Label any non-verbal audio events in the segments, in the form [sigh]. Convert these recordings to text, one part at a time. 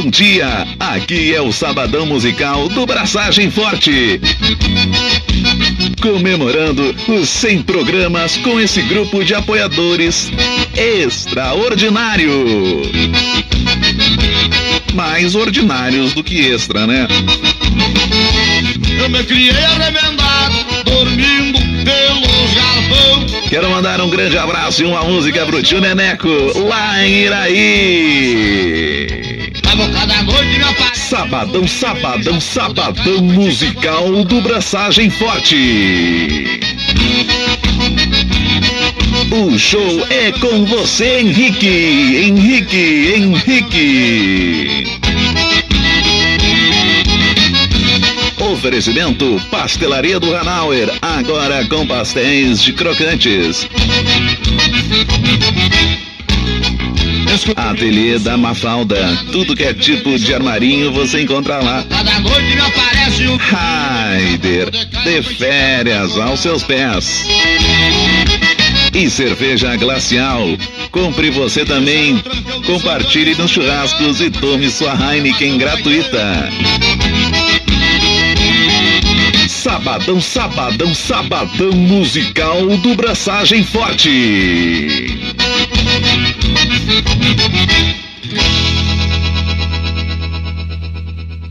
bom dia. Aqui é o Sabadão Musical do Braçagem Forte. Comemorando os 100 programas com esse grupo de apoiadores extraordinário. Mais ordinários do que extra, né? Eu me criei arremendado, dormindo pelos galpão. Quero mandar um grande abraço e uma música pro tio Neneco, lá em Iraí. Sabadão, sabadão, sabadão musical do Braçagem Forte. O show é com você, Henrique, Henrique, Henrique. Oferecimento Pastelaria do Hanauer, agora com pastéis de crocantes. Ateliê da Mafalda, tudo que é tipo de armarinho você encontra lá. Cada noite me aparece um. Raider, de férias aos seus pés. E cerveja glacial. Compre você também. Compartilhe nos churrascos e tome sua Heineken gratuita. Sabadão, sabadão, sabadão musical do Braçagem Forte.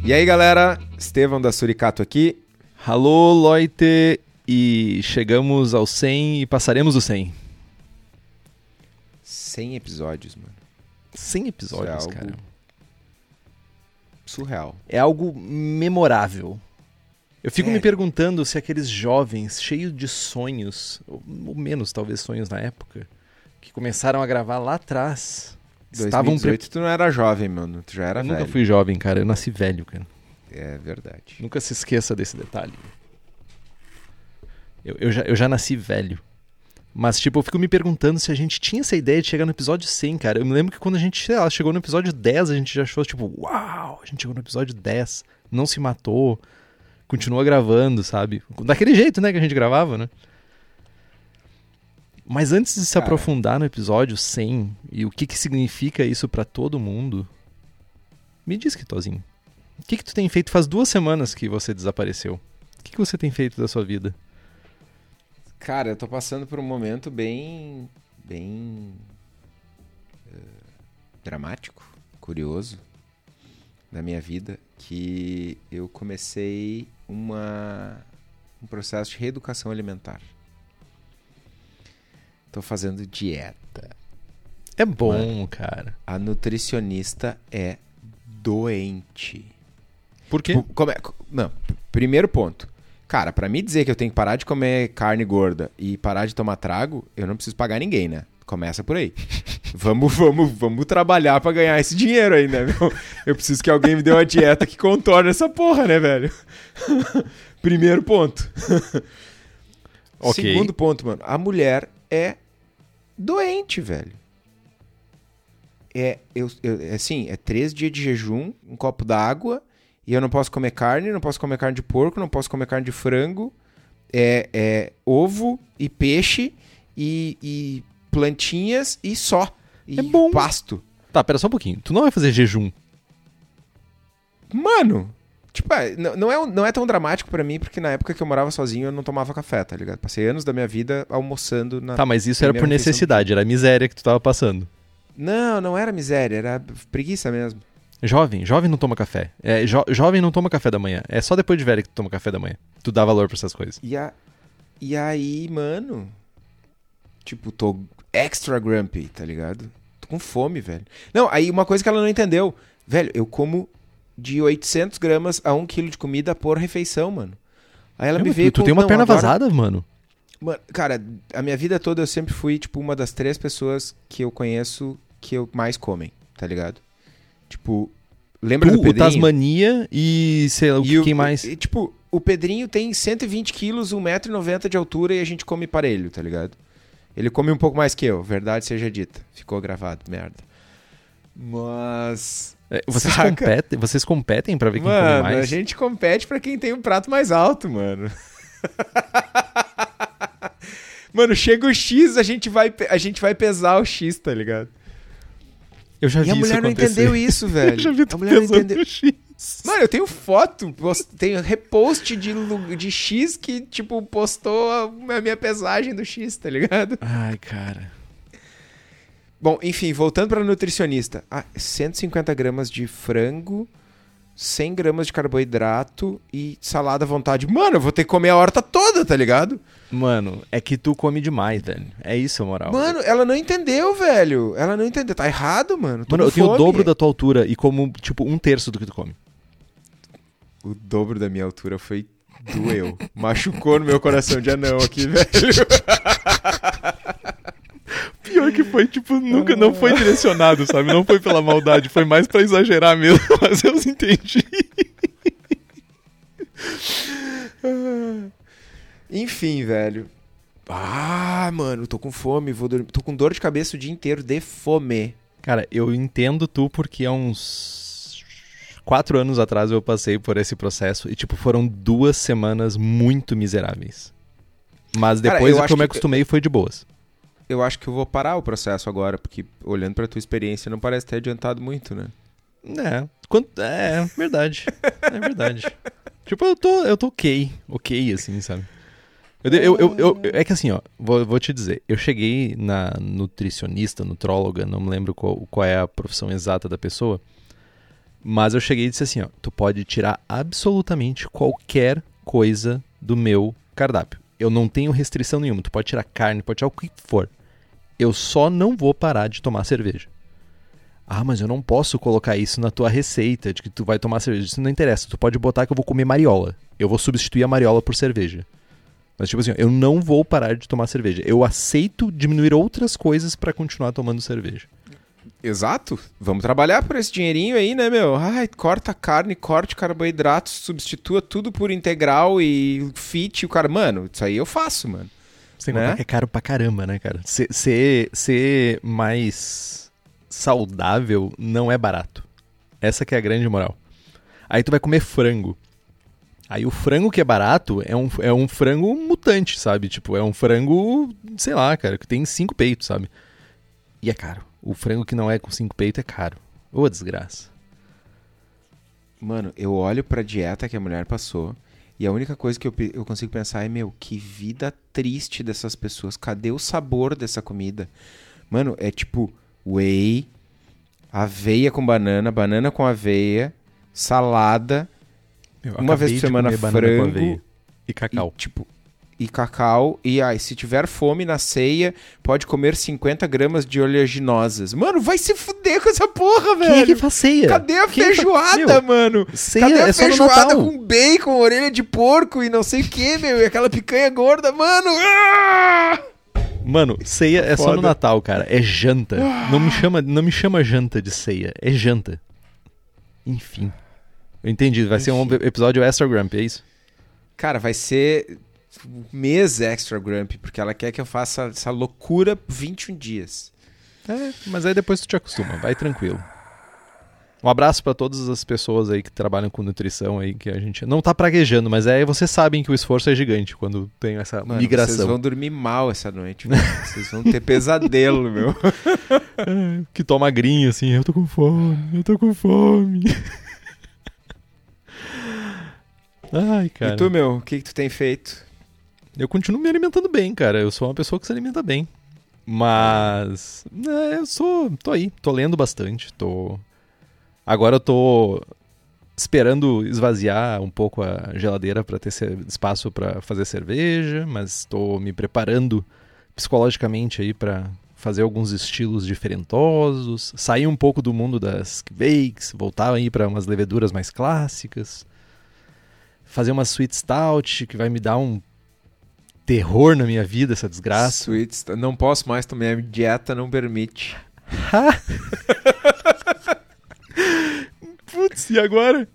E aí, galera? Estevão da Suricato aqui. Alô, Loite! E chegamos ao 100 e passaremos o 100. 100 episódios, mano. 100 episódios, é cara. Surreal. É algo memorável. Eu fico É. me perguntando se aqueles jovens cheios de sonhos, ou menos talvez sonhos na época, que começaram a gravar lá atrás, estavam 2018 tu não era jovem, mano. Tu já era Eu velho. nunca fui jovem, cara. Eu nasci velho, cara. É verdade. Nunca se esqueça desse detalhe. Eu, eu, já, eu já nasci velho. Mas, tipo, eu fico me perguntando se a gente tinha essa ideia de chegar no episódio 100, cara. Eu me lembro que quando a gente, sei lá, chegou no episódio 10, a gente já achou, tipo, uau, a gente chegou no episódio 10, não se matou, continua gravando, sabe? Daquele jeito, né, que a gente gravava, né? Mas antes de se Cara. aprofundar no episódio 100 e o que que significa isso pra todo mundo, me diz, Kitozinho, o que que tu tem feito? Faz duas semanas que você desapareceu. O que que você tem feito da sua vida? Cara, eu tô passando por um momento bem. bem. eh, dramático, curioso da minha vida, que eu comecei uma, um processo de reeducação alimentar. Tô fazendo dieta. É bom, cara. A nutricionista é doente. Por quê? Como é- não, primeiro ponto. Cara, pra me dizer que eu tenho que parar de comer carne gorda e parar de tomar trago, eu não preciso pagar ninguém, né? Começa por aí. [laughs] vamos, vamos, vamos trabalhar pra ganhar esse dinheiro aí, né, meu? Eu preciso que alguém me dê uma dieta que contorne essa porra, né, velho? [laughs] Primeiro ponto. Ok. Segundo ponto, mano. A mulher é doente, velho. É, eu, eu- é assim, é três dias de jejum, um copo d'água, e eu não posso comer carne, não posso comer carne de porco, não posso comer carne de frango, é, é ovo e peixe e, e plantinhas e só. E É bom. pasto. Tá, pera só um pouquinho. Tu não vai fazer jejum. Mano, tipo, é, não, é, não é tão dramático pra mim, porque na época que eu morava sozinho eu não tomava café, tá ligado? Passei anos da minha vida almoçando na. Tá, mas isso era por necessidade, era a miséria que tu tava passando. Não, não era miséria, era preguiça mesmo. Jovem, jovem não toma café. É, jo- jovem não toma café da manhã. É só depois de velho que tu toma café da manhã. Tu dá valor pra essas coisas. E, a, e aí, mano. Tipo, tô extra grumpy, tá ligado? Tô com fome, velho. Não, aí uma coisa que ela não entendeu. Velho, eu como de 800 gramas a 1 quilo de comida por refeição, mano. Aí ela É, me veio tu, tu com, tem uma "Não, perna agora- vazada, mano. Mano, cara, a minha vida toda eu sempre fui, tipo, uma das três pessoas que eu conheço que eu mais comem, tá ligado? Tipo, lembra Tu, do o Pedrinho? Tasmania e sei lá, o E quem mais? e, tipo, o Pedrinho tem 120 quilos, 1,90m de altura e a gente come parelho, tá ligado? Ele come um pouco mais que eu, verdade seja dita. Ficou gravado, merda. Mas. É, vocês, Saca? competem, vocês competem pra ver quem come Mano, mais? a gente compete pra quem tem o prato mais alto, mano. [laughs] mano, chega o X, a gente vai, a gente vai pesar o X, tá ligado? Eu já vi E a isso mulher não acontecer. entendeu isso, [laughs] velho. Eu já vi a mulher não entendeu. X. Mano, eu tenho foto, tenho repost de, de X que, tipo, postou a a minha pesagem do X, tá ligado? Ai, cara. Bom, enfim, voltando pra nutricionista. Ah, 150 gramas de frango, 100 gramas de carboidrato e salada à vontade. Mano, eu vou ter que comer a horta toda, tá ligado? Mano, é que tu come demais, velho. É isso a moral. Mano, ela não entendeu, velho. Ela não entendeu. Tá errado, mano. Tô Mano, eu tenho o fome. dobro da tua altura e como, tipo, um terço do que tu come. O dobro da minha altura foi doeu. Machucou no meu coração de anão aqui, [laughs] velho. Pior que foi, tipo, nunca não foi direcionado, sabe? Não foi pela maldade, foi mais pra exagerar mesmo, [laughs] mas eu entendi. Enfim, velho. Ah, mano, tô com fome, vou dormir. Tô com dor de cabeça o dia inteiro de fome. Cara, eu entendo tu porque há uns quatro anos atrás eu passei por esse processo e, tipo, foram duas semanas muito miseráveis. Mas Cara, depois eu que acho eu me que- acostumei foi de boas. Eu acho que eu vou parar o processo agora, porque olhando pra tua experiência não parece ter adiantado muito, né? É, quanto, é verdade. É verdade. [laughs] tipo, eu tô, eu tô ok, ok, assim, sabe? Eu, eu, eu, eu- é que assim, ó, vou, vou te dizer, eu cheguei na nutricionista, nutróloga, não me lembro qual, qual é a profissão exata da pessoa, mas eu cheguei e disse assim, ó, tu pode tirar absolutamente qualquer coisa do meu cardápio. Eu não tenho restrição nenhuma, tu pode tirar carne, pode tirar o que for. Eu só não vou parar de tomar cerveja. Ah, mas eu não posso colocar isso na tua receita de que tu vai tomar cerveja. Isso não interessa. Tu pode botar que eu vou comer mariola. Eu vou substituir a mariola por cerveja. Mas, tipo assim, eu não vou parar de tomar cerveja. Eu aceito diminuir outras coisas pra continuar tomando cerveja. Exato. Vamos trabalhar por esse dinheirinho aí, né, meu? Ai, corta carne, corte carboidratos, substitua tudo por integral e fit. O cara, mano, isso aí eu faço, mano. Sem Né? contar que é caro pra caramba, né, cara? Ser, ser, ser mais saudável não é barato. Essa que é a grande moral. Aí tu vai comer frango. Aí o frango que é barato é um, é um frango mutante, sabe? Tipo, é um frango, sei lá, cara, que tem cinco peitos, sabe? E é caro. O frango que não é com cinco peitos é caro. Ô, desgraça. Mano, eu olho pra dieta que a mulher passou e a única coisa que eu, eu consigo pensar é, meu, que vida triste dessas pessoas. Cadê o sabor dessa comida? Mano, é tipo whey, aveia com banana, banana com aveia, salada Eu Uma vez por semana, frango E cacau. E, tipo, e cacau. E aí, se tiver fome na ceia, pode comer 50 gramas de oleaginosas. Mano, vai se fuder com essa porra, velho. Quem é que faz ceia? Cadê a Quem fa- feijoada, Meu, mano? Ceia Cadê a é só no feijoada Natal. com bacon, orelha de porco e não sei o que, meu? E aquela picanha gorda, mano. Ah! Mano, ceia é só Foda. no Natal, cara. É janta. Não me chama, não me chama janta de ceia. É janta. Enfim. Eu entendi. Vai ser um Enfim. episódio extra grump, é isso? Cara, vai ser mês extra grump, porque ela quer que eu faça essa loucura 21 dias. É, mas aí depois tu te acostuma. Vai tranquilo. Um abraço pra todas as pessoas aí que trabalham com nutrição aí, que a gente não tá praguejando, mas é, vocês sabem que o esforço é gigante quando tem essa Mano, migração. vocês vão dormir mal essa noite. Vocês vão ter pesadelo, [laughs] meu. Que toma magrinho assim, eu tô com fome, eu tô com fome. [laughs] Ai, cara. E tu, meu, o que, que tu tem feito? Eu continuo me alimentando bem, cara. Eu sou uma pessoa que se alimenta bem. Mas. é, eu sou. tô aí. Tô lendo bastante. Tô. Agora eu tô esperando esvaziar um pouco a geladeira para ter espaço para fazer cerveja, mas tô me preparando psicologicamente aí para fazer alguns estilos diferentosos, sair um pouco do mundo das bakes, voltar aí para umas leveduras mais clássicas, fazer uma sweet stout que vai me dar um terror na minha vida essa desgraça. Sweets, não posso mais tomar, minha dieta não permite. Putz, e agora?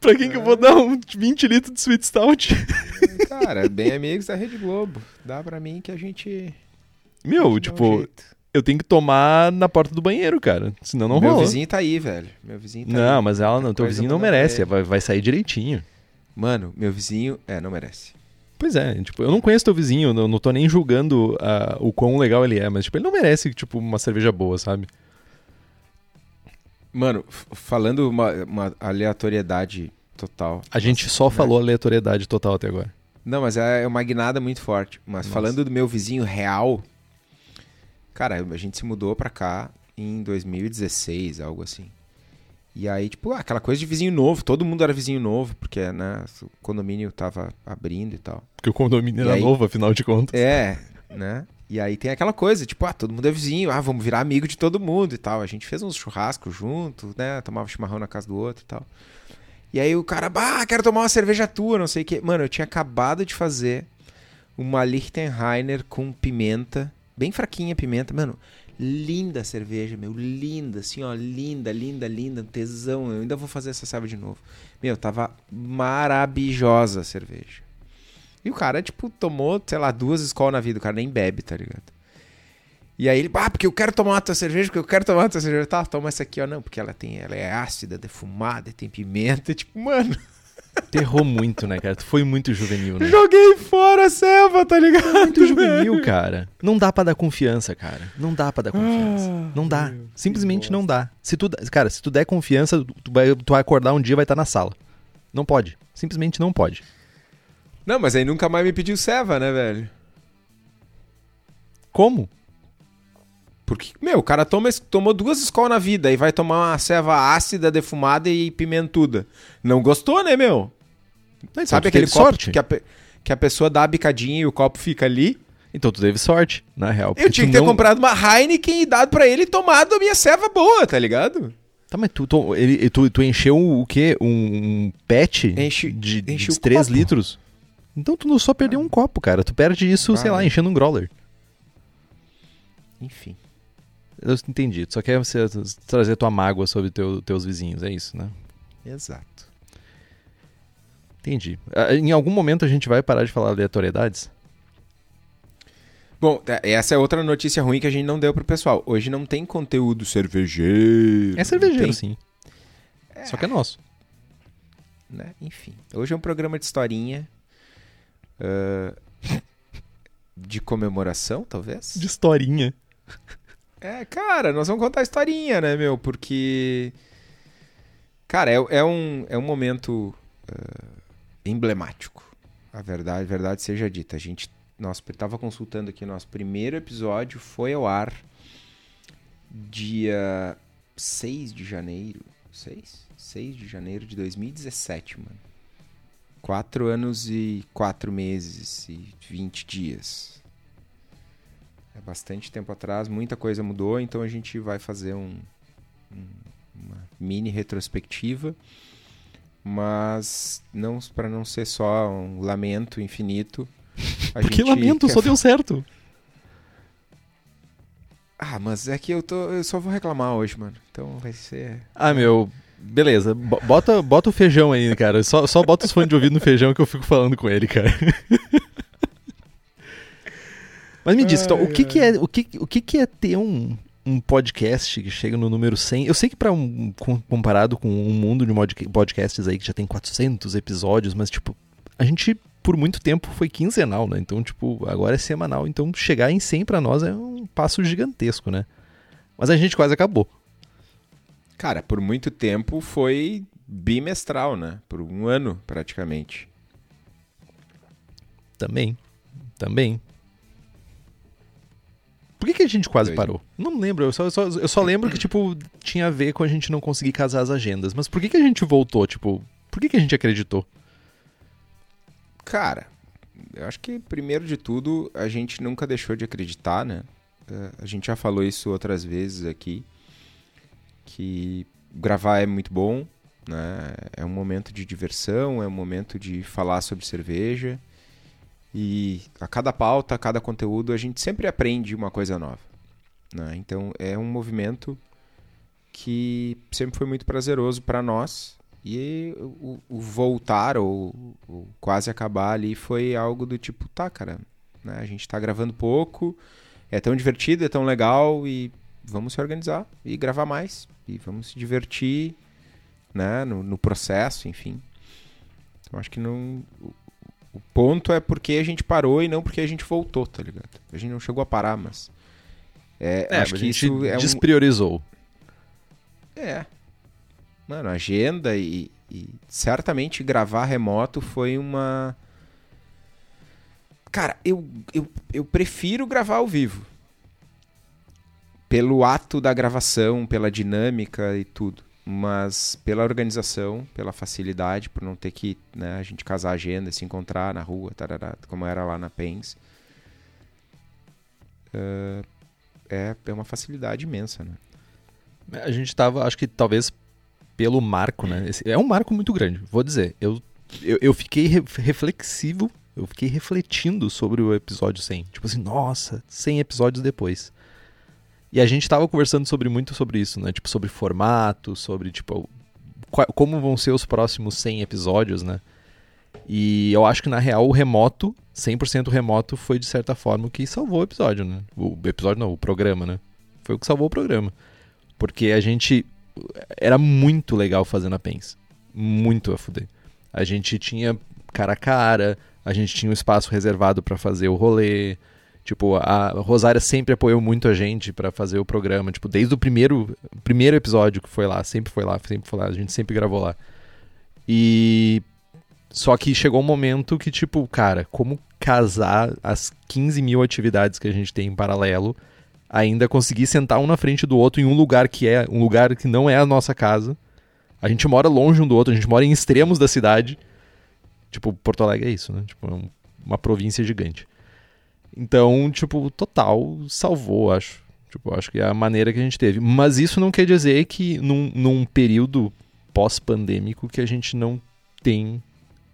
Pra quem que eu vou dar um 20 litros de sweet stout? [laughs] Cara, bem amigos da Rede Globo. Dá pra mim que a gente. Meu, dá um tipo, eu tenho que tomar na porta do banheiro, cara. Senão não Meu rola. vizinho tá aí, velho. Meu vizinho tá Não, aí. mas ela não, teu vizinho não merece, vai, vai sair direitinho. Mano, meu vizinho. É, não merece. Pois é, tipo, eu não conheço teu vizinho, não, não tô nem julgando ah, o quão legal ele é, mas tipo, ele não merece, tipo, uma cerveja boa, sabe? Mano, falando uma, uma aleatoriedade total. A gente só falou aleatoriedade total até agora. Não, mas é uma guinada muito forte. Mas Nossa. falando do meu vizinho real, cara, a gente se mudou pra cá em 2016, algo assim. E aí, tipo, ah, aquela coisa de vizinho novo, todo mundo era vizinho novo, porque, né, o condomínio tava abrindo e tal. Porque o condomínio E era aí? novo, afinal de contas. É, né? E aí tem aquela coisa, tipo, ah, todo mundo é vizinho, ah, vamos virar amigo de todo mundo e tal. A gente fez uns churrascos junto, né? Tomava chimarrão na casa do outro e tal. E aí o cara, bah, quero tomar uma cerveja tua, não sei o quê. Mano, eu tinha acabado de fazer uma Lichtenheiner com pimenta, bem fraquinha a pimenta, mano. Linda a cerveja, meu, linda, assim, ó, linda, linda, linda, tesão. Eu ainda vou fazer essa cerveja de novo. Meu, tava maravilhosa a cerveja. E o cara, tipo, tomou, sei lá, duas escolas na vida. O cara nem bebe, tá ligado? E aí ele, ah, porque eu quero tomar a tua cerveja, porque eu quero tomar a tua cerveja. Tá, toma essa aqui, ó. Não, porque ela tem, ela é ácida, defumada, tem pimenta. [laughs] Tipo, mano, Tu errou muito, né, cara? Tu foi muito juvenil, né? joguei fora a selva, tá ligado? Muito juvenil, cara. Não dá pra dar confiança, cara. Não dá pra dar confiança. Ah, não dá. meu, Simplesmente não dá. Se tu, cara, se tu der confiança, tu vai, tu vai acordar um dia e vai estar na sala. Não pode. Simplesmente não pode. Não, mas aí nunca mais me pediu ceva, né, velho? Como? Porque, meu, o cara toma, tomou duas escolas na vida e vai tomar uma ceva ácida, defumada e pimentuda. Não gostou, né, meu? Sabe aquele copo sorte? que a, que a pessoa dá a bicadinha e o copo fica ali? Então tu teve sorte, na real. Eu tinha que ter não- comprado uma Heineken e dado pra ele e tomado a minha ceva boa, tá ligado? Tá, mas tu, tu, ele, tu, tu encheu o quê? Um, um pet Enche- de, de enche o 3 copo. litros? Então tu não só perdeu um copo, cara. Tu perde isso, Ah, sei lá, enchendo um growler. Enfim. Eu entendi. Tu só quer você trazer tua mágoa sobre teu, teus vizinhos, é isso, né? Exato. Entendi. Ah, Em algum momento a gente vai parar de falar aleatoriedades? Bom, é- essa é outra notícia ruim que a gente não deu pro pessoal. Hoje não tem conteúdo cervejeiro. É cervejeiro, sim. Só que é nosso. né? Enfim. Hoje é um programa de historinha. ah, de comemoração, talvez? De historinha. É, cara, nós vamos contar a historinha, né, meu? Porque. Cara, é, é um, é um momento ah, emblemático. A verdade, a verdade seja dita. A gente. Nós estava consultando aqui, nosso primeiro episódio foi ao ar dia 6 de janeiro. 6? 6 de janeiro de 2017, mano. Quatro anos e quatro meses e 20 dias. É bastante tempo atrás, muita coisa mudou, então a gente vai fazer um, um- uma mini retrospectiva, mas não para não ser só um lamento infinito. A [laughs] Porque gente lamento, só deu certo. Ah, mas é que eu tô, eu só vou reclamar hoje, mano. Então vai ser. Ah, meu. Beleza, bo- bota, bota o feijão aí, cara. Só, só bota os fones de ouvido no feijão que eu fico falando com ele, cara. [laughs] Mas me diz, então, o que, que é, o que, o que, que é ter um, um podcast que chega no número 100? Eu sei que para um com- comparado com um mundo de podcasts aí que já tem 400 episódios, mas tipo, a gente por muito tempo foi quinzenal, né? Então, tipo, agora é semanal, então chegar em 100 pra nós é um passo gigantesco, né? Mas a gente quase acabou. Cara, por muito tempo foi bimestral, né? Por um ano, praticamente. Também. Também. Por que, que a gente quase Dois. parou? Não lembro, eu só, eu só, eu só lembro que, tipo, tinha a ver com a gente não conseguir casar as agendas. Mas por que, que a gente voltou? Tipo, por que, que a gente acreditou? Cara, eu acho que primeiro de tudo a gente nunca deixou de acreditar, né? Eh, A gente já falou isso outras vezes aqui, que gravar é muito bom, né? É um momento de diversão, é um momento de falar sobre cerveja. E a cada pauta, a cada conteúdo, a gente sempre aprende uma coisa nova. Né? Então é um movimento que sempre foi muito prazeroso para nós. E o, o voltar ou, ou quase acabar ali foi algo do tipo, tá, cara, né? a gente tá gravando pouco, é tão divertido, é tão legal e vamos se organizar e gravar mais. E vamos se divertir né? no, no processo, enfim. Eu acho que não. O, ponto é porque a gente parou e não porque a gente voltou, tá ligado? A gente não chegou a parar, mas. É, acho a que isso é um. despriorizou. É, mano, agenda e, e certamente gravar remoto foi uma. Cara, eu, eu, eu prefiro gravar ao vivo. Pelo ato da gravação, pela dinâmica e tudo. Mas pela organização, pela facilidade, por não ter que né, a gente casar a agenda, se encontrar na rua, tarará, como era lá na PENS. Uh, é, é uma facilidade imensa, né? A gente tava, acho que talvez pelo marco, né? Esse, é um marco muito grande, vou dizer. Eu, eu, eu fiquei re reflexivo, eu fiquei refletindo sobre o episódio 100. Tipo assim, nossa, 100 episódios depois. E a gente tava conversando sobre muito sobre isso, né? Tipo, sobre formato, sobre, tipo, qual, como vão ser os próximos 100 episódios, né? E eu acho que, na real, o remoto, 100% remoto, foi, de certa forma, o que salvou o episódio, né? O episódio não, o programa, né? Foi o que salvou o programa. Porque a gente... Era muito legal fazer na Pens. Muito a fuder. A gente tinha cara a cara, a gente tinha um espaço reservado para fazer o rolê... Tipo, a Rosária sempre apoiou muito a gente para fazer o programa. Tipo, desde o primeiro, primeiro episódio que foi lá, sempre foi lá, sempre foi lá, a gente sempre gravou lá. E. Só que chegou um momento que, tipo, cara, como casar as 15 mil atividades que a gente tem em paralelo, ainda conseguir sentar um na frente do outro em um lugar que é um lugar que não é a nossa casa. A gente mora longe um do outro, a gente mora em extremos da cidade. Tipo, Porto Alegre é isso, né? Tipo, é uma província gigante. Então, tipo, total salvou, acho. Tipo, acho que é a maneira que a gente teve. Mas isso não quer dizer que num, num período pós-pandêmico que a gente não tem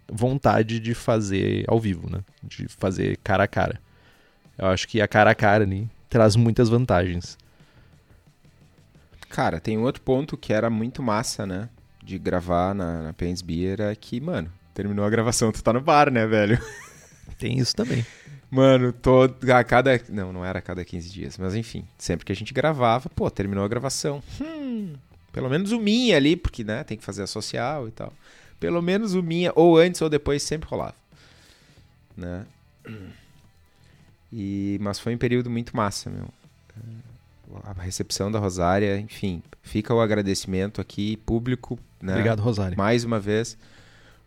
vontade de fazer ao vivo, né? De fazer cara a cara. Eu acho que a cara a cara ali traz muitas vantagens. Cara, tem outro ponto que era muito massa, né? De gravar na, na Pens Beer é que, mano, terminou a gravação, tu tá no bar, né, velho? Tem isso também. [laughs] Mano, todo, a cada. Não, não era a cada 15 dias, mas enfim, sempre que a gente gravava, pô, terminou a gravação. Hum, pelo menos o minha ali, porque, né, tem que fazer a social e tal. Pelo menos o minha, ou antes ou depois, sempre rolava. Né? E, mas foi um período muito massa, meu. A recepção da Rosária, enfim, fica o agradecimento aqui, público. Né? Obrigado, Rosária. Mais uma vez.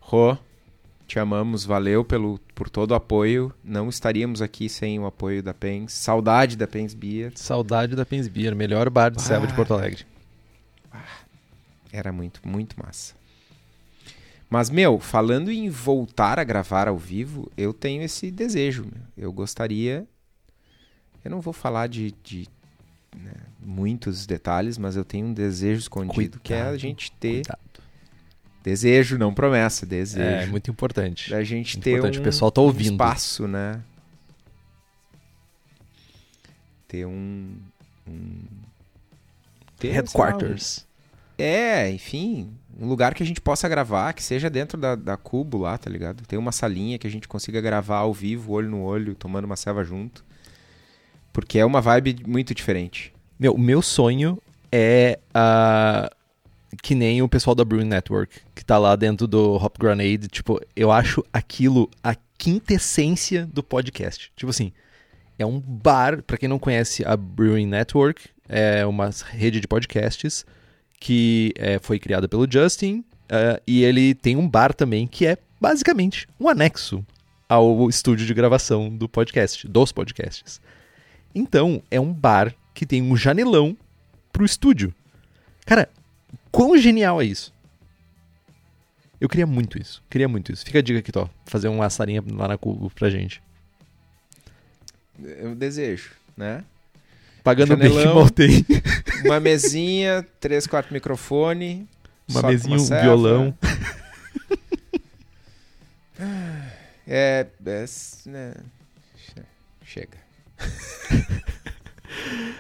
Rô, te amamos, valeu pelo, por todo o apoio. Não estaríamos aqui sem o apoio da Pens. Saudade da Pens Beer. Saudade da Pens Beer, melhor bar de selva de Porto Alegre. Era muito, muito massa. Mas, meu, falando em voltar a gravar ao vivo, eu tenho esse desejo. Meu. Eu gostaria. Eu não vou falar de, de né, muitos detalhes, mas eu tenho um desejo escondido Cuidado, que é a gente ter. Cuidado. Desejo, não promessa, desejo. É muito importante. Da gente Muito ter importante, um, o pessoal tá um ouvindo. espaço, né? Ter um. um ter, lá, Headquarters. um- é, enfim, um lugar que a gente possa gravar, que seja dentro da, da Cubo lá, tá ligado? Tem uma salinha que a gente consiga gravar ao vivo, olho no olho, tomando uma ceva junto. Porque é uma vibe muito diferente. Meu, o meu sonho é ah, que nem o pessoal da Brewing Network, que tá lá dentro do Hop Grenade. Tipo, eu acho aquilo a quintessência do podcast. Tipo assim, é um bar, pra quem não conhece a Brewing Network, é uma rede de podcasts que é, foi criada pelo Justin ah, e ele tem um bar também que é basicamente um anexo ao estúdio de gravação do podcast, dos podcasts. Então, é um bar que tem um janelão pro estúdio. Cara, quão genial é isso? Eu queria muito isso. Queria muito isso. Fica a dica aqui, Tó. Fazer uma sarinha lá na Cubo pra gente. Eu desejo, né? Pagando bem que mal tem. Uma mesinha, três, quatro microfone. Uma mesinha, um ceva. violão. [laughs] É, é, né, che- chega. [laughs]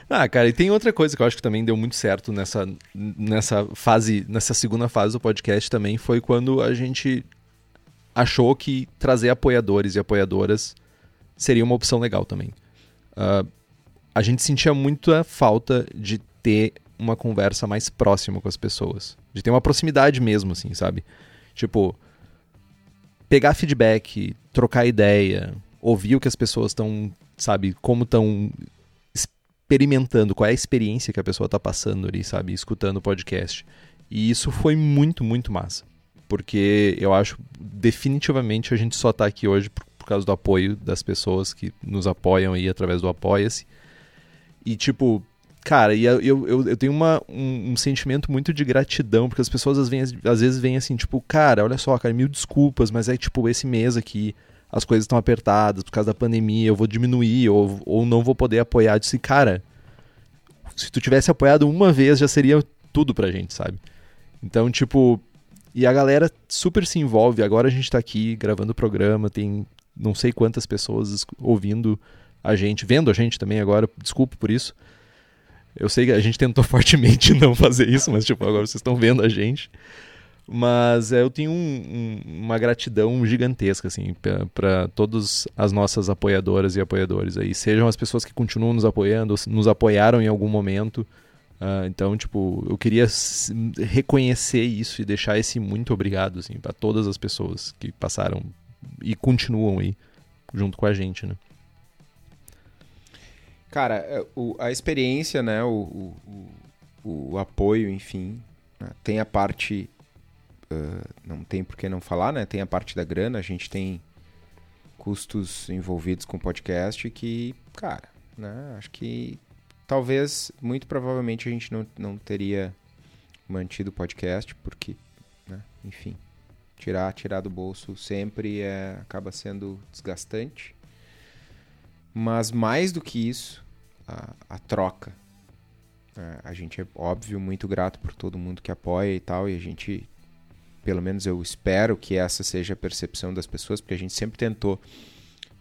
Ah, cara, e tem outra coisa que eu acho que também deu muito certo nessa, nessa fase, nessa segunda fase do podcast também, foi quando a gente achou que trazer apoiadores e apoiadoras seria uma opção legal também. Ah, a gente sentia muita falta de ter uma conversa mais próxima com as pessoas. De ter uma proximidade mesmo, assim, sabe? Tipo, pegar feedback, trocar ideia, ouvir o que as pessoas estão, sabe, como estão experimentando, qual é a experiência que a pessoa tá passando ali, sabe, escutando o podcast. E isso foi muito, muito massa. Porque eu acho definitivamente a gente só tá aqui hoje por, por causa do apoio das pessoas que nos apoiam aí através do Apoia-se. E tipo, cara, e eu, eu, eu tenho uma, um, um sentimento muito de gratidão, porque as pessoas às vezes, às vezes vêm assim, tipo, cara, olha só, cara, mil desculpas, mas é tipo, esse mês aqui as coisas estão apertadas por causa da pandemia, eu vou diminuir ou, ou não vou poder apoiar. Eu disse, cara, se tu tivesse apoiado uma vez já seria tudo pra gente, sabe? Então, tipo, e a galera super se envolve. Agora a gente tá aqui gravando o programa, tem não sei quantas pessoas ouvindo a gente, vendo a gente também agora, desculpa por isso. Eu sei que a gente tentou [laughs] fortemente não fazer isso, mas tipo, agora vocês estão vendo a gente. Mas é, eu tenho um, um, uma gratidão gigantesca assim para todas as nossas apoiadoras e apoiadores aí, sejam as pessoas que continuam nos apoiando, nos apoiaram em algum momento. Uh, então, tipo, eu queria reconhecer isso e deixar esse muito obrigado assim para todas as pessoas que passaram e continuam aí junto com a gente, né? Cara, é, a experiência, né, o, o, o apoio, enfim, né, tem a parte não tem por que não falar, né? Tem a parte da grana, a gente tem custos envolvidos com podcast que, cara, né? Acho que talvez, muito provavelmente, a gente não, não teria mantido o podcast, porque, né? enfim, tirar, tirar do bolso sempre é, acaba sendo desgastante. Mas mais do que isso, a, a troca. É, a gente é, óbvio, muito grato por todo mundo que apoia e tal, e a gente pelo menos eu espero que essa seja a percepção das pessoas, porque a gente sempre tentou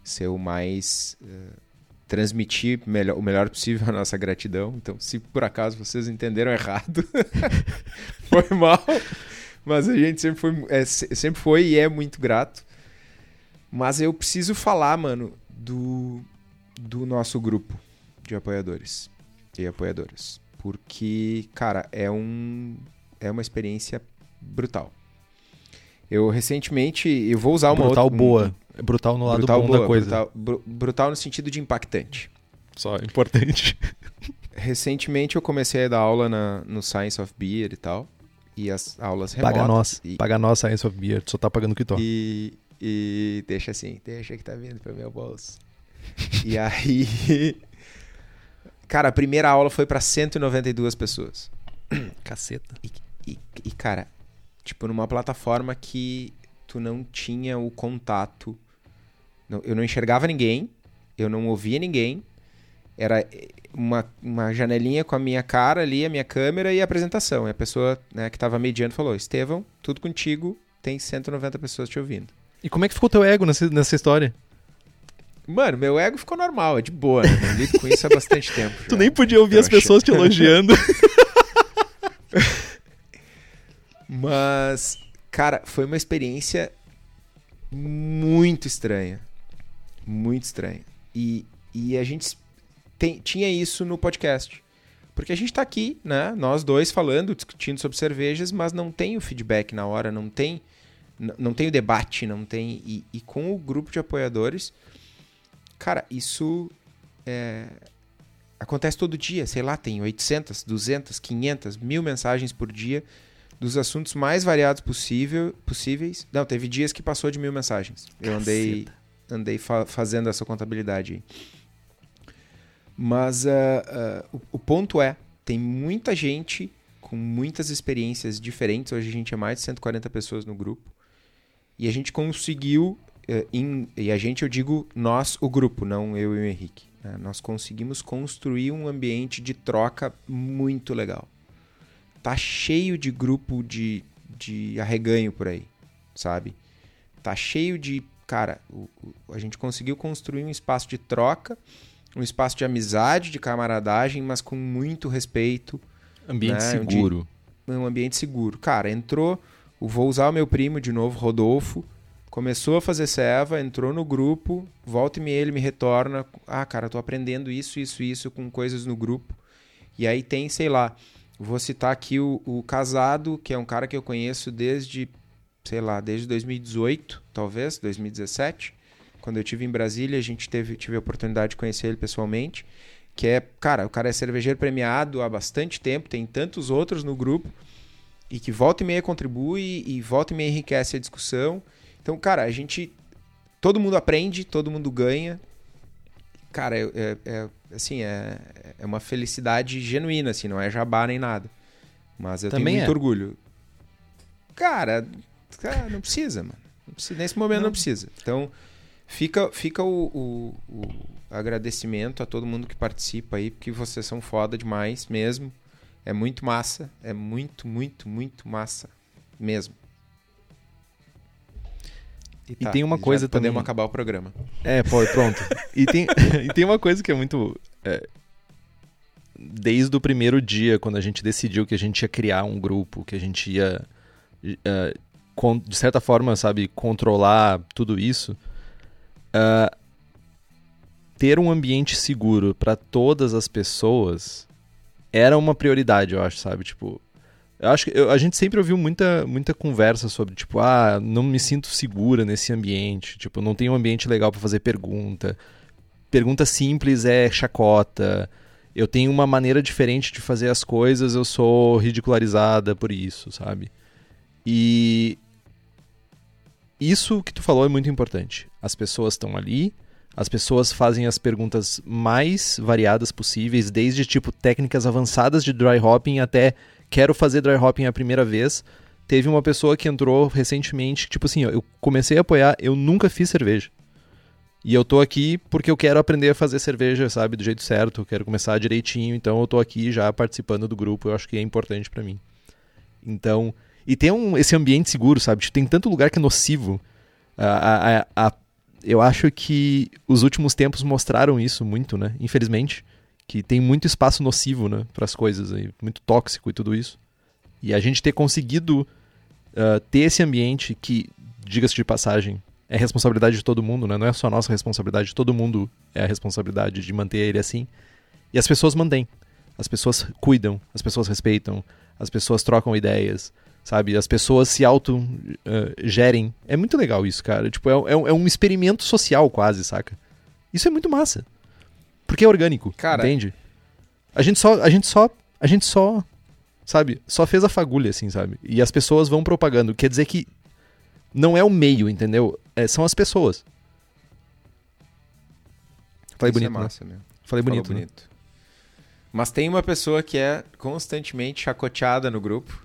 ser o mais. Uh, transmitir melhor, o melhor possível a nossa gratidão. Então, se por acaso vocês entenderam errado, [laughs] foi mal. Mas a gente sempre foi, é, sempre foi e é muito grato. Mas eu preciso falar, mano, do, do nosso grupo de apoiadores e apoiadoras. Porque, cara, é, um, é uma experiência brutal. Eu recentemente, eu vou usar uma brutal outra, boa. É brutal no lado brutal bom boa, da coisa. Brutal, br brutal no sentido de impactante. Só importante. [laughs] recentemente eu comecei a dar aula na, no Science of Beer e tal. E as aulas remotas. Paga nós. E, paga nós Science of Beer. Tu só tá pagando o que to. E, e deixa assim, deixa que tá vindo pro meu bolso. e aí... [laughs] Cara, a primeira aula foi para 192 pessoas. Caceta. E, e, e, cara, tipo, numa plataforma que tu não tinha o contato. Eu não enxergava ninguém, eu não ouvia ninguém. Era eh, uma, uma janelinha com a minha cara ali, a minha câmera e a apresentação. E a pessoa né, que estava mediando falou: Estevão, tudo contigo, tem 190 pessoas te ouvindo. E como é que ficou teu ego nessa, nessa história? Mano, meu ego ficou normal, é de boa, né? Eu lido com isso há bastante tempo. [laughs] tu nem podia ouvir as pessoas te elogiando. [laughs] Mas, cara, foi uma experiência muito estranha. Muito estranha. E, e a gente tem, tinha isso no podcast. Porque a gente tá aqui, né? Nós dois falando, discutindo sobre cervejas, mas não tem o feedback na hora, não tem, não tem o debate, não tem. E, e com o grupo de apoiadores, cara, isso é, acontece todo dia. Sei lá, tem 800, 200, 500, mil mensagens por dia dos assuntos mais variados possível, possíveis. Não, teve dias que passou de mil mensagens. Eu andei, andei fa fazendo essa contabilidade. Mas uh, uh, o, o, ponto é, tem muita gente com muitas experiências diferentes. Hoje a gente é mais de 140 pessoas no grupo. E a gente conseguiu, uh, em, e a gente eu digo nós, o grupo, não eu e o Henrique. Né? Nós conseguimos construir um ambiente de troca muito legal tá cheio de grupo de, de arreganho por aí, sabe? Tá cheio de. Cara, o, o, a gente conseguiu construir um espaço de troca, um espaço de amizade, de camaradagem, mas com muito respeito. Ambiente né? seguro. Um, um ambiente seguro. Cara, entrou. Vou usar o meu primo de novo, Rodolfo. Começou a fazer serva, entrou no grupo, volta e meia ele me retorna. Ah, cara, tô aprendendo isso, isso, isso com coisas no grupo. E aí tem, sei lá, Vou citar aqui o, o Casado, que é um cara que eu conheço desde, sei lá, desde 2018, talvez, 2017. Quando eu tive em Brasília, a gente teve, tive a oportunidade de conhecer ele pessoalmente. Que é, cara, o cara é cervejeiro premiado há bastante tempo, tem tantos outros no grupo. e que volta e meia contribui e volta e meia enriquece a discussão. Então, cara, a gente. Todo mundo aprende, todo mundo ganha. Cara, é, é- assim, é, é uma felicidade genuína, assim, não é jabá nem nada. Mas eu Também tenho muito é. orgulho. Cara, cara, não precisa, mano. Não precisa- nesse momento não, precisa. Então, fica, fica o, o- o agradecimento a todo mundo que participa aí, porque vocês são foda demais mesmo. É muito massa. É muito, muito, muito massa. Mesmo. E tem uma coisa já podemos também- acabar o programa. É, pô, pronto. E tem, [laughs] e tem uma coisa que é muito. é, desde o primeiro dia, quando a gente decidiu que a gente ia criar um grupo, que a gente ia, é, con- de certa forma, sabe, controlar tudo isso, é, ter um ambiente seguro para todas as pessoas era uma prioridade, eu acho, sabe? Tipo, eu acho que eu- a gente sempre ouviu muita, muita conversa sobre, tipo, ah, não me sinto segura nesse ambiente, tipo, não tem um ambiente legal para fazer pergunta. Pergunta simples é chacota. Eu tenho uma maneira diferente de fazer as coisas, eu sou ridicularizada por isso, sabe? E isso que tu falou é muito importante. As pessoas estão ali, as pessoas fazem as perguntas mais variadas possíveis, desde tipo técnicas avançadas de dry hopping até quero fazer dry hopping a primeira vez. Teve uma pessoa que entrou recentemente, tipo assim, eu comecei a apoiar, eu nunca fiz cerveja. E eu tô aqui porque eu quero aprender a fazer cerveja, sabe, do jeito certo, eu quero começar direitinho, então eu tô aqui já participando do grupo, eu acho que é importante pra mim. Então, e tem um, esse ambiente seguro, sabe? Tipo, Tem tanto lugar que é nocivo. A- a- a- eu acho que os últimos tempos mostraram isso muito, né? Infelizmente, que tem muito espaço nocivo, né, para as coisas aí, muito tóxico e tudo isso. E a gente ter conseguido ah, ter esse ambiente que, diga-se de passagem, é responsabilidade de todo mundo, né? Não é só nossa responsabilidade, todo mundo é a responsabilidade de manter ele assim. E as pessoas mantêm. As pessoas cuidam, as pessoas respeitam, as pessoas trocam ideias, sabe? As pessoas se auto-gerem. é muito legal isso, cara. Tipo, é, é é um experimento social quase, saca? Isso é muito massa. Porque é orgânico, Cara- entende? A gente só, a gente só, a gente só, sabe? Só fez a fagulha, assim, sabe? E as pessoas vão propagando. Quer dizer que não é o meio, entendeu? É, são as pessoas. Falei Isso bonito, é né? massa mesmo. Falei Falou bonito, né? bonito. Mas tem uma pessoa que é constantemente chacoteada no grupo.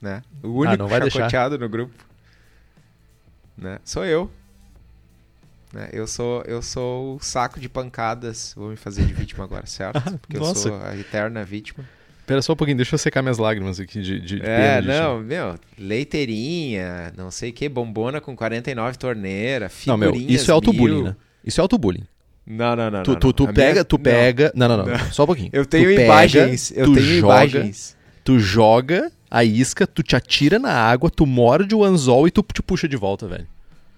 Né? O único Ah, vai deixar. chacoteado no grupo. Né? Sou eu. Né? Eu sou eu sou o saco de pancadas. Vou me fazer de vítima agora, certo? [laughs] Ah, Porque eu sou a eterna vítima. Pera só um pouquinho, deixa eu secar minhas lágrimas aqui de, de, de É, pena não, meu, leiteirinha, não sei o que, bombona com 49 torneira, Não, meu, figurinhas isso é autobullying, né? Isso é autobullying. Não, não, não. Tu, não, tu, não. tu pega, minha- tu não. pega. Não, não, não, só um pouquinho. Eu tenho pega, imagens, eu tenho joga, imagens. Tu joga a isca, tu te atira na água, tu morde o anzol e tu te puxa de volta, velho.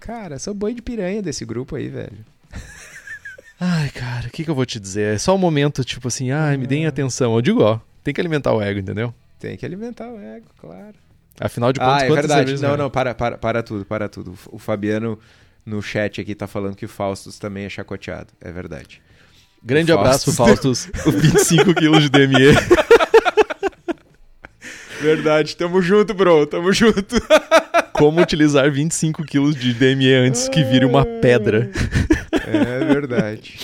Cara, sou boi de piranha desse grupo aí, velho. Ai, cara, o que, que eu vou te dizer? É só um momento, tipo assim, ai, me deem atenção. Eu digo, ó, tem que alimentar o ego, entendeu? Tem que alimentar o ego, claro. Afinal de contas, Ah, é verdade. Não, não, para, para, para tudo, para tudo. O Fabiano no chat aqui tá falando que o Faustus também é chacoteado. É verdade. Grande O abraço, Faustus. Faustus. [laughs] Os 25 quilos de DME. [laughs] Verdade, tamo junto, bro, tamo junto. [laughs] Como utilizar 25 quilos de DME antes que vire uma pedra. É verdade.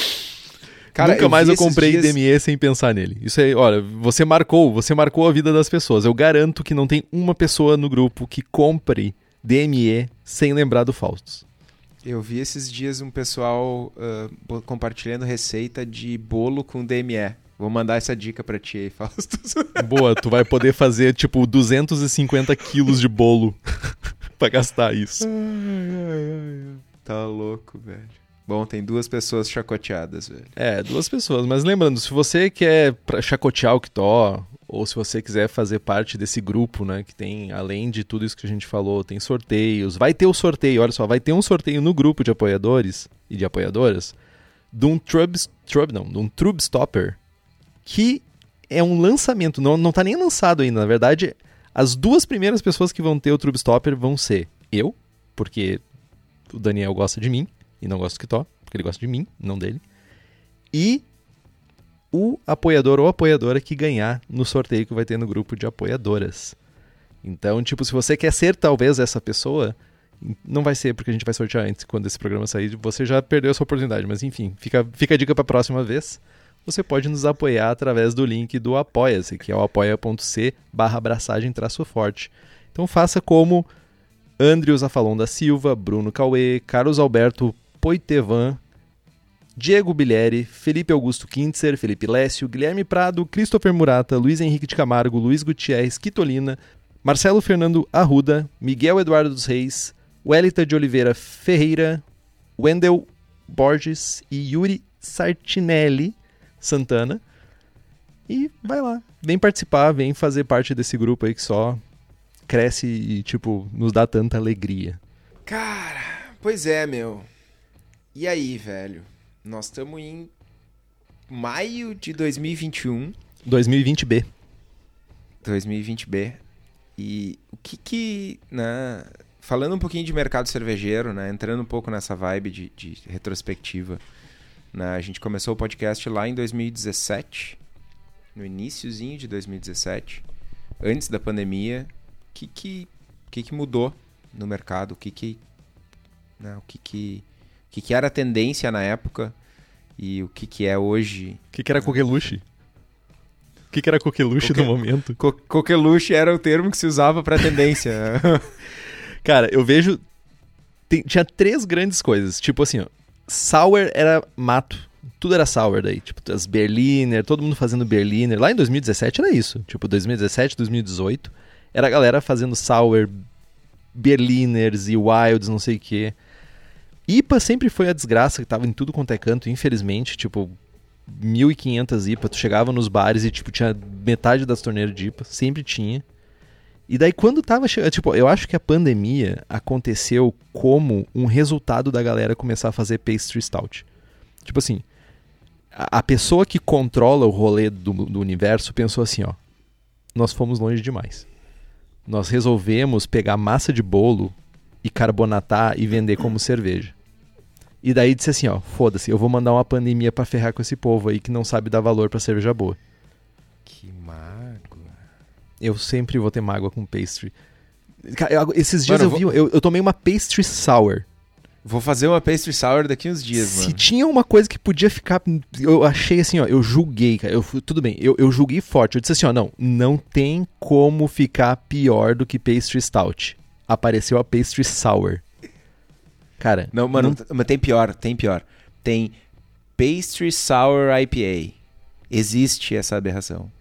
Nunca mais vi eu comprei dias- DME sem pensar nele. Isso aí, olha, você marcou, você marcou a vida das pessoas. Eu garanto que não tem uma pessoa no grupo que compre DME sem lembrar do Faustus. Eu vi esses dias um pessoal bo- compartilhando receita de bolo com DME. Vou mandar essa dica pra ti aí, [laughs] Faustus. Boa, tu vai poder fazer tipo 250 quilos de bolo [laughs] pra gastar isso. Tá louco, velho. Bom, tem duas pessoas chacoteadas, velho. É, duas pessoas. Mas lembrando, se você quer chacotear o Kitó, ou se você quiser fazer parte desse grupo, né, que tem, além de tudo isso que a gente falou, tem sorteios. Vai ter o sorteio, olha só, vai ter um sorteio no grupo de apoiadores e de apoiadoras de um Trub, Trub não, de um Trub Stopper, que é um lançamento, não, não tá nem lançado ainda. Na verdade, as duas primeiras pessoas que vão ter o Trub Stopper vão ser eu, porque o Daniel gosta de mim e não gosta do Kitó, porque ele gosta de mim, não dele. E o apoiador ou apoiadora que ganhar no sorteio que vai ter no grupo de apoiadoras. Então, tipo, se você quer ser talvez essa pessoa, não vai ser porque a gente vai sortear antes quando esse programa sair, você já perdeu essa oportunidade, mas enfim, fica, fica a dica para a próxima vez. Você pode nos apoiar através do link do Apoia-se, que é o apoia.c barra abraçagem traço forte. Então faça como Andrius Afalon da Silva, Bruno Cauê, Carlos Alberto Poitevan, Diego Bilieri, Felipe Augusto Kintzer, Felipe Lécio, Guilherme Prado, Christopher Murata, Luiz Henrique de Camargo, Luiz Gutierrez Quitolina, Marcelo Fernando Arruda, Miguel Eduardo dos Reis, Welita de Oliveira Ferreira, Wendel Borges e Yuri Sartinelli Santana. E vai lá, vem participar, vem fazer parte desse grupo aí que só cresce e, tipo, nos dá tanta alegria. Cara, pois é, meu. E aí, velho? Nós estamos em maio de 2021. 2020B. 2020B. E o que que, né, falando um pouquinho de mercado cervejeiro, né, entrando um pouco nessa vibe de, de retrospectiva, né, a gente começou o podcast lá em 2017, no iníciozinho de 2017, antes da pandemia. O que que, que que mudou no mercado? O que que, né, o que que, o que que era a tendência na época e o que que é hoje? O que, que era coqueluche? O que, que era coqueluche Coque- no momento? Co coqueluche era o termo que se usava para tendência. [laughs] Cara, eu vejo. tem- tinha três grandes coisas. Tipo assim, ó. Sour era mato. Tudo era sour daí. Tipo, as Berliner, todo mundo fazendo Berliner. Lá em 2017 era isso. Tipo, 2017, 2018. Era a galera fazendo sour, Berliners e Wilds, não sei o quê. IPA sempre foi a desgraça que tava em tudo quanto é canto, infelizmente. Tipo, 1.500 IPA. Tu chegava nos bares e, tipo, tinha metade das torneiras de IPA. Sempre tinha. E daí quando tava chegando, tipo, eu acho que a pandemia aconteceu como um resultado da galera começar a fazer pastry stout. Tipo assim, a, a pessoa que controla o rolê do, do universo pensou assim, ó, nós fomos longe demais. Nós resolvemos pegar massa de bolo e carbonatar e vender como cerveja. E daí disse assim, ó, foda-se, eu vou mandar uma pandemia pra ferrar com esse povo aí que não sabe dar valor pra cerveja boa. que mágoa. Eu sempre vou ter mágoa com pastry. Cara, eu- esses dias Mano, eu vi, eu, eu tomei uma pastry sour. Vou fazer uma pastry sour daqui uns dias, Se mano. tinha uma coisa que podia ficar. Eu achei assim, ó, eu julguei, cara. Eu, tudo bem, eu, eu julguei forte. Eu disse assim, ó, não, não tem como ficar pior do que pastry stout. Apareceu a pastry sour. Cara, Não, mano, mas tem pior, tem pior. Tem pastry sour IPA. Existe essa aberração.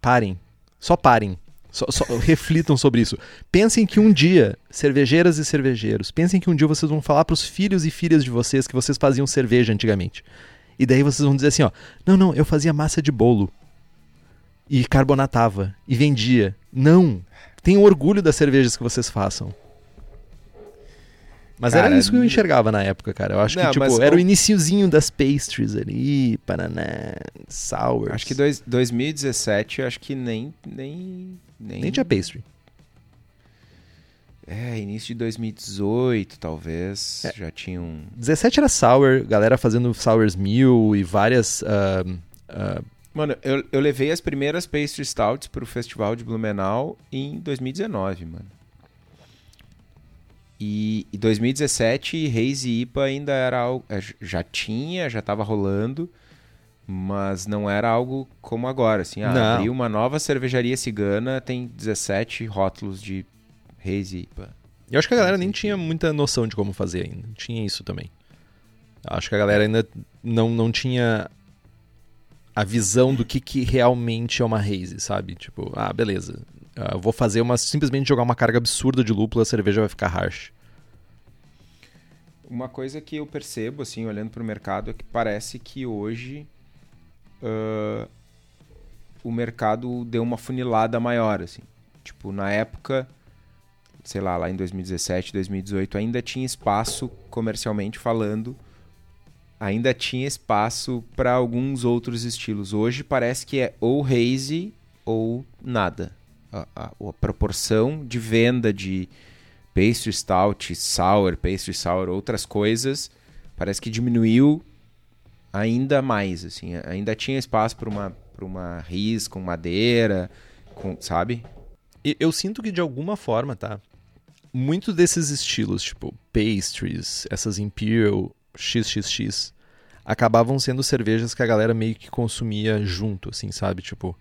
parem. Só parem. Só, só reflitam sobre isso. Pensem que um dia, cervejeiras e cervejeiros, pensem que um dia vocês vão falar pros filhos e filhas de vocês que vocês faziam cerveja antigamente. E daí vocês vão dizer assim, ó, não, não, eu fazia massa de bolo. E carbonatava. E vendia. Não. Tenham orgulho das cervejas que vocês façam. Mas Cara, era isso que eu enxergava na época, cara. Eu acho Não, que, tipo, era o iniciozinho das pastries ali, paraná, sours. Acho que dois, 2017, acho que nem, nem, nem... Nem tinha pastry. É, início de 2018, talvez. É. Já tinha um... 17 era sour, galera fazendo sours mil e várias. ah, ah, Mano, eu, eu levei as primeiras pastry stouts pro festival de Blumenau em 2019, mano. E em 2017, Reis e IPA ainda era algo... é, Já tinha, já tava rolando, mas não era algo como agora, assim. Ah, abriu uma nova cervejaria cigana, tem 17 rótulos de Reis e IPA. eu acho que a galera nem tinha muita noção de como fazer ainda. Tinha isso também. Acho que a galera ainda não, não tinha a visão do que, que realmente é uma haze, sabe? Tipo, ah, beleza. ah, eu vou fazer uma. Simplesmente jogar uma carga absurda de lúpulo, a cerveja vai ficar harsh. Uma coisa que eu percebo, assim, olhando pro mercado, é que parece que hoje ah, o mercado deu uma funilada maior, assim. Tipo, na época, sei lá, lá em 2017, 2018, ainda tinha espaço, comercialmente falando, ainda tinha espaço para alguns outros estilos. Hoje parece que é ou hazy ou nada. A, a- a proporção de venda de pastry stout, sour, pastry sour, outras coisas, parece que diminuiu ainda mais, assim, ainda tinha espaço para uma para uma ris com madeira, com, sabe? Eu sinto que de alguma forma, tá? Muitos desses estilos, tipo pastries, essas Imperial XXX, acabavam sendo cervejas que a galera meio que consumia junto, assim, sabe? Tipo,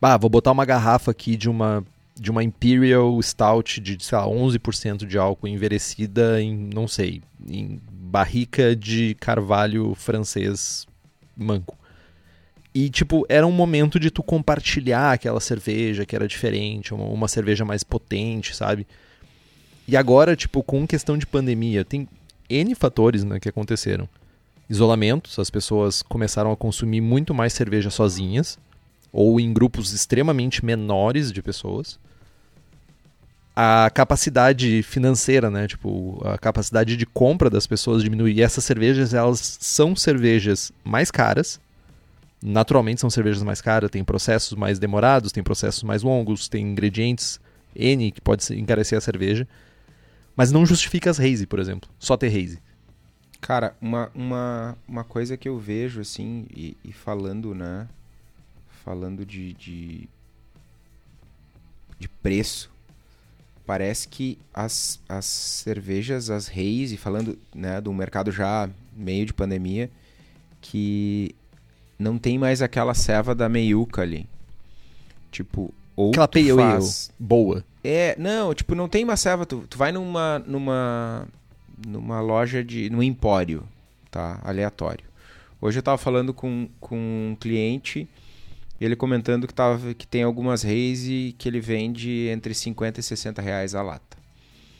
bah, vou botar uma garrafa aqui de uma de uma Imperial Stout de, sei lá, 11% de álcool envelhecida em, não sei, em barrica de carvalho francês manco. E, tipo, era um momento de tu compartilhar aquela cerveja que era diferente, uma, uma cerveja mais potente, sabe? E agora, tipo, com questão de pandemia, tem N fatores né, que aconteceram. Isolamentos, as pessoas começaram a consumir muito mais cerveja sozinhas, ou em grupos extremamente menores de pessoas. A capacidade financeira, né? Tipo, a capacidade de compra das pessoas diminui. E essas cervejas, elas são cervejas mais caras, naturalmente são cervejas mais caras, tem processos mais demorados, tem processos mais longos, tem ingredientes N que pode encarecer a cerveja, mas não justifica as hazy, por exemplo, só ter hazy. Cara, uma, uma, uma coisa que eu vejo, assim, e, e falando, né? Falando de, de, de preço, parece que as, as cervejas, as reis, e falando né, do mercado já meio de pandemia, que não tem mais aquela ceva da meiuca ali. Tipo, ou Aquela tu faz... boa. É, não, tipo, não tem uma serva. Tu, tu vai numa, numa, numa loja de. num empório, tá? Aleatório. Hoje eu tava falando com, com um cliente, ele comentando que, tava, que tem algumas reis e que ele vende entre 50 e 60 reais a lata.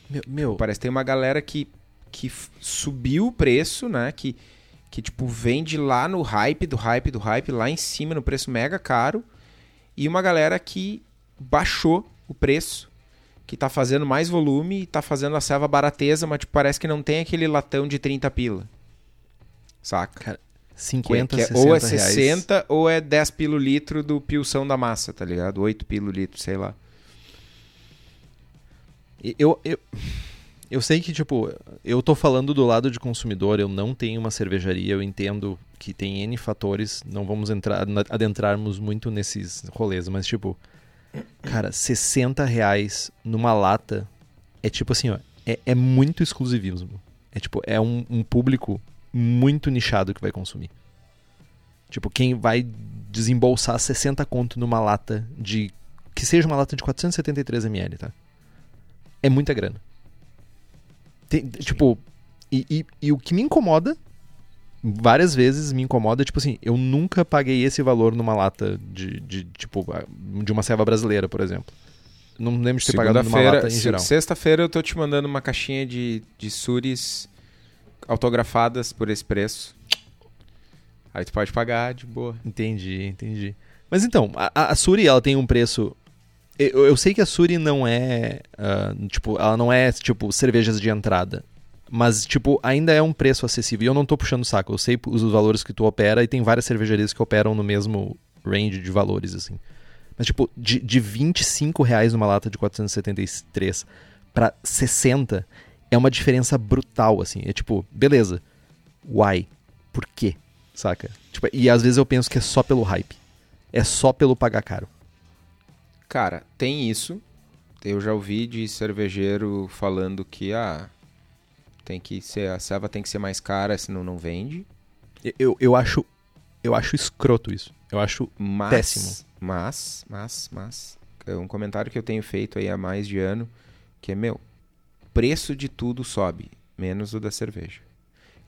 Meu, meu Parece que tem uma galera que, que subiu o preço, né? Que, que, tipo, vende lá no hype do hype do hype, lá em cima, no preço mega caro. E uma galera que baixou o preço, que tá fazendo mais volume e tá fazendo a serva barateza, mas tipo, parece que não tem aquele latão de 30 pila. Saca? 50, Que que é 60 ou é reais. 60 ou é 10 pilo litro do pilção da massa, tá ligado? 8 pilo litro, sei lá. Eu, eu, eu sei que, tipo, eu tô falando do lado de consumidor, eu não tenho uma cervejaria, eu entendo que tem N fatores, não vamos entrar, adentrarmos muito nesses rolês, mas, tipo, cara, 60 reais numa lata é tipo assim, ó, é, é muito exclusivismo. É tipo, é um, um público muito nichado que vai consumir. Tipo, quem vai desembolsar 60 conto numa lata de. Que seja uma lata de 473ml, tá? É muita grana. Tem- tipo, e, e- e o que me incomoda, várias vezes me incomoda, tipo assim, eu nunca paguei esse valor numa lata de, de tipo, de uma ceva brasileira, por exemplo. Não lembro de ter pagado numa lata em geral. sexta-feira eu tô te mandando uma caixinha de, de suris autografadas por esse preço. Aí tu pode pagar de boa. Entendi, entendi. Mas então, a, a- Suri, ela tem um preço. Eu, eu sei que a Suri não é. ah, tipo, ela não é, tipo, cervejas de entrada. Mas, tipo, ainda é um preço acessível. E eu não tô puxando o saco. Eu sei os valores que tu opera e tem várias cervejarias que operam no mesmo range de valores, assim. Mas, tipo, de, de 25 reais numa lata de 473 pra 60 é uma diferença brutal, assim. É tipo, beleza. Why? Por quê? Saca? Tipo, e às vezes eu penso que é só pelo hype. É só pelo pagar caro. Cara, tem isso. Eu já ouvi de cervejeiro falando que ah, tem que ser a ceva tem que ser mais cara, senão não vende. Eu- Eu, eu acho. Eu acho escroto isso. Eu acho. Mas, Péssimo. Mas, mas, mas, é um comentário que eu tenho feito aí há mais de ano, que é, meu, preço de tudo sobe, menos o da cerveja.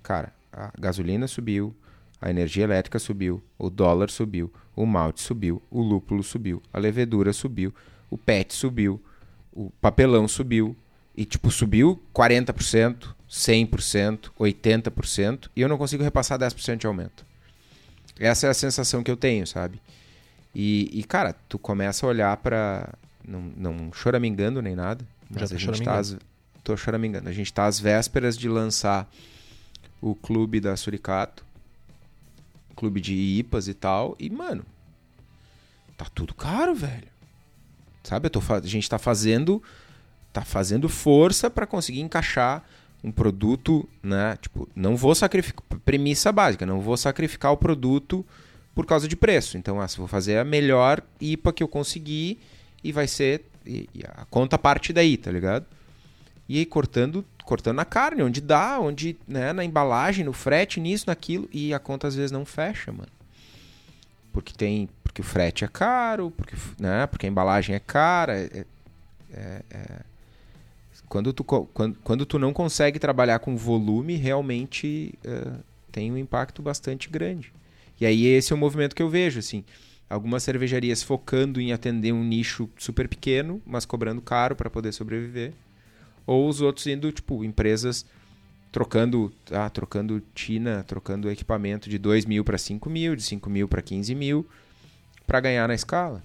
Cara, a gasolina subiu, a energia elétrica subiu, o dólar subiu, o malte subiu, o lúpulo subiu, a levedura subiu, o PET subiu, o papelão subiu, e tipo, subiu 40%, 100%, 80%, e eu não consigo repassar 10% de aumento. Essa é a sensação que eu tenho, sabe? E, e, cara, tu começa a olhar pra. Não, não choramingando nem nada. Mas Já tá a gente tá. Tô choramingando. A gente tá às vésperas de lançar o clube da Suricato. Clube de IPAs e tal. E, mano. Tá tudo caro, velho. Sabe? Eu tô, a gente tá fazendo. Tá fazendo força pra conseguir encaixar um produto, né? Tipo, não vou sacrificar. Premissa básica, não vou sacrificar o produto por causa de preço. Então, ah, vou fazer a melhor IPA que eu conseguir e vai ser e, e a conta parte daí, tá ligado? E aí cortando, cortando na carne, onde dá, onde, né, na embalagem, no frete, nisso, naquilo, e a conta às vezes não fecha, mano. Porque tem, porque o frete é caro, porque, né, porque a embalagem é cara, é, é, é... Quando, tu, quando, quando tu não consegue trabalhar com volume, realmente é, tem um impacto bastante grande. E aí esse é o movimento que eu vejo, assim. Algumas cervejarias focando em atender um nicho super pequeno, mas cobrando caro para poder sobreviver. Ou os outros indo, tipo, empresas trocando, ah, trocando tina, trocando equipamento de 2 mil para 5 mil, de 5 mil para 15 mil, para ganhar na escala.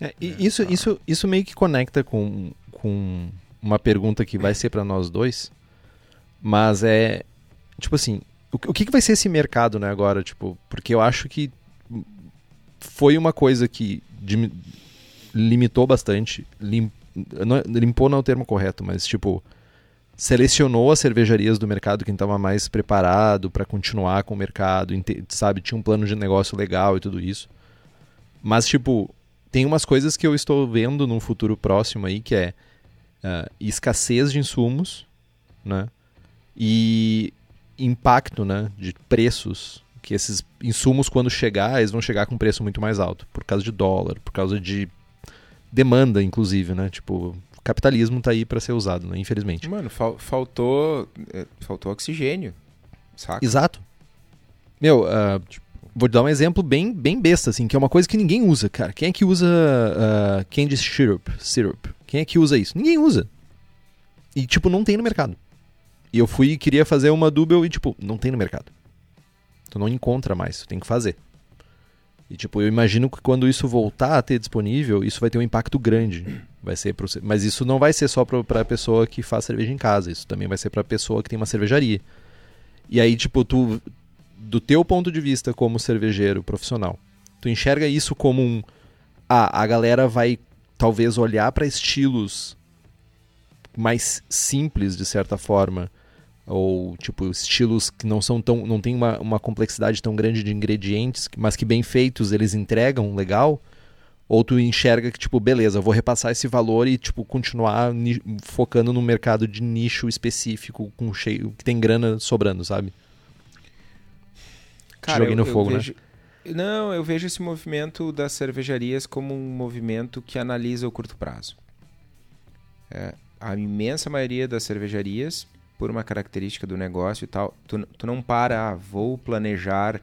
É, isso, isso, isso meio que conecta com, com uma pergunta que vai ser para nós dois, mas é tipo assim, o, o que, que vai ser esse mercado, né, agora, tipo, porque eu acho que foi uma coisa que limitou bastante, lim, não, limpou não é o termo correto, mas tipo selecionou as cervejarias do mercado quem estava mais preparado para continuar com o mercado, sabe, tinha um plano de negócio legal e tudo isso. Mas tipo, tem umas coisas que eu estou vendo num futuro próximo aí que é uh, escassez de insumos, né? E impacto, né, de preços, que esses insumos quando chegar, eles vão chegar com preço muito mais alto, por causa de dólar, por causa de demanda, inclusive, né? Tipo, capitalismo tá aí para ser usado, né? Infelizmente. Mano, fal faltou é, faltou oxigênio, saca? Exato. Meu, uh, tipo, vou dar um exemplo bem, bem besta, assim, que é uma coisa que ninguém usa, cara. Quem é que usa uh, candy syrup, syrup? Quem é que usa isso? Ninguém usa. E, tipo, não tem no mercado. E eu fui e queria fazer uma double e, tipo, não tem no mercado. Tu não encontra mais, tu tem que fazer. E, tipo, eu imagino que quando isso voltar a ter disponível, isso vai ter um impacto grande. Vai ser pro... Mas isso não vai ser só para a pessoa que faz cerveja em casa, isso também vai ser para a pessoa que tem uma cervejaria. E aí, tipo, tu, do teu ponto de vista como cervejeiro profissional, tu enxerga isso como um. Ah, a galera vai talvez olhar para estilos mais simples, de certa forma ou tipo estilos que não são tão não tem uma, uma complexidade tão grande de ingredientes mas que bem feitos eles entregam legal. Ou tu enxerga que tipo beleza vou repassar esse valor e tipo continuar focando no mercado de nicho específico com cheio que tem grana sobrando sabe? Cara, joguei no eu, fogo eu né? vejo... né não eu vejo esse movimento das cervejarias como um movimento que analisa o curto prazo. É, a imensa maioria das cervejarias por uma característica do negócio e tal, tu, tu não para, ah, vou planejar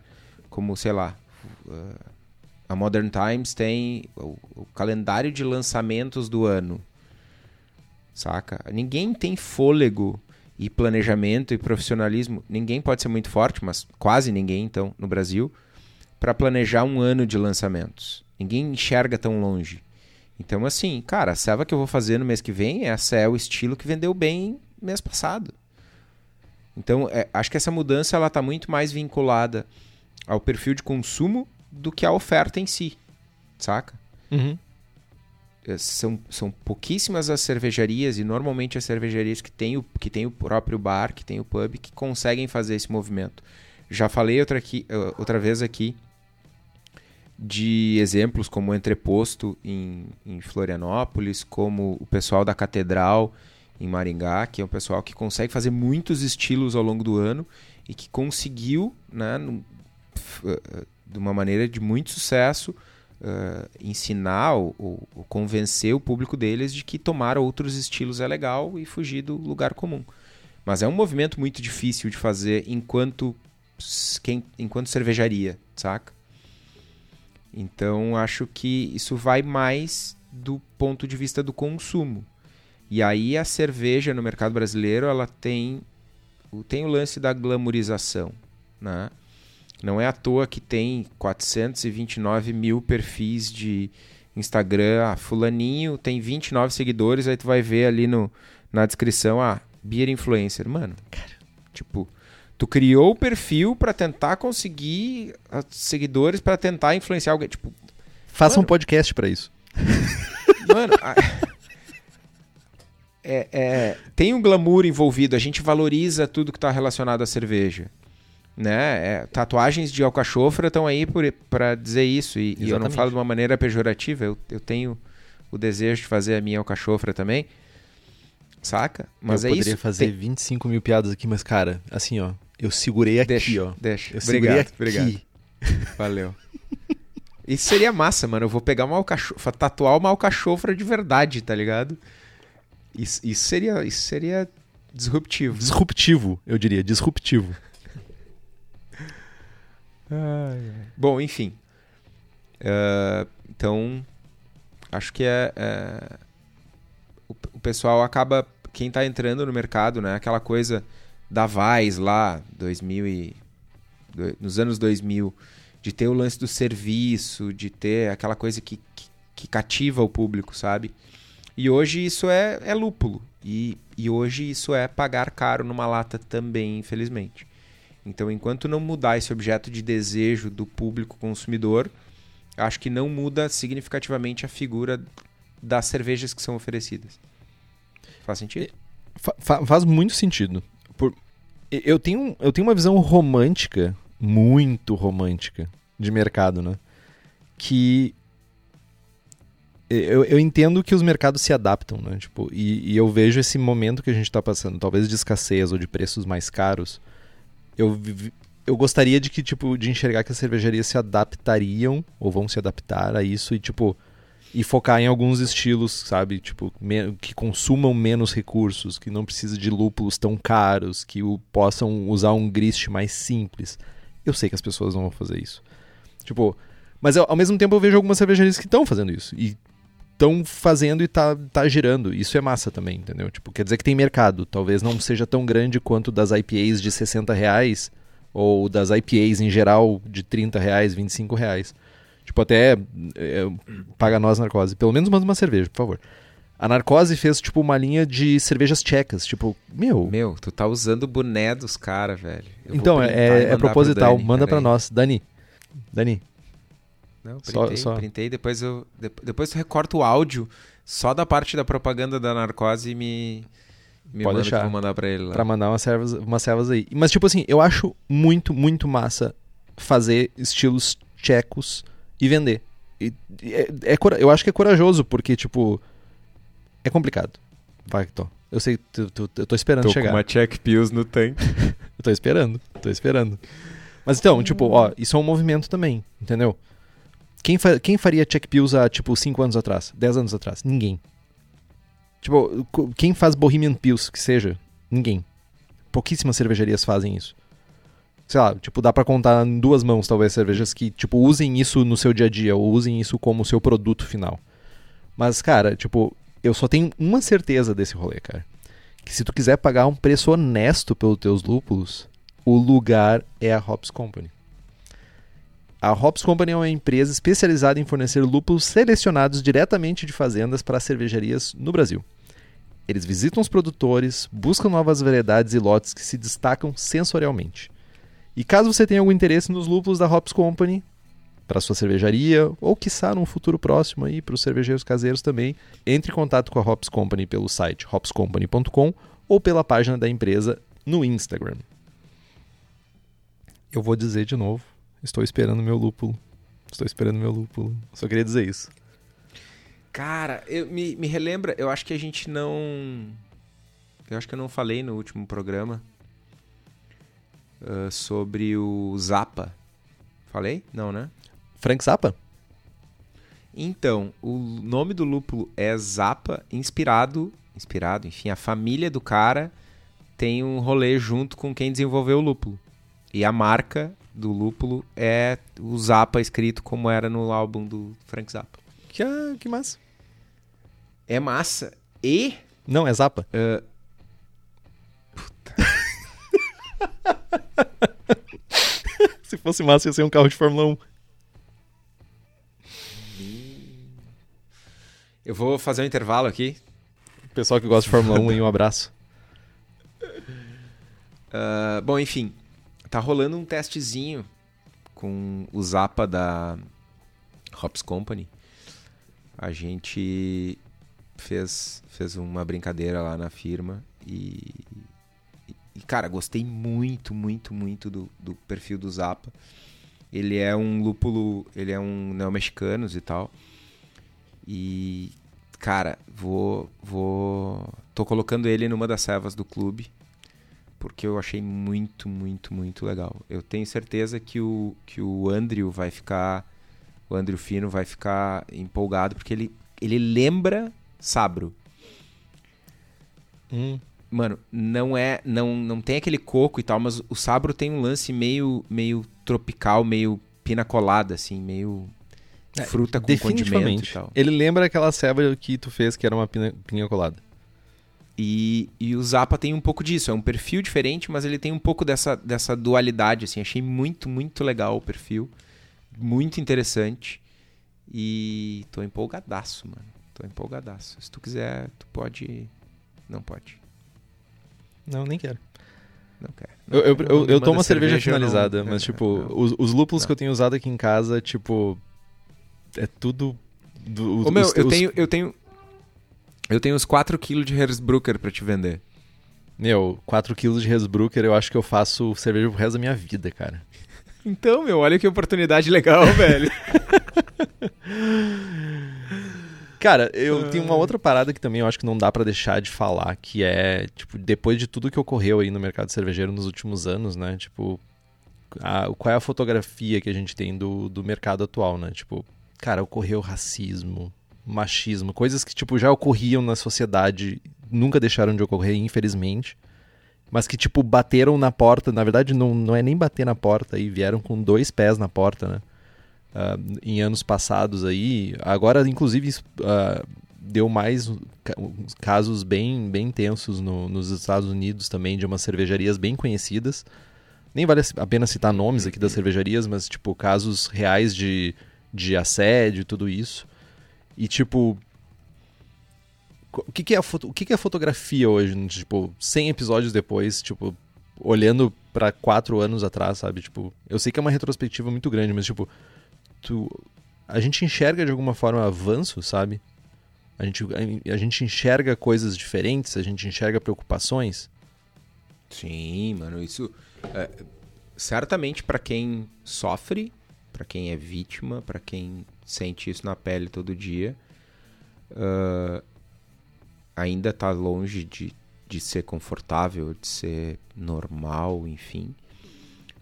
como, sei lá, uh, a Modern Times tem o, o, calendário de lançamentos do ano, saca? Ninguém tem fôlego e planejamento e profissionalismo, ninguém pode ser muito forte, mas quase ninguém, então, no Brasil, para planejar um ano de lançamentos. Ninguém enxerga tão longe. Então, assim, cara, a selva que eu vou fazer no mês que vem é a o estilo que vendeu bem mês passado. Então, é, acho que essa mudança ela está muito mais vinculada ao perfil de consumo do que à oferta em si, saca? Uhum. É, são, são pouquíssimas as cervejarias e normalmente as cervejarias que têm, o, que têm o próprio bar, que tem o pub, que conseguem fazer esse movimento. Já falei outra, aqui, outra vez aqui de exemplos como o Entreposto em, em Florianópolis, como o pessoal da Catedral em Maringá, que é um pessoal que consegue fazer muitos estilos ao longo do ano e que conseguiu, né, no, uh, de uma maneira de muito sucesso, uh, ensinar ou, ou, convencer o público deles de que tomar outros estilos é legal e fugir do lugar comum. Mas é um movimento muito difícil de fazer enquanto, quem, enquanto cervejaria, saca? Então acho que isso vai mais do ponto de vista do consumo. E aí a cerveja no mercado brasileiro ela tem, tem o lance da glamorização. Né? Não é à toa que tem 429 mil perfis de Instagram. Ah, fulaninho tem 29 seguidores, aí tu vai ver ali no, na descrição, ah, beer influencer. Mano, cara, tipo, tu criou o perfil para tentar conseguir seguidores para tentar influenciar alguém. Tipo, Faça mano, um podcast para isso. Mano, a é, é, tem um glamour envolvido, a gente valoriza tudo que está relacionado à cerveja. Né? É, tatuagens de alcachofra estão aí para dizer isso, e, e, eu não falo de uma maneira pejorativa, eu, eu tenho o desejo de fazer a minha alcachofra também. Saca? Mas eu é poderia isso. fazer Tem- 25 mil piadas aqui, mas, cara, assim, ó. Eu segurei aqui, Deixa, ó. deixa. Eu segurei Obrigado, aqui. obrigado. [laughs] Valeu. Isso seria massa, mano. Eu vou pegar uma alcachofra, tatuar uma alcachofra de verdade, tá ligado? Isso, isso seria, isso seria disruptivo. Disruptivo, eu diria, disruptivo. [laughs] Bom, enfim. Eh, então, acho que é, é- o, o pessoal acaba quem tá entrando no mercado, né? Aquela coisa da Vais lá, 2000 e, do- nos anos 2000, de ter o lance do serviço, de ter aquela coisa que, que, que cativa o público, sabe? E hoje isso é, é lúpulo. E, e hoje isso é pagar caro numa lata também, infelizmente. Então, enquanto não mudar esse objeto de desejo do público consumidor, acho que não muda significativamente a figura das cervejas que são oferecidas. Faz sentido? Fa- fa- faz muito sentido. Por... Eu, tenho, eu tenho uma visão romântica, muito romântica, de mercado, né? Que eu, eu entendo que os mercados se adaptam, né? Tipo, e, e eu vejo esse momento que a gente está passando, talvez de escassez ou de preços mais caros. Eu, eu gostaria de que, tipo, de enxergar que as cervejarias se adaptariam ou vão se adaptar a isso e, tipo, e focar em alguns estilos, sabe? Tipo, que consumam menos recursos, que não precisa de lúpulos tão caros, que o- possam usar um grist mais simples. Eu sei que as pessoas não vão fazer isso. Tipo, mas eu- ao mesmo tempo eu vejo algumas cervejarias que estão fazendo isso e estão fazendo e tá, tá girando. Isso é massa também, entendeu? Tipo, quer dizer que tem mercado. Talvez não seja tão grande quanto das IPAs de 60 reais ou das IPAs em geral de 30 reais, 25 reais. Tipo, até é, paga nós narcose. Pelo menos manda uma cerveja, por favor. A Narcose fez, tipo, uma linha de cervejas tchecas. Tipo, meu. Meu, tu tá usando o boné dos caras, velho. Eu então, é, é, é pro proposital. Dani, Manda pra peraí. nós. Dani. Dani. Não, Só- printei, só- printei, depois eu de- depois tu recorta o áudio só da parte da propaganda da narcose e me me Pode manda deixar. que eu vou mandar pra ele lá. Pra mandar umas servas, umas servas aí. Mas, tipo assim, eu acho muito, muito massa fazer estilos tchecos e vender. E- é- é eu acho que é corajoso, porque, tipo, é complicado. Vai, Tô. Eu sei, tu- tu- eu tô esperando Tô chegar. com uma check pills no tanque. [laughs] Eu tô esperando, tô esperando. Mas então, tipo, ó, isso é um movimento também, entendeu? Quem, fa- quem faria check pills há, tipo, 5 anos atrás, 10 anos atrás? Ninguém. Tipo, quem faz Bohemian Pills, que seja? Ninguém. Pouquíssimas cervejarias fazem isso. Sei lá, tipo, dá pra contar em duas mãos, talvez, cervejas que, tipo, usem isso no seu dia a dia, ou usem isso como seu produto final. Mas, cara, tipo, eu só tenho uma certeza desse rolê, cara. Que se tu quiser pagar um preço honesto pelos teus lúpulos, o lugar é a Hops Company. A Hops Company é uma empresa especializada em fornecer lúpulos selecionados diretamente de fazendas para cervejarias no Brasil. Eles visitam os produtores, buscam novas variedades e lotes que se destacam sensorialmente. E caso você tenha algum interesse nos lúpulos da Hops Company, para sua cervejaria, ou quiçá num futuro próximo aí para os cervejeiros caseiros também, entre em contato com a Hops Company pelo site hopscompany.com ou pela página da empresa no Instagram. Eu vou dizer de novo, estou esperando meu lúpulo. Estou esperando meu lúpulo. Só queria dizer isso. Cara, eu, me, me relembra, eu acho que a gente não. Eu acho que eu não falei no último programa ah, sobre o Zappa. Falei? Não, né? Frank Zappa? Então, o nome do lúpulo é Zappa, inspirado. Inspirado, enfim, a família do cara tem um rolê junto com quem desenvolveu o lúpulo. E a marca do lúpulo é o Zappa escrito como era no álbum do Frank Zappa. Que, ah, que massa. É massa. E Não, é Zappa. Ah, [laughs] Se fosse massa, ia ser um carro de Fórmula 1. eu vou fazer um intervalo aqui. Pessoal que gosta de Fórmula 1, aí, um abraço. Ah, bom, enfim, tá rolando um testezinho com o Zappa da Hops Company. A gente fez, fez uma brincadeira lá na firma e, e, cara, gostei muito, muito, muito do, do perfil do Zappa. Ele é um lúpulo, ele é um neomexicano e tal. E, cara, vou. vou. tô colocando ele numa das servas do clube. Porque eu achei muito, muito, muito legal. Eu tenho certeza que o, que o Andrew vai ficar. O Andrew Fino vai ficar empolgado, porque ele, ele lembra Sabro. Hum. Mano, não é. Não, não tem aquele coco e tal, mas o Sabro tem um lance meio, meio tropical, meio pina colada, assim, meio É, fruta com condimento e tal. Ele lembra aquela ceva que tu fez que era uma pinha, pinha colada. E, e o Zappa tem um pouco disso. É um perfil diferente, mas ele tem um pouco dessa, dessa dualidade, assim. Achei muito, muito legal o perfil. Muito interessante. E tô empolgadaço, mano. Tô empolgadaço. Se tu quiser, tu pode... Não pode. Não, nem quero. Não quer. Eu, eu, Não, eu, eu manda tomo a cerveja, eu não- finalizada, é, mas, tipo, não. os, os lúpulos Não. que eu tenho usado aqui em casa, tipo. É tudo. Do, Ô, meu, os- eu os- tenho... Eu tenho... Eu tenho uns 4kg de Hersbrucker pra te vender. Meu, 4kg de Hesbrucker, eu acho que eu faço cerveja pro resto da minha vida, cara. [laughs] Então, meu, olha que oportunidade legal, [laughs] velho. Cara, eu tenho uma outra parada que também eu acho que não dá pra deixar de falar, que é, tipo, depois de tudo que ocorreu aí no mercado cervejeiro nos últimos anos, né? Tipo, a- qual é a fotografia que a gente tem do, do mercado atual, né? Tipo, cara, ocorreu racismo, machismo, coisas que, tipo, já ocorriam na sociedade, nunca deixaram de ocorrer, infelizmente. Mas que, tipo, bateram na porta. Na verdade, não, não é nem bater na porta aí, vieram com dois pés na porta, né? Ah, em anos passados aí. Agora, inclusive, ah, deu mais casos bem, bem intensos no- nos Estados Unidos também, de umas cervejarias bem conhecidas. Nem vale a pena citar nomes aqui das cervejarias, mas, tipo, casos reais de, de assédio e tudo isso. E, tipo. O que, que, é, foto, o que, que é fotografia hoje? Tipo, 100 episódios depois, tipo, olhando pra quatro anos atrás, sabe? Tipo, eu sei que é uma retrospectiva muito grande, mas, tipo, tu, a gente enxerga de alguma forma avanço, sabe? A gente, a, a gente enxerga coisas diferentes, a gente enxerga preocupações. Sim, mano, isso é, certamente pra quem sofre, pra quem é vítima, pra quem sente isso na pele todo dia, ah, ainda tá longe de, de ser confortável, de ser normal, enfim.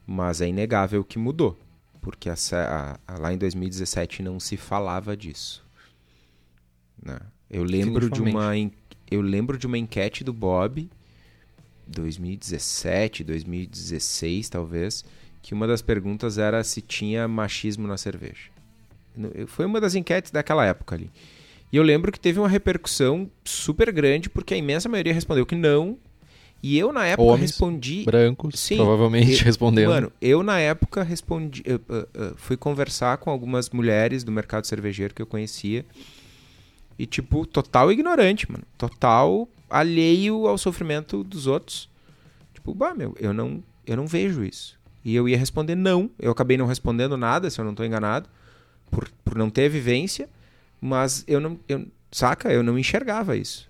Mas é inegável que mudou, porque a a- a- lá em 2017 não se falava disso. né? Eu lembro de uma eu lembro de uma enquete do Bob 2017, 2016 talvez, que uma das perguntas era se tinha machismo na cerveja. Foi uma das enquetes daquela época ali. E eu lembro que teve uma repercussão super grande, porque a imensa maioria respondeu que não. E eu, na época, Homens, respondi. Brancos, Sim, provavelmente eu- respondendo. Mano, eu na época respondi. eu, fui conversar com algumas mulheres do mercado cervejeiro que eu conhecia. E, tipo, total ignorante, mano. Total alheio ao sofrimento dos outros. Tipo, bah, meu, eu não, eu não vejo isso. E eu ia responder não. Eu acabei não respondendo nada, se eu não tô enganado. Por, por não ter vivência. Mas eu não. Eu, saca? Eu não enxergava isso.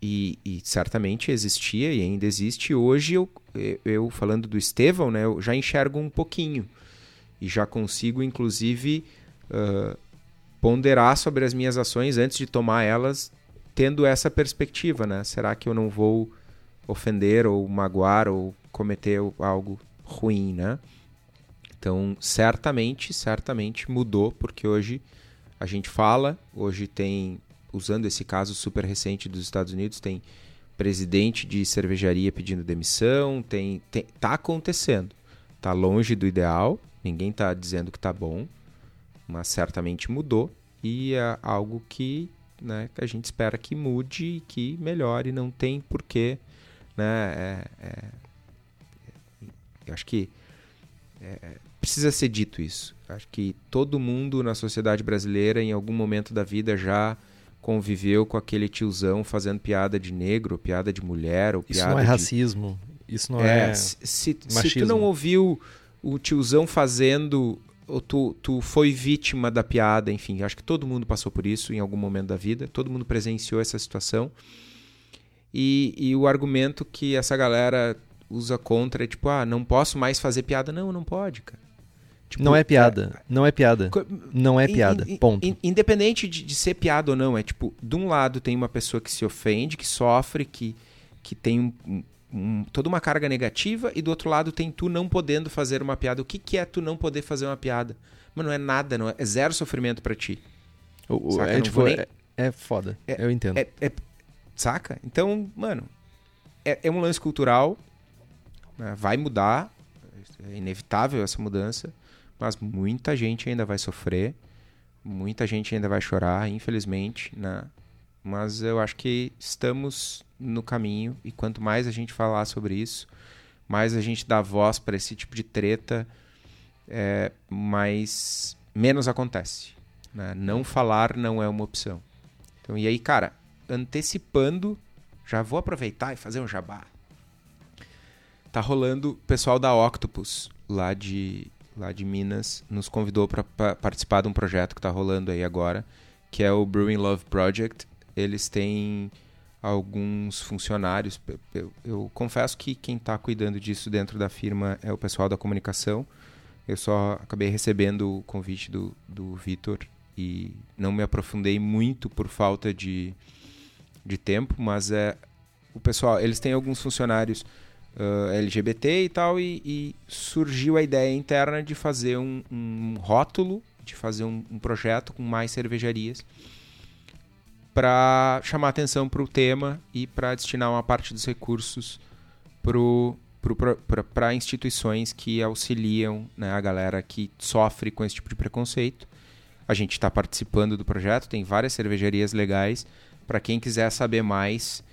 E, e certamente existia e ainda existe. Hoje, eu, eu falando do Estevão, né, eu já enxergo um pouquinho. E já consigo, inclusive, ah, ponderar sobre as minhas ações antes de tomar elas, tendo essa perspectiva, né? Será que eu não vou ofender ou magoar ou cometer algo ruim, né? Então, certamente, certamente mudou, porque hoje a gente fala, hoje tem, usando esse caso super recente dos Estados Unidos, tem presidente de cervejaria pedindo demissão, tem, tem tá acontecendo. Tá longe do ideal, ninguém tá dizendo que tá bom, mas certamente mudou e é algo que, né, que a gente espera que mude e que melhore, não tem porquê, né, é, é, eu acho que é, precisa ser dito isso. Acho que todo mundo na sociedade brasileira, em algum momento da vida, já conviveu com aquele tiozão fazendo piada de negro, piada de mulher, ou Isso piada não é de... racismo. Isso não É, é. se, se, se tu não ouviu o tiozão fazendo, ou tu, tu foi vítima da piada, enfim, acho que todo mundo passou por isso em algum momento da vida, todo mundo presenciou essa situação. E, e o argumento que essa galera usa contra é tipo, ah, não posso mais fazer piada. Não, não pode, cara. Tipo, Não é piada. Não é piada. Não é In- piada. in- Ponto. in- independente de, de ser piada ou não, é tipo, de um lado tem uma pessoa que se ofende, que sofre, que, que tem um- um- toda uma carga negativa, e do outro lado tem tu não podendo fazer uma piada. O que, que é tu não poder fazer uma piada? Mas não é nada, não é, é zero sofrimento pra ti. O- Saca, é, tipo, nem- é, é foda. É- eu entendo. É, é- saca? Então, mano, é, é um lance cultural, né? vai mudar, é inevitável essa mudança, mas muita gente ainda vai sofrer, muita gente ainda vai chorar, infelizmente, né? Mas eu acho que estamos no caminho e quanto mais a gente falar sobre isso, mais a gente dá voz para esse tipo de treta, é, mais menos acontece. né? Não falar não é uma opção. Então, e aí, cara, antecipando, já vou aproveitar e fazer um jabá. Tá rolando, o pessoal da Octopus, lá de, lá de Minas, nos convidou para participar de um projeto que tá rolando aí agora, que é o Brewing Love Project. Eles têm alguns funcionários. Eu, eu- confesso que quem tá cuidando disso dentro da firma é o pessoal da comunicação. Eu só acabei recebendo o convite do, do Vitor e não me aprofundei muito por falta de, de tempo, mas é o pessoal, eles têm alguns funcionários ah, LGBT e tal, e, e surgiu a ideia interna de fazer um, um rótulo, de fazer um, um projeto com mais cervejarias para chamar atenção para o tema e para destinar uma parte dos recursos para instituições que auxiliam né, a galera que sofre com esse tipo de preconceito. A gente está participando do projeto, tem várias cervejarias legais. Para quem quiser saber mais,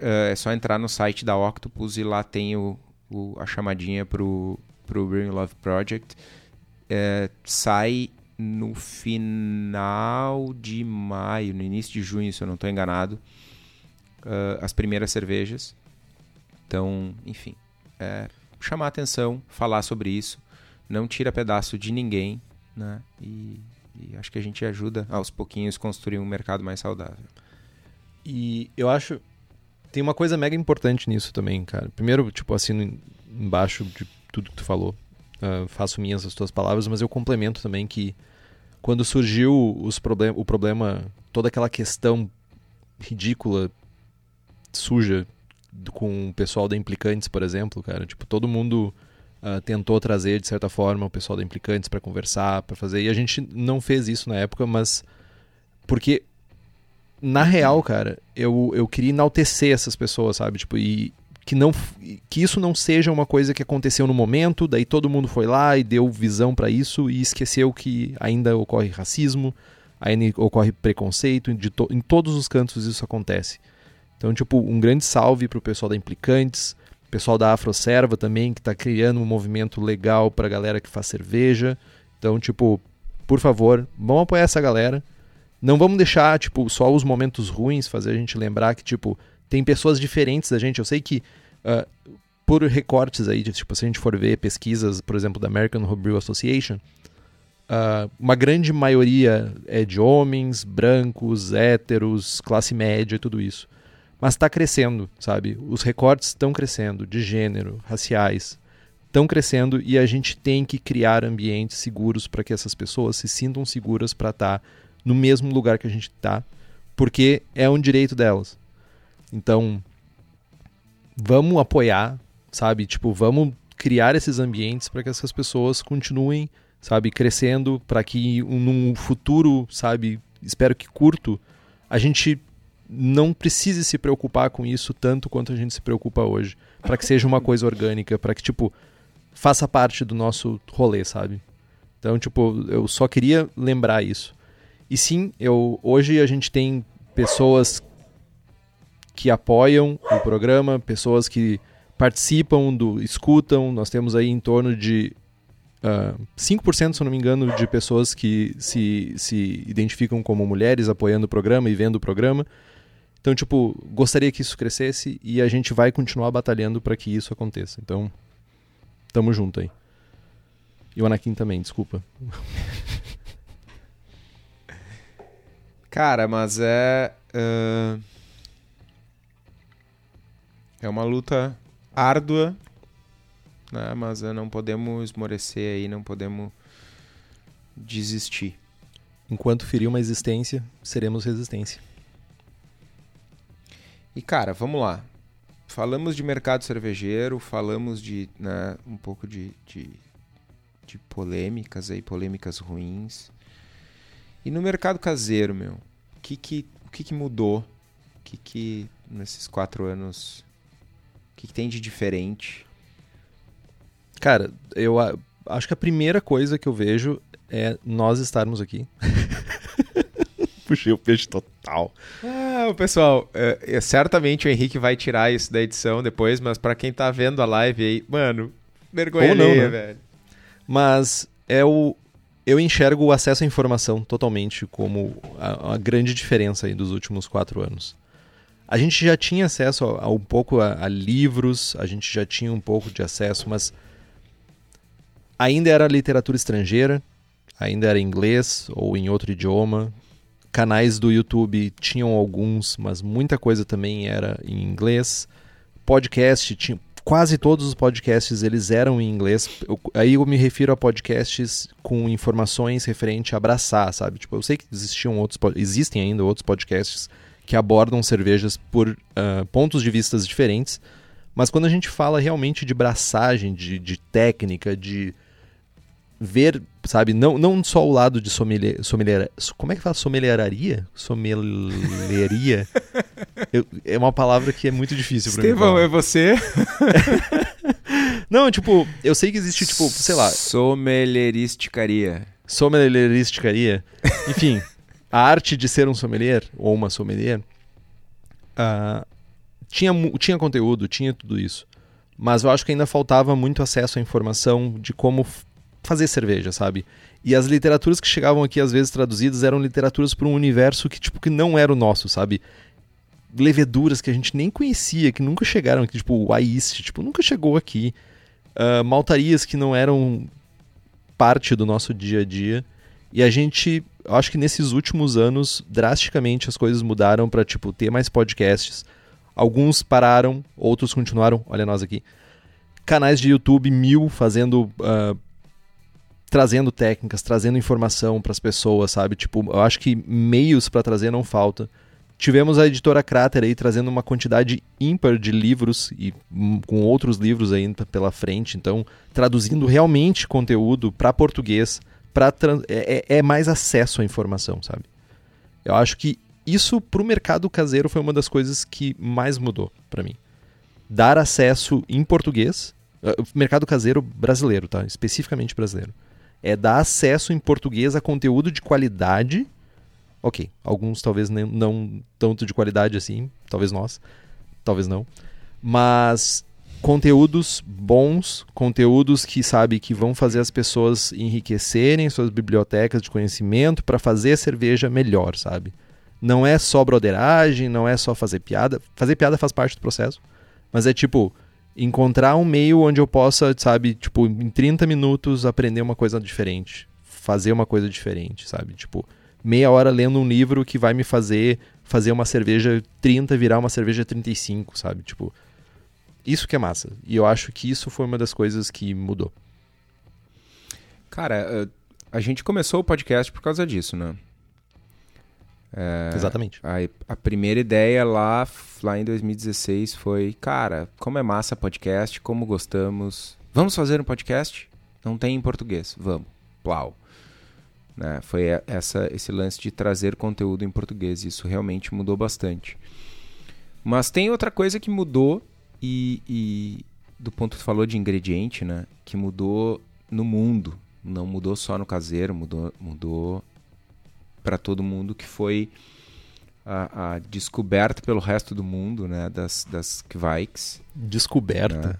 é só entrar no site da Octopus e lá tem o, o- a chamadinha pro, pro Brewing Love Project. É, sai no final de maio, no início de junho, se eu não estou enganado, ah, as primeiras cervejas. Então, enfim, é, chamar atenção, falar sobre isso, não tira pedaço de ninguém, né? E, e acho que a gente ajuda aos pouquinhos construir um mercado mais saudável. E eu acho. Tem uma coisa mega importante nisso também, cara. Primeiro, tipo, assino em- embaixo de tudo que tu falou. Ah, faço minhas as tuas palavras, mas eu complemento também que quando surgiu os problem o problema, toda aquela questão ridícula, suja, com o pessoal da Implicantes, por exemplo, cara. Tipo, todo mundo ah, tentou trazer, de certa forma, o pessoal da Implicantes para conversar, para fazer. E a gente não fez isso na época, mas. Porque na real, cara, eu, eu queria enaltecer essas pessoas, sabe? Tipo, e que não que isso não seja uma coisa que aconteceu no momento, daí todo mundo foi lá e deu visão pra isso e esqueceu que ainda ocorre racismo, ainda ocorre preconceito, to, em todos os cantos isso acontece. Então, tipo, um grande salve pro pessoal da Implicantes, pessoal da Afroserva também, que tá criando um movimento legal pra galera que faz cerveja. Então, tipo, por favor, vamos apoiar essa galera. Não vamos deixar, tipo, só os momentos ruins fazer a gente lembrar que, tipo, tem pessoas diferentes da gente. Eu sei que, ah, por recortes aí, tipo, se a gente for ver pesquisas, por exemplo, da American Homebrew Association, ah, uma grande maioria é de homens, brancos, héteros, classe média e tudo isso. Mas está crescendo, sabe? Os recortes estão crescendo, de gênero, raciais, estão crescendo e a gente tem que criar ambientes seguros para que essas pessoas se sintam seguras para estar no mesmo lugar que a gente está, porque é um direito delas. Então, vamos apoiar, sabe? Tipo, vamos criar esses ambientes para que essas pessoas continuem, sabe, crescendo, para que um, num futuro, sabe, espero que curto, a gente não precise se preocupar com isso tanto quanto a gente se preocupa hoje, para que seja uma coisa orgânica, para que tipo faça parte do nosso rolê, sabe? Então, tipo, eu só queria lembrar isso. E sim, eu hoje a gente tem pessoas que apoiam o programa, pessoas que participam do escutam, nós temos aí em torno de uh, 5%, se eu não me engano, de pessoas que se, se identificam como mulheres apoiando o programa e vendo o programa. Então, tipo, gostaria que isso crescesse e a gente vai continuar batalhando para que isso aconteça. Então, tamo junto aí. E o Anakin também, desculpa. [laughs] Cara, mas é. ah, é uma luta árdua, né? Mas eh, não podemos esmorecer aí, não podemos desistir. Enquanto ferir uma existência, seremos resistência. E cara, vamos lá. Falamos de mercado cervejeiro, falamos de né, um pouco de, de, de polêmicas aí, polêmicas ruins. E no mercado caseiro, meu, o que que, o que, que mudou? O que que nesses quatro anos, o que, que tem de diferente? Cara, eu a- acho que a primeira coisa que eu vejo é nós estarmos aqui. [laughs] Puxei o peixe total. Ah, pessoal, é, é, certamente o Henrique vai tirar isso da edição depois, mas pra quem tá vendo a live aí, mano, vergonha Ou não, alheia, né? velho. Mas é o. Eu enxergo o acesso à informação totalmente como a, a grande diferença dos últimos quatro anos. A gente já tinha acesso a, a um pouco a, a livros, a gente já tinha um pouco de acesso, mas ainda era literatura estrangeira, ainda era inglês ou em outro idioma. Canais do YouTube tinham alguns, mas muita coisa também era em inglês. Podcast tinha quase todos os podcasts eles eram em inglês. Eu- aí eu me refiro a podcasts com informações referente a abraçar, sabe? Tipo, eu sei que existiam outros, existem ainda outros podcasts que abordam cervejas por ah, pontos de vistas diferentes, mas quando a gente fala realmente de braçagem, de, de técnica, de ver, sabe, não, não só o lado de sommelier, sommelier como é que fala sommelieraria? Sommelieria? [laughs] Eu- é uma palavra que é muito difícil pra mim. Estevão, é você? [laughs] Não, tipo, eu sei que existe, tipo, sei lá, Sommeleristicaria. sommelieristicaria. Enfim, a arte de ser um sommelier, ou uma sommelier, ah, tinha, tinha conteúdo, tinha tudo isso. Mas eu acho que ainda faltava muito acesso à informação de como fazer cerveja, sabe? E as literaturas que chegavam aqui, às vezes traduzidas, eram literaturas para um universo que, tipo, que não era o nosso, sabe? Leveduras que a gente nem conhecia, que nunca chegaram aqui, tipo, o Aist, tipo, nunca chegou aqui. Ah, maltarias que não eram parte do nosso dia a dia. E a gente, acho que nesses últimos anos, drasticamente as coisas mudaram para tipo ter mais podcasts. Alguns pararam, outros continuaram. Olha nós aqui. Canais de YouTube mil fazendo ah, trazendo técnicas, trazendo informação para as pessoas, sabe? Tipo, eu acho que meios para trazer não falta. Tivemos a editora Crater aí trazendo uma quantidade ímpar de livros e hum, com outros livros ainda pela frente, então traduzindo realmente conteúdo para português, para é, é- é mais acesso à informação, sabe? Eu acho que isso pro mercado caseiro foi uma das coisas que mais mudou para mim. Dar acesso em português, eh, mercado caseiro brasileiro, tá? Especificamente brasileiro. É dar acesso em português a conteúdo de qualidade Ok, alguns talvez nem, não tanto de qualidade assim, talvez nós, talvez não. Mas conteúdos bons, conteúdos que sabe que vão fazer as pessoas enriquecerem suas bibliotecas de conhecimento para fazer a cerveja melhor, sabe? Não é só broderagem, não é só fazer piada. Fazer piada faz parte do processo, mas é tipo encontrar um meio onde eu possa, sabe, tipo, em 30 minutos aprender uma coisa diferente, fazer uma coisa diferente, sabe? Tipo, meia hora lendo um livro que vai me fazer fazer uma cerveja 30 virar uma cerveja 35, sabe? Tipo, isso que é massa. E eu acho que isso foi uma das coisas que mudou. Cara, eh, a gente começou o podcast por causa disso, né? É, Exatamente. A, a primeira ideia lá, lá em 2016 foi, cara, como é massa podcast, como gostamos. Vamos fazer um podcast? Não tem em português. Vamos. Plau. Né? Foi essa, esse lance de trazer conteúdo em português. Isso realmente mudou bastante. Mas tem outra coisa que mudou e, e do ponto que tu falou de ingrediente, né? Que mudou no mundo. Não mudou só no caseiro, mudou, mudou para todo mundo, que foi a, a descoberta pelo resto do mundo, né? Das, das Kveiks. Descoberta.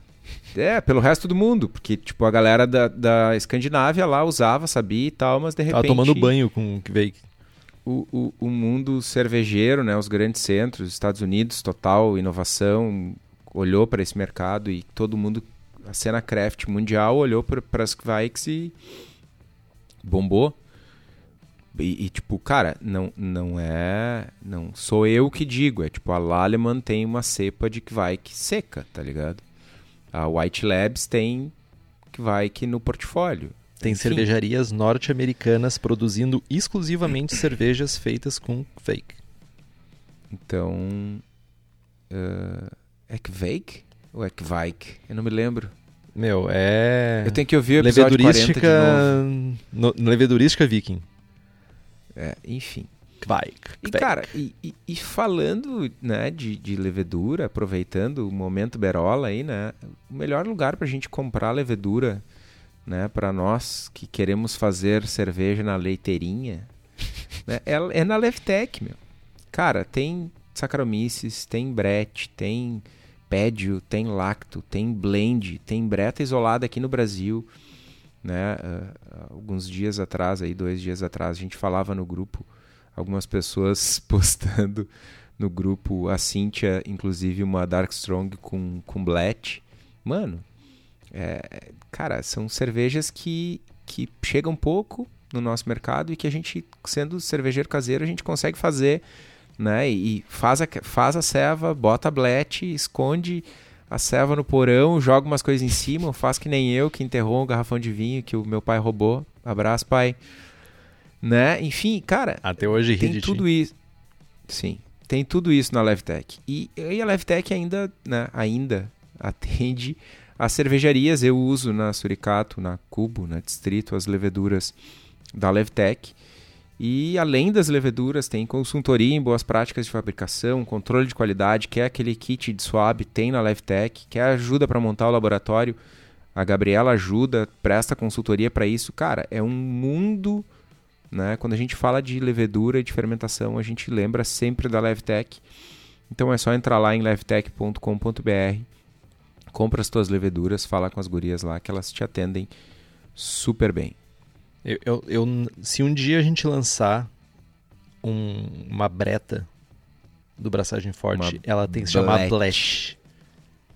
É, pelo resto do mundo, porque tipo a galera da, da Escandinávia lá usava, sabia e tal, mas de repente Tava tomando banho com veio. o, o, o mundo cervejeiro, né, os grandes centros, Estados Unidos, total inovação, olhou para esse mercado e todo mundo, a cena craft mundial olhou para as Kveiks e bombou. E, e, tipo, cara, não, não é. Não sou eu que digo, é tipo, a Laleman tem uma cepa de Kveik seca, tá ligado? A White Labs tem Kveik no portfólio. Tem Enfim. cervejarias norte-americanas produzindo exclusivamente [clears throat] cervejas feitas com fake. Então. Uh, Ekveik? Ou Ekvike? Eu não me lembro. Meu, é. Eu tenho que ouvir o episódio 40 de Levedurística. novo. No, levedurística viking. É, enfim. Kvike. E, cara, e, e- e falando né, de, de levedura, aproveitando o momento Berola aí, né? O melhor lugar pra gente comprar levedura, né? Pra nós que queremos fazer cerveja na leiteirinha, né, é, é na Leftec, meu. Cara, tem Saccharomyces, tem Brett, tem Pédio, tem Lacto, tem Blend, tem Breta isolada aqui no Brasil, né? ah, alguns dias atrás, aí dois dias atrás, a gente falava no grupo algumas pessoas [laughs] postando no grupo, a Cíntia, inclusive, uma Dark Strong com, com Blatt. Mano, é, cara, são cervejas que, que chegam pouco no nosso mercado e que a gente, sendo cervejeiro caseiro, a gente consegue fazer, né? E faz a, faz a ceva, bota a Blatt, esconde a ceva no porão, joga umas coisas em cima, faz que nem eu, que enterrou um garrafão de vinho que o meu pai roubou. Abraço, pai. Né? Enfim, cara, Até hoje ri tem tudo isso. Sim, tem tudo isso na Levtech. E, e a Levtech ainda, né, ainda atende as cervejarias. Eu uso na Suricato, na Cubo, na Distrito, as leveduras da Levtech. E além das leveduras, tem consultoria em boas práticas de fabricação, controle de qualidade, que é aquele kit de swab, tem na Levtech, que é ajuda para montar o laboratório. A Gabriela ajuda, presta consultoria para isso. Cara, é um mundo né? Quando a gente fala de levedura e de fermentação, a gente lembra sempre da Levtech. Então é só entrar lá em levtech.com.br, compra as tuas leveduras, fala com as gurias lá que elas te atendem super bem. Eu, eu- eu- se um dia a gente lançar um- uma breta do Braçagem Forte, Uma ela tem que se chamar. Blash.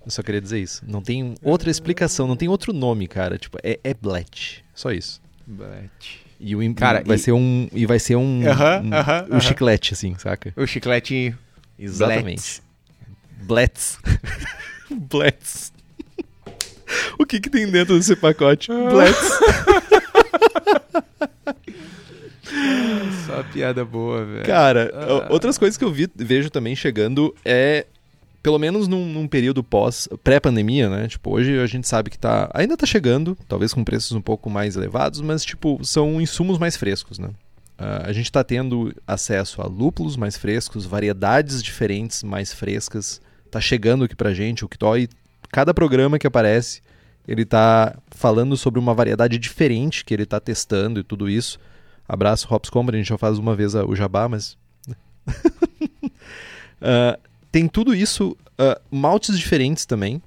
Eu só queria dizer isso. Não tem outra explicação, não tem outro nome, cara. Tipo, é, é. Só isso. E o Cara, vai e- ser um e vai ser um, Aham, um, aham, um aham. chiclete assim, saca? O chiclete Exatamente. Blets. [laughs] Blets. [laughs] o que que tem dentro desse pacote? Ah. Blets. [laughs] Só piada boa, velho. Cara, Ah. outras coisas que eu vi, vejo também chegando é pelo menos num, num período pós pré-pandemia, né? Tipo, hoje a gente sabe que tá ainda tá chegando, talvez com preços um pouco mais elevados, mas tipo, são insumos mais frescos, né? Ah, a gente tá tendo acesso a lúpulos mais frescos, variedades diferentes mais frescas. Tá chegando aqui pra gente o Kitoy. Cada programa que aparece, ele tá falando sobre uma variedade diferente que ele tá testando e tudo isso. Abraço, Hops Company, a gente já faz uma vez o jabá, mas. [laughs] Ah, tem tudo isso, ah, maltes diferentes também.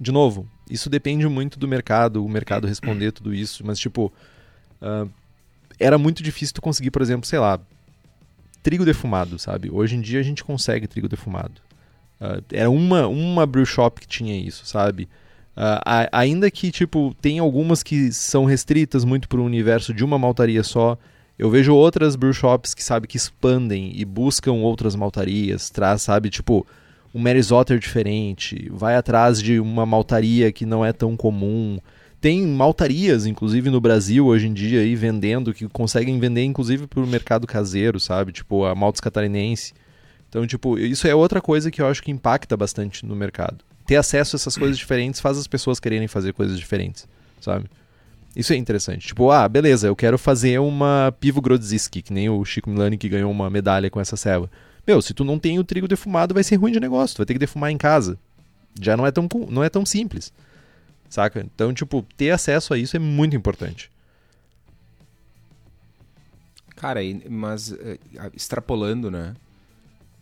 De novo, isso depende muito do mercado, o mercado responder tudo isso, mas tipo. ah, era muito difícil tu conseguir, por exemplo, sei lá, trigo defumado, sabe? Hoje em dia a gente consegue trigo defumado. Ah, era uma, uma brew shop que tinha isso, sabe? A- ainda que, tipo, tem algumas que são restritas muito para o universo de uma maltaria só, eu vejo outras brew shops que, sabe, que expandem e buscam outras maltarias, traz, sabe, tipo, um Mary's Otter diferente, vai atrás de uma maltaria que não é tão comum. Tem maltarias, inclusive, no Brasil hoje em dia, aí, vendendo, que conseguem vender, inclusive, para o mercado caseiro, sabe? Tipo, a maltes catarinense. Então, tipo, isso é outra coisa que eu acho que impacta bastante no mercado. Ter acesso a essas coisas diferentes faz as pessoas quererem fazer coisas diferentes, sabe? Isso é interessante. Tipo, ah, beleza, eu quero fazer uma Pivo Grodziski, que nem o Chico Milani que ganhou uma medalha com essa ceva. Meu, se tu não tem o trigo defumado, vai ser ruim de negócio. Tu vai ter que defumar em casa. Já não é tão, não é tão simples. Saca? Então, tipo, ter acesso a isso é muito importante. Cara, mas eh, extrapolando, né?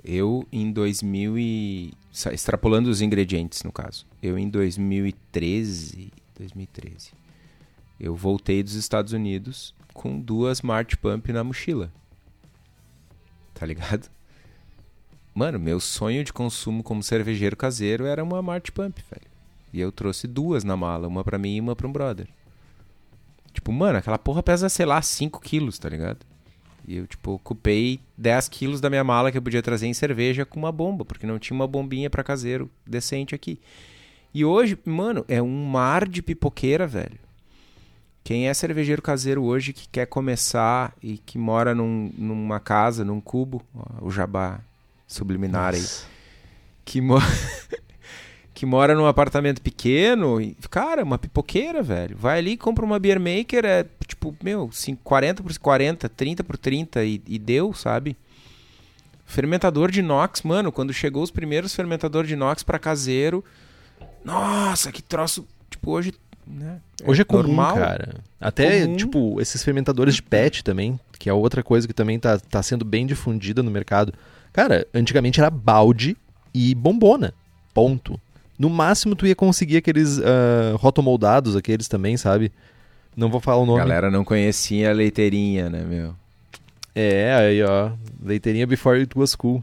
Eu em 2000 e... Extrapolando os ingredientes, no caso. Eu em 2013... 2013... Eu voltei dos Estados Unidos com duas Mart Pump na mochila. Tá ligado? Mano, meu sonho de consumo como cervejeiro caseiro era uma Mart Pump, velho. E eu trouxe duas na mala, uma pra mim e uma pra um brother. Tipo, mano, aquela porra pesa, sei lá, 5 quilos, tá ligado? E eu, tipo, ocupei 10 quilos da minha mala que eu podia trazer em cerveja com uma bomba, porque não tinha uma bombinha pra caseiro decente aqui. E hoje, mano, é um mar de pipoqueira, velho. Quem é cervejeiro caseiro hoje que quer começar e que mora num- numa casa, num cubo, ó, o jabá subliminar aí, que, mo- [laughs] que mora num apartamento pequeno, e, cara, uma pipoqueira, velho. Vai ali, compra uma beer maker, é tipo, meu, cin- 40 por 40, 30 por 30 e, e deu, sabe? Fermentador de inox, mano, quando chegou os primeiros fermentadores de inox pra caseiro, nossa, que troço, tipo, hoje, né? Hoje é comum, normal. cara. Até, Comum. tipo, esses fermentadores de PET também, que é outra coisa que também tá, tá sendo bem difundida no mercado. Cara, antigamente era balde e bombona. Ponto. No máximo tu ia conseguir aqueles ah, rotomoldados, aqueles também, sabe? Não vou falar o A nome. galera não conhecia a leiteirinha, né, meu? É, aí ó, leiteirinha before it was cool.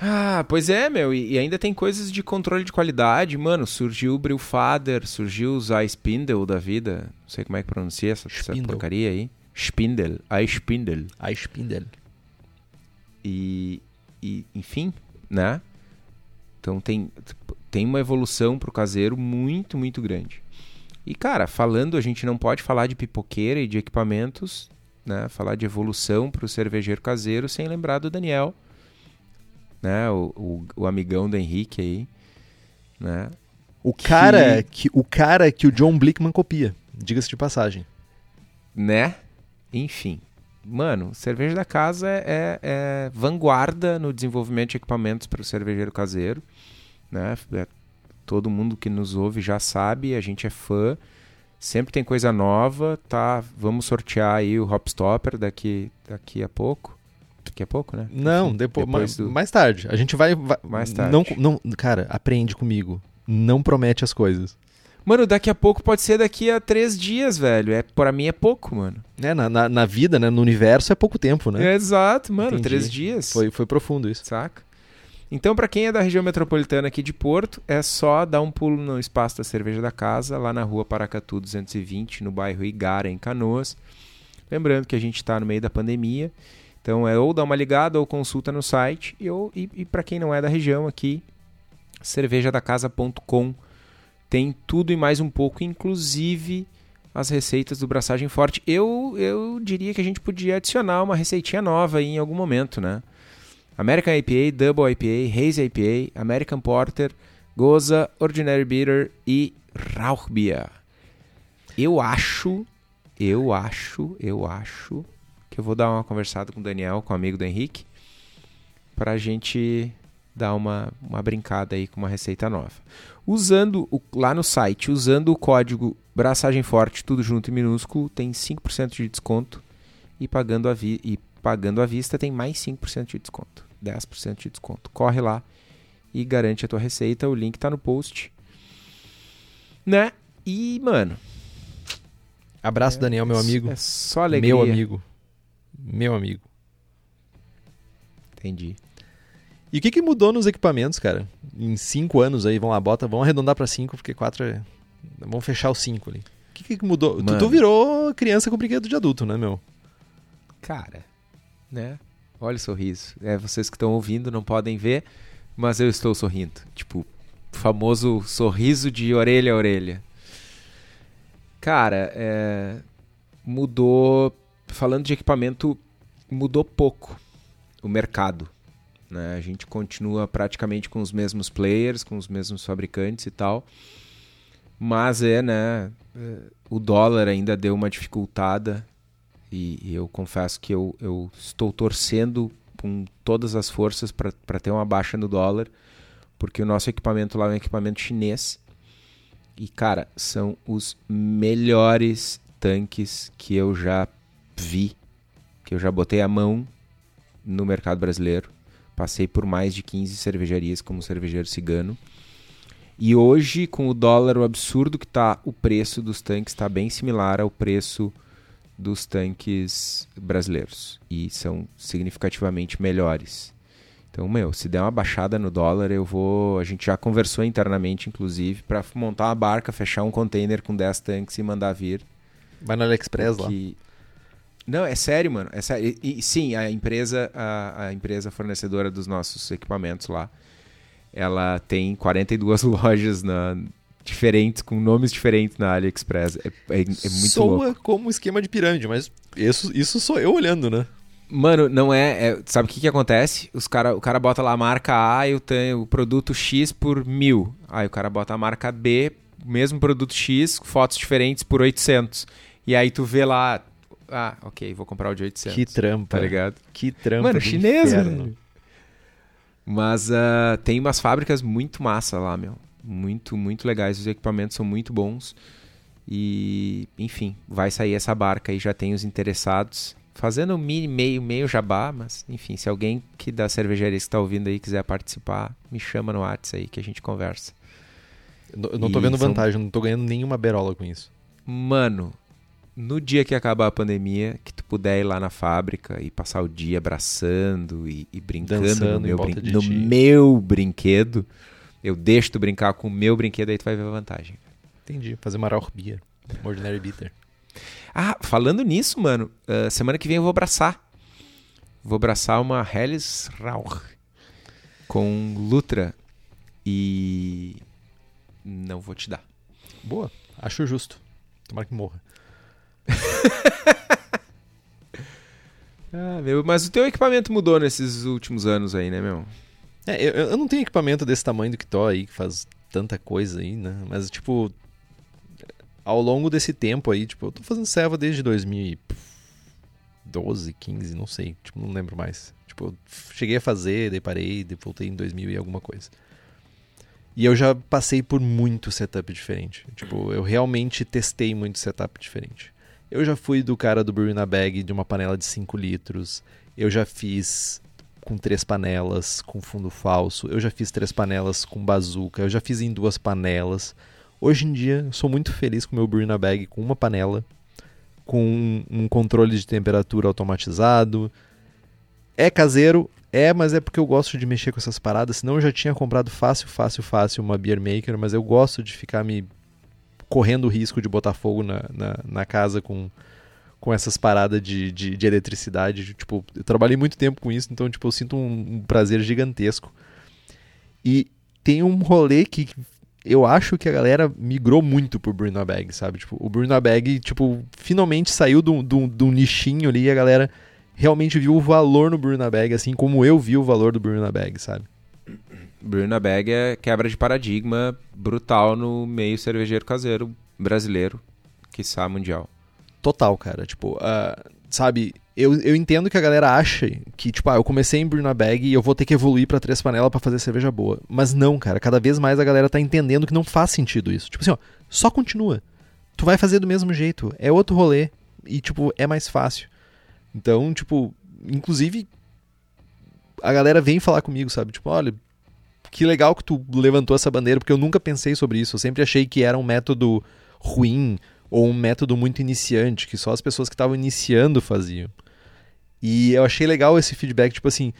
Ah, pois é, meu, e, ainda tem coisas de controle de qualidade, mano. Surgiu o Brewfather, surgiu os iSpindle da vida. Não sei como é que pronuncia essa, essa Spindle. porcaria aí. Spindle, iSpindle. A Spindle. E, e, enfim, né? Então tem, tem uma evolução pro caseiro muito, muito grande. E, cara, falando, a gente não pode falar de pipoqueira e de equipamentos, né? Falar de evolução pro cervejeiro caseiro sem lembrar do Daniel, né? O, o, o amigão do Henrique aí, né? O cara que... o cara que o John Blickman copia, diga-se de passagem. né? Enfim. Mano, cerveja da casa é, é- é vanguarda no desenvolvimento de equipamentos para o cervejeiro caseiro. Né? É- todo mundo que nos ouve já sabe, a gente é fã. Sempre tem coisa nova, tá? Vamos sortear aí o Hopstopper daqui, daqui a pouco. Daqui a pouco, né? Não, Enfim, depois, depois do- mais tarde. A gente vai, vai- Mais tarde. Não, não, cara, aprende comigo. Não promete as coisas. Mano, daqui a pouco pode ser daqui a três dias, velho. É, para mim é pouco, mano. É, na, na, na vida, né, no universo é pouco tempo, né? Exato, mano. Entendi. Três dias. Foi, foi profundo isso. Saca? Então, pra quem é da região metropolitana aqui de Porto, é só dar um pulo no espaço da Cerveja da Casa, lá na rua Paracatu 220, no bairro Igara, em Canoas. Lembrando que a gente está no meio da pandemia, então é ou dar uma ligada ou consulta no site. E, ou- e, e para quem não é da região aqui, cervejadacasa.com tem tudo e mais um pouco, inclusive as receitas do Braçagem Forte. Eu, eu diria que a gente podia adicionar uma receitinha nova aí em algum momento, né? American IPA, Double IPA, Hazy IPA, American Porter, Goza, Ordinary Bitter e Rauchbier. Eu acho, eu acho, eu acho que eu vou dar uma conversada com o Daniel, com o amigo do Henrique, pra gente dar uma, uma brincada aí com uma receita nova. Usando o- lá no site, usando o código Braçagem Forte, tudo junto em minúsculo, tem 5% de desconto e pagando, a vi e pagando à vista tem mais 5% de desconto. 10% de desconto. Corre lá e garante a tua receita. O link tá no post. Né? E, mano. Abraço, Daniel, meu é- amigo. É só alegria. meu amigo. Meu amigo. Entendi. E o que, que mudou nos equipamentos, cara? Em cinco anos aí, vamos lá, bota, vamos arredondar pra cinco, porque quatro é... Vamos fechar os cinco ali. O que, que mudou? Tu, tu virou criança com brinquedo de adulto, né, meu? Cara, né? Olha o sorriso. É, vocês que estão ouvindo não podem ver, mas eu estou sorrindo. Tipo, famoso sorriso de orelha a orelha. Cara, é, mudou. Falando de equipamento, mudou pouco o mercado. Né? A gente continua praticamente com os mesmos players, com os mesmos fabricantes e tal. Mas é, né? é, O dólar ainda deu uma dificultada e, e eu confesso que eu, eu estou torcendo com todas as forças para ter uma baixa no dólar, porque o nosso equipamento lá é um equipamento chinês. E, cara, são os melhores tanques que eu já vi, que eu já botei a mão no mercado brasileiro. Passei por mais de 15 cervejarias como cervejeiro cigano. E hoje, com o dólar, o absurdo que está o preço dos tanques está bem similar ao preço dos tanques brasileiros e são significativamente melhores. Então, meu, se der uma baixada no dólar, eu vou. A gente já conversou internamente, inclusive, para montar uma barca, fechar um container com 10 tanques e mandar vir. Vai no AliExpress lá. Não, é sério, mano. É sério. E, e, sim, a empresa, a, a empresa fornecedora dos nossos equipamentos lá, ela tem 42 [laughs] lojas na, diferentes, com nomes diferentes na AliExpress. É, é, é muito Soa louco. como esquema de pirâmide, mas isso, isso sou eu olhando, né? Mano, não é. é- sabe o que, que acontece? Os cara, o cara bota lá a marca A, eu tenho o produto X por mil. Aí o cara bota a marca B, mesmo produto X, fotos diferentes por 800. E aí tu vê lá. Ah, ok, vou comprar o de 800. Que trampa. Tá ligado? Que trampa. Mano, chinês, velho. Mas ah, tem umas fábricas muito massa lá, meu. Muito, muito legais. Os equipamentos são muito bons. E, enfim, vai sair essa barca aí, já tem os interessados. Fazendo um mini, meio, meio jabá, mas, enfim, se alguém que da cervejaria que está ouvindo aí quiser participar, me chama no WhatsApp aí que a gente conversa. Eu não- tô E vendo são- vantagem, não tô ganhando nenhuma berola com isso. Mano, no dia que acabar a pandemia, que tu puder ir lá na fábrica e passar o dia abraçando e, e brincando Dançando no, meu, brin- no meu brinquedo, eu deixo tu brincar com o meu brinquedo, aí tu vai ver a vantagem. Entendi. Fazer uma. Uma Ordinary Bitter. Ah, falando nisso, mano, ah, semana que vem eu vou abraçar. Vou abraçar uma Helles Rauch com Lutra e não vou te dar. Boa. Acho justo. Tomara que morra. [laughs] Ah, meu, mas o teu equipamento mudou nesses últimos anos aí, né, meu? É, eu, eu não tenho equipamento desse tamanho do que tô aí, que faz tanta coisa aí, né? Mas, tipo, ao longo desse tempo aí, tipo, eu tô fazendo serva desde 2012, 15, não sei, tipo, não lembro mais. Tipo, eu cheguei a fazer, daí parei, daí voltei em 2000 e alguma coisa. E eu já passei por muito setup diferente. Tipo, eu realmente testei muito setup diferente. Eu já fui do cara do brew bag de uma panela de 5 litros. Eu já fiz com três panelas, com fundo falso. Eu já fiz três panelas com bazuca. Eu já fiz em duas panelas. Hoje em dia, sou muito feliz com o meu brew bag com uma panela, com um controle de temperatura automatizado. É caseiro, é, mas é porque eu gosto de mexer com essas paradas. Senão eu já tinha comprado fácil, fácil, fácil uma beer maker, mas eu gosto de ficar me correndo o risco de botar fogo na, na, na casa com, com essas paradas de, de, de eletricidade. Tipo, eu trabalhei muito tempo com isso, então tipo, eu sinto um, um prazer gigantesco. E tem um rolê que eu acho que a galera migrou muito pro Bruno Bag, sabe? Tipo, o Bruno Bag, tipo, finalmente saiu um de um ninchinho ali e a galera realmente viu o valor no Bruno Bag, assim como eu vi o valor do Bruno Bag, sabe? Bruna Bag é quebra de paradigma brutal no meio cervejeiro caseiro brasileiro, quiçá mundial. Total, cara. Tipo, ah, sabe, eu, eu entendo que a galera acha que, tipo, ah, eu comecei em Bruna Bag e eu vou ter que evoluir pra três panelas pra fazer cerveja boa. Mas não, cara. Cada vez mais a galera tá entendendo que não faz sentido isso. Tipo assim, ó, só continua. Tu vai fazer do mesmo jeito. É outro rolê. E, tipo, é mais fácil. Então, tipo, inclusive, a galera vem falar comigo, sabe? Tipo, olha, que legal que tu levantou essa bandeira, porque eu nunca pensei sobre isso. Eu sempre achei que era um método ruim ou um método muito iniciante, que só as pessoas que estavam iniciando faziam. E eu achei legal esse feedback, tipo assim,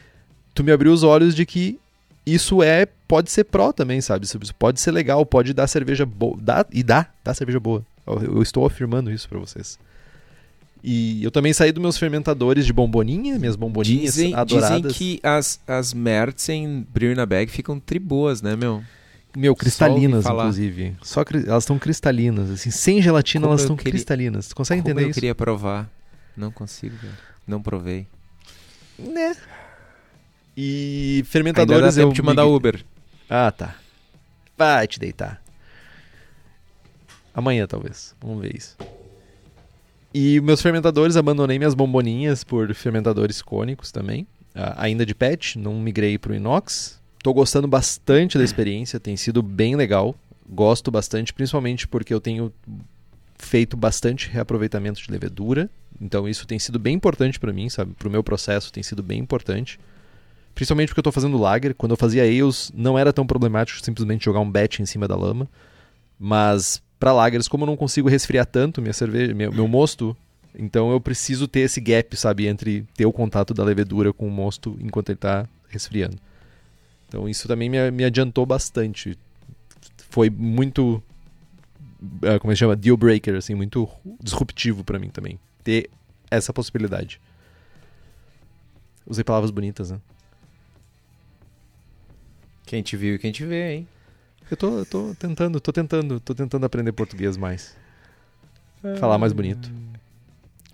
tu me abriu os olhos de que isso é pode ser pró também, sabe? Isso pode ser legal, pode dar cerveja boa, dá e dá, dá cerveja boa. Eu, eu estou afirmando isso pra vocês. E eu também saí dos meus fermentadores de bomboninha, minhas bomboninhas Dizem, adoradas. dizem que as, as Mertzen Bag ficam triboas, né, meu? Meu, cristalinas, inclusive. Só elas estão cristalinas, assim, sem gelatina Como elas eu estão queria- cristalinas. Tu consegue Como entender eu isso? queria provar. Não consigo, velho. Não provei. Né? E Ainda dá fermentadores tempo eu de mandar Uber. Ah, tá. Vai te deitar. Amanhã, talvez. Vamos ver isso. E meus fermentadores, abandonei minhas bomboninhas por fermentadores cônicos também. Ah, ainda de PET, não migrei pro inox. Tô gostando bastante da experiência, tem sido bem legal. Gosto bastante, principalmente porque eu tenho feito bastante reaproveitamento de levedura. Então isso tem sido bem importante para mim, sabe? Pro meu processo tem sido bem importante. Principalmente porque eu tô fazendo lager. Quando eu fazia ales, não era tão problemático simplesmente jogar um batch em cima da lama. Mas para lagers, como eu não consigo resfriar tanto minha cerveja, meu, meu mosto, então eu preciso ter esse gap, sabe, entre ter o contato da levedura com o mosto enquanto ele tá resfriando. Então isso também me, me adiantou bastante. Foi muito ah, como é que chama, deal breaker, assim, muito disruptivo para mim também ter essa possibilidade. Usei palavras bonitas, né? Quem te viu e quem te vê, hein? Eu tô, eu tô tentando, tô tentando, tô tentando aprender português mais. Falar mais bonito.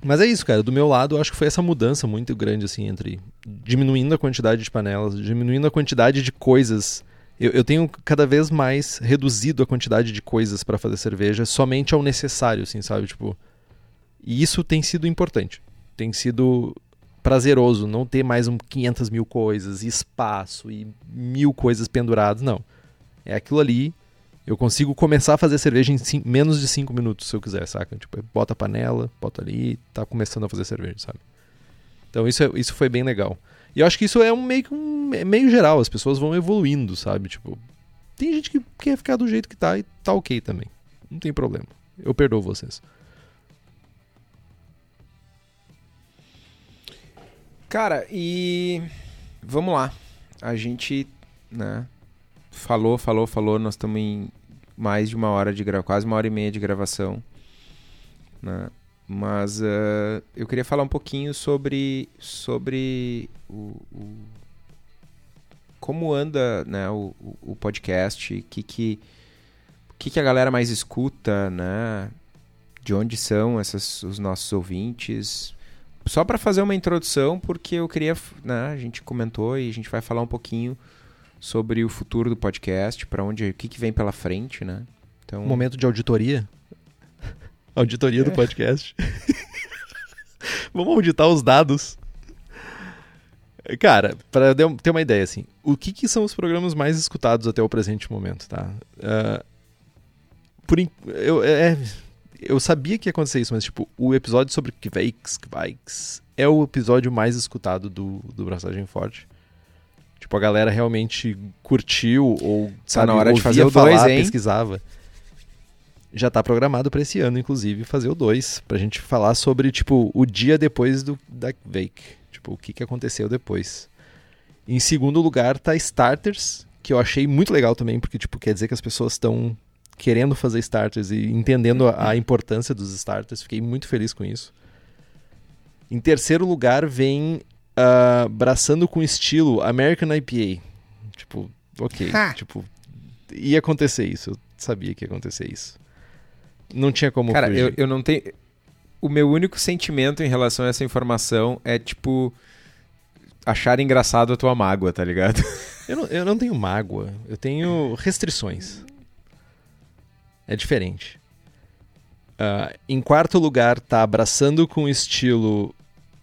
Mas é isso, cara. Do meu lado, eu acho que foi essa mudança muito grande, assim, entre diminuindo a quantidade de panelas, diminuindo a quantidade de coisas. Eu, eu tenho cada vez mais reduzido a quantidade de coisas para fazer cerveja somente ao necessário, assim, sabe? Tipo. E isso tem sido importante. Tem sido prazeroso não ter mais um 500 mil coisas, e espaço e mil coisas penduradas. Não. É aquilo ali. Eu consigo começar a fazer cerveja em cin- menos de 5 minutos, se eu quiser, saca? Tipo, bota a panela, bota ali, tá começando a fazer cerveja, sabe? Então isso, é- isso foi bem legal. E eu acho que isso é um meio um é meio geral, as pessoas vão evoluindo, sabe? Tipo, tem gente que quer ficar do jeito que tá e tá ok também. Não tem problema. Eu perdoo vocês. Cara, e vamos lá. A gente, né, falou, falou, falou, nós estamos em mais de uma hora de gravação, quase uma hora e meia de gravação, né? Mas eh, eu queria falar um pouquinho sobre sobre o, o- como anda, né, o, o- o podcast, que que o que que a galera mais escuta, né? De onde são essas, os nossos ouvintes? só para fazer uma introdução, porque eu queria, né, a gente comentou e a gente vai falar um pouquinho sobre o futuro do podcast, para onde, o que, que vem pela frente, né? Então, Um momento de auditoria. [laughs] auditoria do É. podcast. [laughs] Vamos auditar os dados. Cara, para ter uma ideia, assim, o que, que são os programas mais escutados até o presente momento, tá? Ah, por in- eu, é, eu sabia que ia acontecer isso, mas, tipo, o episódio sobre Kveiks, Kveiks é o episódio mais escutado do, do Braçagem Forte. Tipo, a galera realmente curtiu ou, sabe, na hora de fazer o falar, dois, hein? pesquisava. Já tá programado pra esse ano, inclusive, fazer o 2, pra gente falar sobre, tipo, o dia depois do da Vake. Tipo, o que, que aconteceu depois. Em segundo lugar tá Starters, que eu achei muito legal também, porque, tipo, quer dizer que as pessoas estão querendo fazer starters e entendendo a, a importância dos starters. Fiquei muito feliz com isso. Em terceiro lugar vem ah, Braçando com Estilo, American IPA. Tipo, ok. Ha! Tipo, ia acontecer isso. Eu sabia que ia acontecer isso. Não tinha como cara, fugir. eu, eu não tenho. O meu único sentimento em relação a essa informação é tipo achar engraçado a tua mágoa, tá ligado? [laughs] Eu não, eu não tenho mágoa, eu tenho restrições. É diferente. Ah, em quarto lugar tá Abraçando com estilo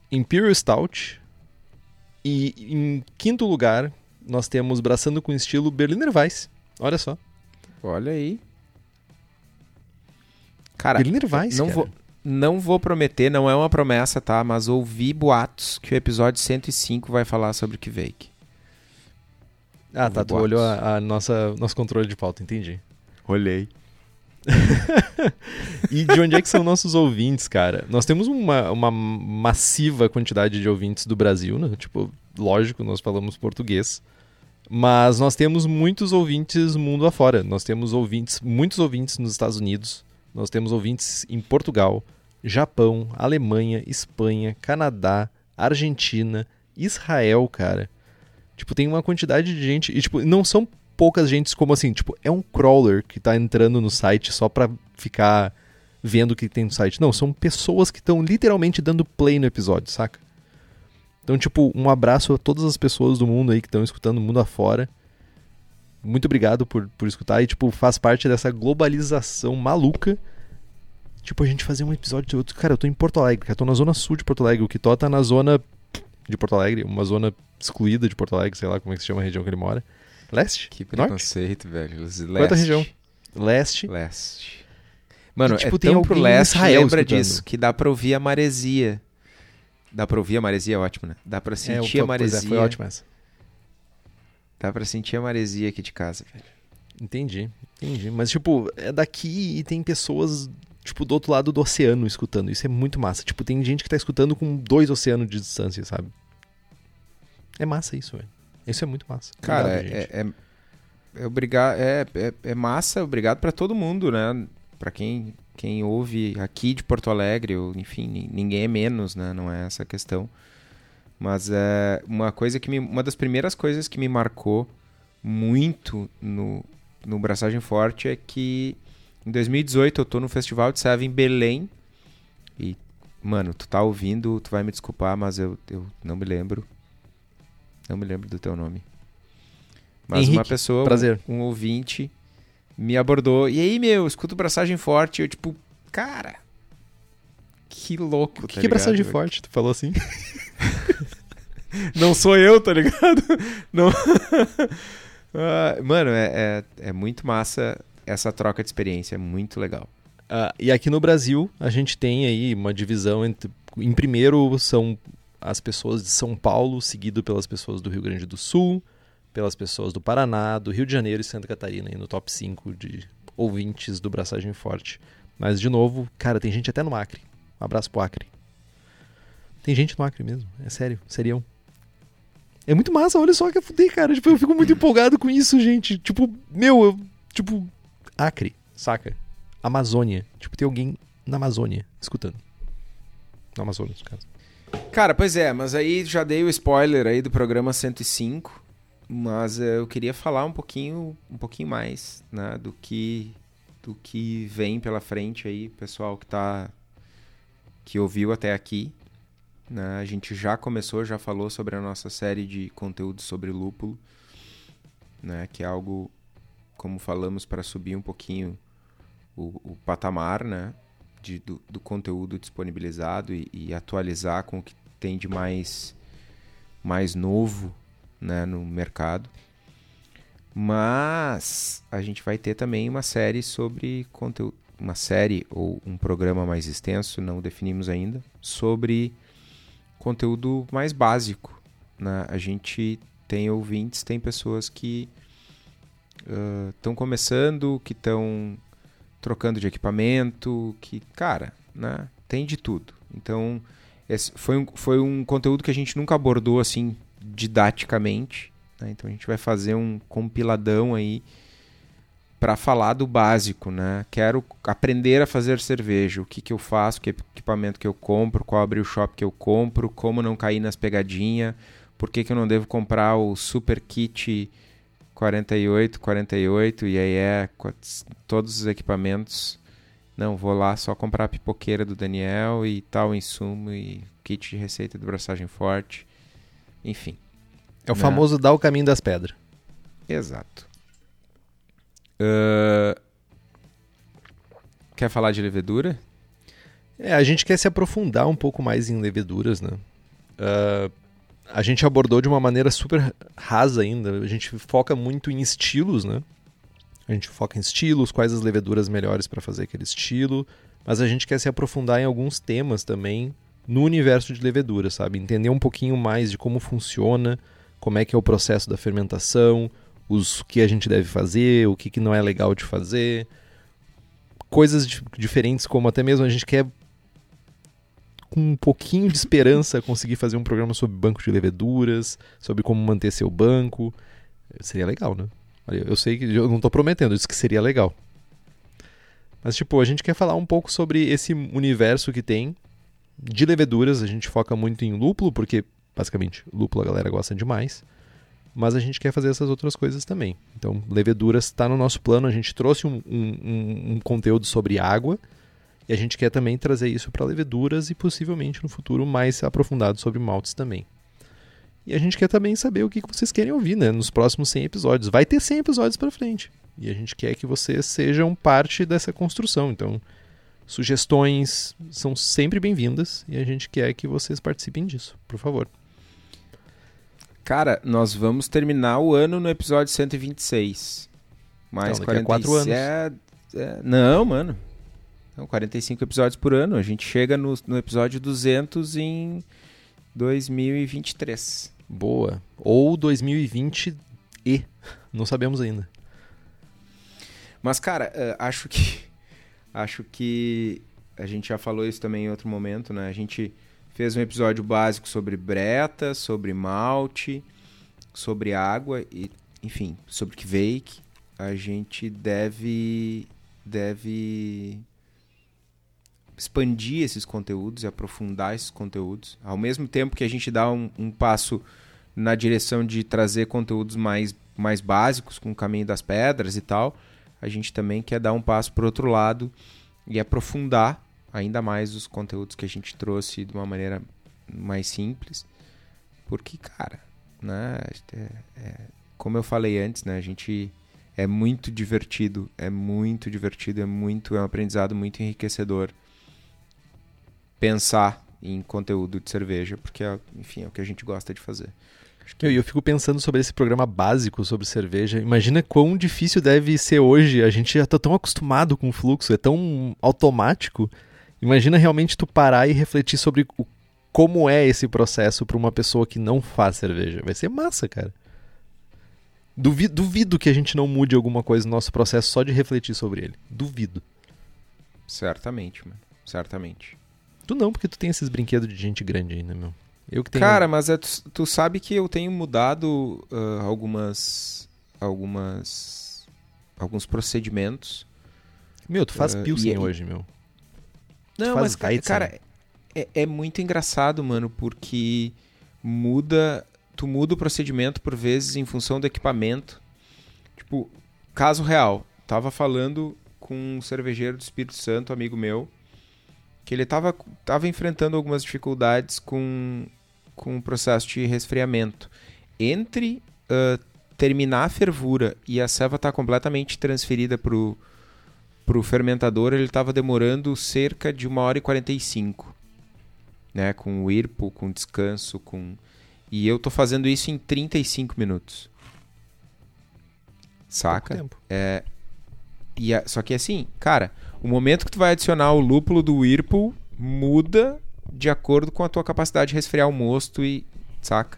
Imperial Stout. E em quinto lugar nós temos Abraçando com estilo Berliner Weiss. Olha só. Olha aí. Cara, Berliner Weiss, não cara. vou, não vou prometer, não é uma promessa, tá? Mas ouvi boatos que o episódio 105 vai falar sobre o Kvake. Ah, tá. Tu boatos. olhou a, a nossa nosso controle de pauta, entendi. Olhei. [laughs] E de onde é que são nossos ouvintes, cara? Nós temos uma, uma massiva quantidade de ouvintes do Brasil, né? Tipo, lógico, nós falamos português. Mas nós temos muitos ouvintes mundo afora. Nós temos ouvintes, muitos ouvintes nos Estados Unidos. Nós temos ouvintes em Portugal, Japão, Alemanha, Espanha, Canadá, Argentina, Israel, cara. Tipo, tem uma quantidade de gente. E, tipo, não são poucas gentes como assim, tipo, é um crawler que tá entrando no site só pra ficar vendo o que tem no site. Não, são pessoas que estão literalmente dando play no episódio, saca? Então, tipo, um abraço a todas as pessoas do mundo aí que estão escutando o mundo afora. Muito obrigado por, por escutar e, tipo, faz parte dessa globalização maluca. Tipo, a gente fazer um episódio. eu- Cara, eu tô em Porto Alegre, cara, eu tô na zona sul de Porto Alegre. O Kitó tá na zona de Porto Alegre, uma zona excluída de Porto Alegre, sei lá como é que se chama a região que ele mora. Leste? Que Norte? preconceito, velho. Leste. Qual é a região? Leste. Leste. Mano, tipo, é tem tão pro leste, Israel lembra escutando. disso, que dá pra ouvir a maresia. Dá pra ouvir a maresia, é ótimo, né? Dá pra sentir É, a pois é, maresia. foi ótimo essa. Dá pra sentir a maresia aqui de casa, velho. Entendi, entendi. Mas, tipo, é daqui e tem pessoas, tipo, do outro lado do oceano escutando. Isso é muito massa. Tipo, tem gente que tá escutando com dois oceanos de distância, sabe? É massa isso, velho. Isso é muito massa. Cara, Obrigado, é, é, é, obriga- é, é, é massa, obrigado pra todo mundo, né? Pra quem, quem ouve aqui de Porto Alegre, ou, enfim, ni- ninguém é menos, né? Não é essa a questão. Mas é uma coisa que me, uma das primeiras coisas que me marcou muito no, no Braçagem Forte é que em 2018 eu tô no Festival de Serva em Belém. E, mano, tu tá ouvindo, tu vai me desculpar, mas eu, eu não me lembro. Não me lembro do teu nome. Mas Henrique, uma pessoa, um- prazer. Um, ouvinte, me abordou. E aí, meu, escuta o Braçagem Forte. Eu, tipo, cara. Que louco, O que, tá que é braçagem forte? Tu falou assim? [laughs] [laughs] Não sou eu, tá ligado? Não. [laughs] Ah, mano, é, é, é muito massa essa troca de experiência, é muito legal. Ah, e aqui no Brasil, a gente tem aí uma divisão entre. Em primeiro são as pessoas de São Paulo, seguido pelas pessoas do Rio Grande do Sul, pelas pessoas do Paraná, do Rio de Janeiro e Santa Catarina, aí no top 5 de ouvintes do Braçagem Forte. Mas, de novo, cara, tem gente até no Acre. Um abraço pro Acre. Tem gente no Acre mesmo, é sério, serião. É muito massa, olha só que é fuder, cara. Tipo, eu fico muito empolgado com isso, gente. Tipo, meu, eu, tipo, Acre, saca? Amazônia. Tipo, tem alguém na Amazônia escutando. Na Amazônia, no caso. Cara, pois é, mas aí já dei o spoiler aí do programa 105, mas eu queria falar um pouquinho, um pouquinho mais, né, do que do que vem pela frente aí, pessoal que tá que ouviu até aqui, né? A gente já começou, já falou sobre a nossa série de conteúdos sobre lúpulo, né, que é algo como falamos para subir um pouquinho o, o patamar, né? De- do, do conteúdo disponibilizado e, e atualizar com o que tem de mais, mais novo né, no mercado. Mas a gente vai ter também uma série sobre conteúdo, uma série ou um programa mais extenso, não definimos ainda, sobre conteúdo mais básico. Né? A gente tem ouvintes, tem pessoas que estão começando, que estão trocando de equipamento, que, cara, né, tem de tudo. Então, esse foi um, foi um conteúdo que a gente nunca abordou assim didaticamente. né? Então a gente vai fazer um compiladão aí para falar do básico, né? Quero aprender a fazer cerveja. O que, que eu faço, que equipamento que eu compro, qual abrir o shop que eu compro, como não cair nas pegadinhas, por que, que eu não devo comprar o super kit 48, 48 e aí é todos os equipamentos. Não, vou lá só comprar a pipoqueira do Daniel e tal insumo e kit de receita do braçagem forte. Enfim, É o Né? famoso dar o caminho das pedras. exato. Ahn, Quer falar de levedura? É, a gente quer se aprofundar um pouco mais em leveduras, né? Ah, a gente abordou de uma maneira super rasa ainda. A gente foca muito em estilos, né? A gente foca em estilos, quais as leveduras melhores para fazer aquele estilo. Mas a gente quer se aprofundar em alguns temas também no universo de levedura, sabe? Entender um pouquinho mais de como funciona, como é que é o processo da fermentação, os que a gente deve fazer, o que, que não é legal de fazer. Coisas di- diferentes, como até mesmo a gente quer com um pouquinho de esperança conseguir fazer um programa sobre banco de leveduras, sobre como manter seu banco. Seria legal, né? Eu sei que eu não tô prometendo, isso que seria legal. Mas tipo, a gente quer falar um pouco sobre esse universo que tem de leveduras, a gente foca muito em lúpulo, porque basicamente lúpulo a galera gosta demais. Mas a gente quer fazer essas outras coisas também. Então, leveduras está no nosso plano. A gente trouxe um- um- um conteúdo sobre água. E a gente quer também trazer isso para leveduras e possivelmente no futuro mais aprofundado sobre maltes também. E a gente quer também saber o que vocês querem ouvir, né? Nos próximos 100 episódios. Vai ter 100 episódios para frente. E a gente quer que vocês sejam parte dessa construção. Então, sugestões são sempre bem-vindas e a gente quer que vocês participem disso, por favor. Cara, nós vamos terminar o ano no episódio 126. Mais Então, daqui a quatro anos. É, é, não, mano. São 45 episódios por ano. A gente chega no, no episódio 200 em 2023. Boa. Ou 2020 e. Não sabemos ainda. Mas, cara, eh, acho que. [laughs] Acho que. A gente já falou isso também em outro momento, né? A gente fez um episódio básico sobre breta, sobre malte, sobre água e, enfim, sobre Kvake. A gente deve. Deve expandir esses conteúdos e aprofundar esses conteúdos. Ao mesmo tempo que a gente dá um, um passo na direção de trazer conteúdos mais mais básicos, com o caminho das pedras e tal, a gente também quer dar um passo para outro lado e aprofundar ainda mais os conteúdos que a gente trouxe de uma maneira mais simples. Porque, cara, né, é, é, como eu falei antes, né, a gente é muito divertido, é muito divertido, é muito é um aprendizado muito enriquecedor pensar em conteúdo de cerveja, porque é, enfim, é o que a gente gosta de fazer. Eu, eu fico pensando sobre esse programa básico sobre cerveja. Imagina quão difícil deve ser hoje. A gente já está tão acostumado com o fluxo, é tão automático. Imagina realmente tu parar e refletir sobre o, como é esse processo para uma pessoa que não faz cerveja. Vai ser massa, cara. Duvido, duvido que a gente não mude alguma coisa no nosso processo só de refletir sobre ele. Duvido. Certamente, mano. Certamente. Tu não, porque tu tem esses brinquedos de gente grande ainda, meu. Eu que tenho... Cara, mas é, tu, tu, sabe que eu tenho mudado uh, algumas. algumas. alguns procedimentos. Meu, tu faz uh, pilsen e, hoje, meu. Não, mas, cara, é, é muito engraçado, mano, porque muda. Tu muda o procedimento por vezes em função do equipamento. Tipo, caso real. Tava falando com um cervejeiro do Espírito Santo, amigo meu, que ele tava, tava enfrentando algumas dificuldades com, com o processo de resfriamento. Entre uh, terminar a fervura e a ceva estar tá completamente transferida pro, pro fermentador, ele estava demorando cerca de uma hora e 45 né? Com o IRPO, com descanso, com. E eu tô fazendo isso em 35 minutos. Saca? É. E a... Só que assim, cara, o momento que tu vai adicionar o lúpulo do Whirlpool muda de acordo com a tua capacidade de resfriar o mosto e. Saca?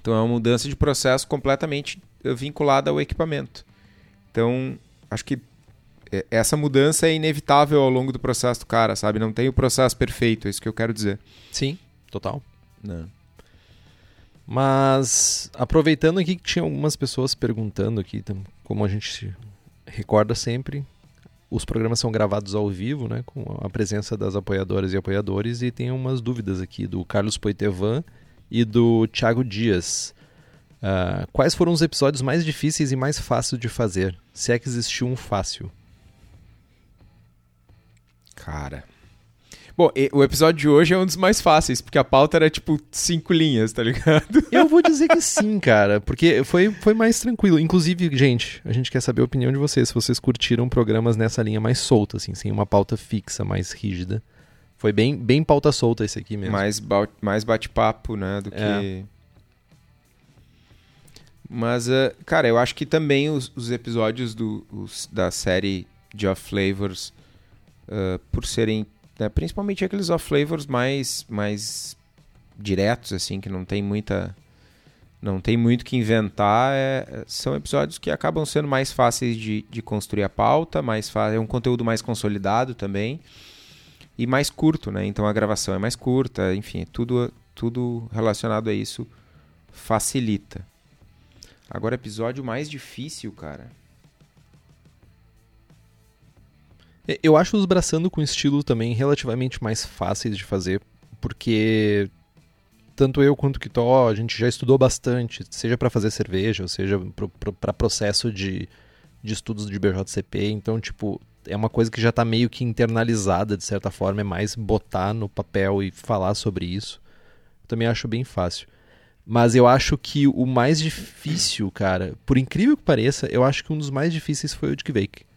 Então é uma mudança de processo completamente vinculada ao equipamento. Então, acho que é, essa mudança é inevitável ao longo do processo do cara, sabe? Não tem o processo perfeito, é isso que eu quero dizer. Sim, total. Não. Mas aproveitando aqui que tinha algumas pessoas perguntando aqui, como a gente recorda sempre, os programas são gravados ao vivo, né, com a presença das apoiadoras e apoiadores, e tem umas dúvidas aqui do Carlos Poitevan e do Thiago Dias. Uh, quais foram os episódios mais difíceis e mais fáceis de fazer? Se é que existiu um fácil. Cara. Bom, o episódio de hoje é um dos mais fáceis, porque a pauta era tipo cinco linhas, tá ligado? [laughs] Eu vou dizer que sim, [laughs] cara, porque foi, foi mais tranquilo. Inclusive, gente, a gente quer saber a opinião de vocês, se vocês curtiram programas nessa linha mais solta, assim, sem uma pauta fixa, mais rígida. Foi bem, bem pauta solta esse aqui mesmo. Mais, mais bate-papo, né, do que... É. Mas, uh, cara, eu acho que também os, os episódios do, os, da série Geoff Flavors uh, por serem né, principalmente aqueles off flavors mais mais diretos assim que não tem muita não tem muito que inventar é, são episódios que acabam sendo mais fáceis de, de construir a pauta mais é um conteúdo mais consolidado também e mais curto né? Então a gravação é mais curta enfim tudo tudo relacionado a isso facilita. Agora episódio mais difícil cara eu acho os braçando com estilo também relativamente mais fáceis de fazer, porque tanto eu quanto o Kitó, a gente já estudou bastante, seja para fazer cerveja, ou seja para processo de, de estudos de BJCP, então, tipo, é uma coisa que já está meio que internalizada, de certa forma, é mais botar no papel e falar sobre isso. Também acho bem fácil. Mas eu acho que o mais difícil, cara, por incrível que pareça, eu acho que um dos mais difíceis foi o de Kvake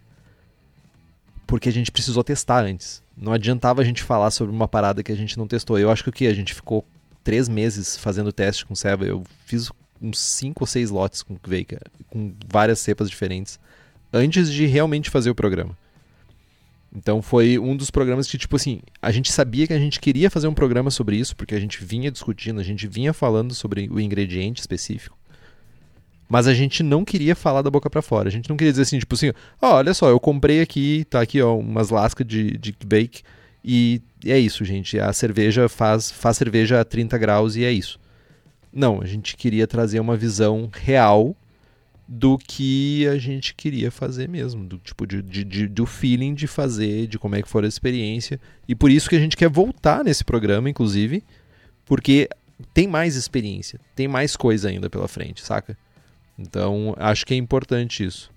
porque a gente precisou testar antes. Não adiantava a gente falar sobre uma parada que a gente não testou. Eu acho que o que? A gente ficou três meses fazendo teste com Seva. Eu fiz uns cinco ou seis lotes com Kveica, com várias cepas diferentes, antes de realmente fazer o programa. Então foi um dos programas que, tipo assim, a gente sabia que a gente queria fazer um programa sobre isso, porque a gente vinha discutindo, a gente vinha falando sobre o ingrediente específico. Mas a gente não queria falar da boca para fora. A gente não queria dizer assim, tipo assim, ó, oh, olha só, eu comprei aqui, tá aqui, ó, umas lascas de, de bake e é isso, gente. A cerveja faz, faz cerveja a 30 graus e é isso. Não, a gente queria trazer uma visão real do que a gente queria fazer mesmo, do tipo de, de, de, do feeling de fazer, de como é que foi a experiência. E por isso que a gente quer voltar nesse programa, inclusive, porque tem mais experiência, tem mais coisa ainda pela frente, saca? Então, acho que é importante isso.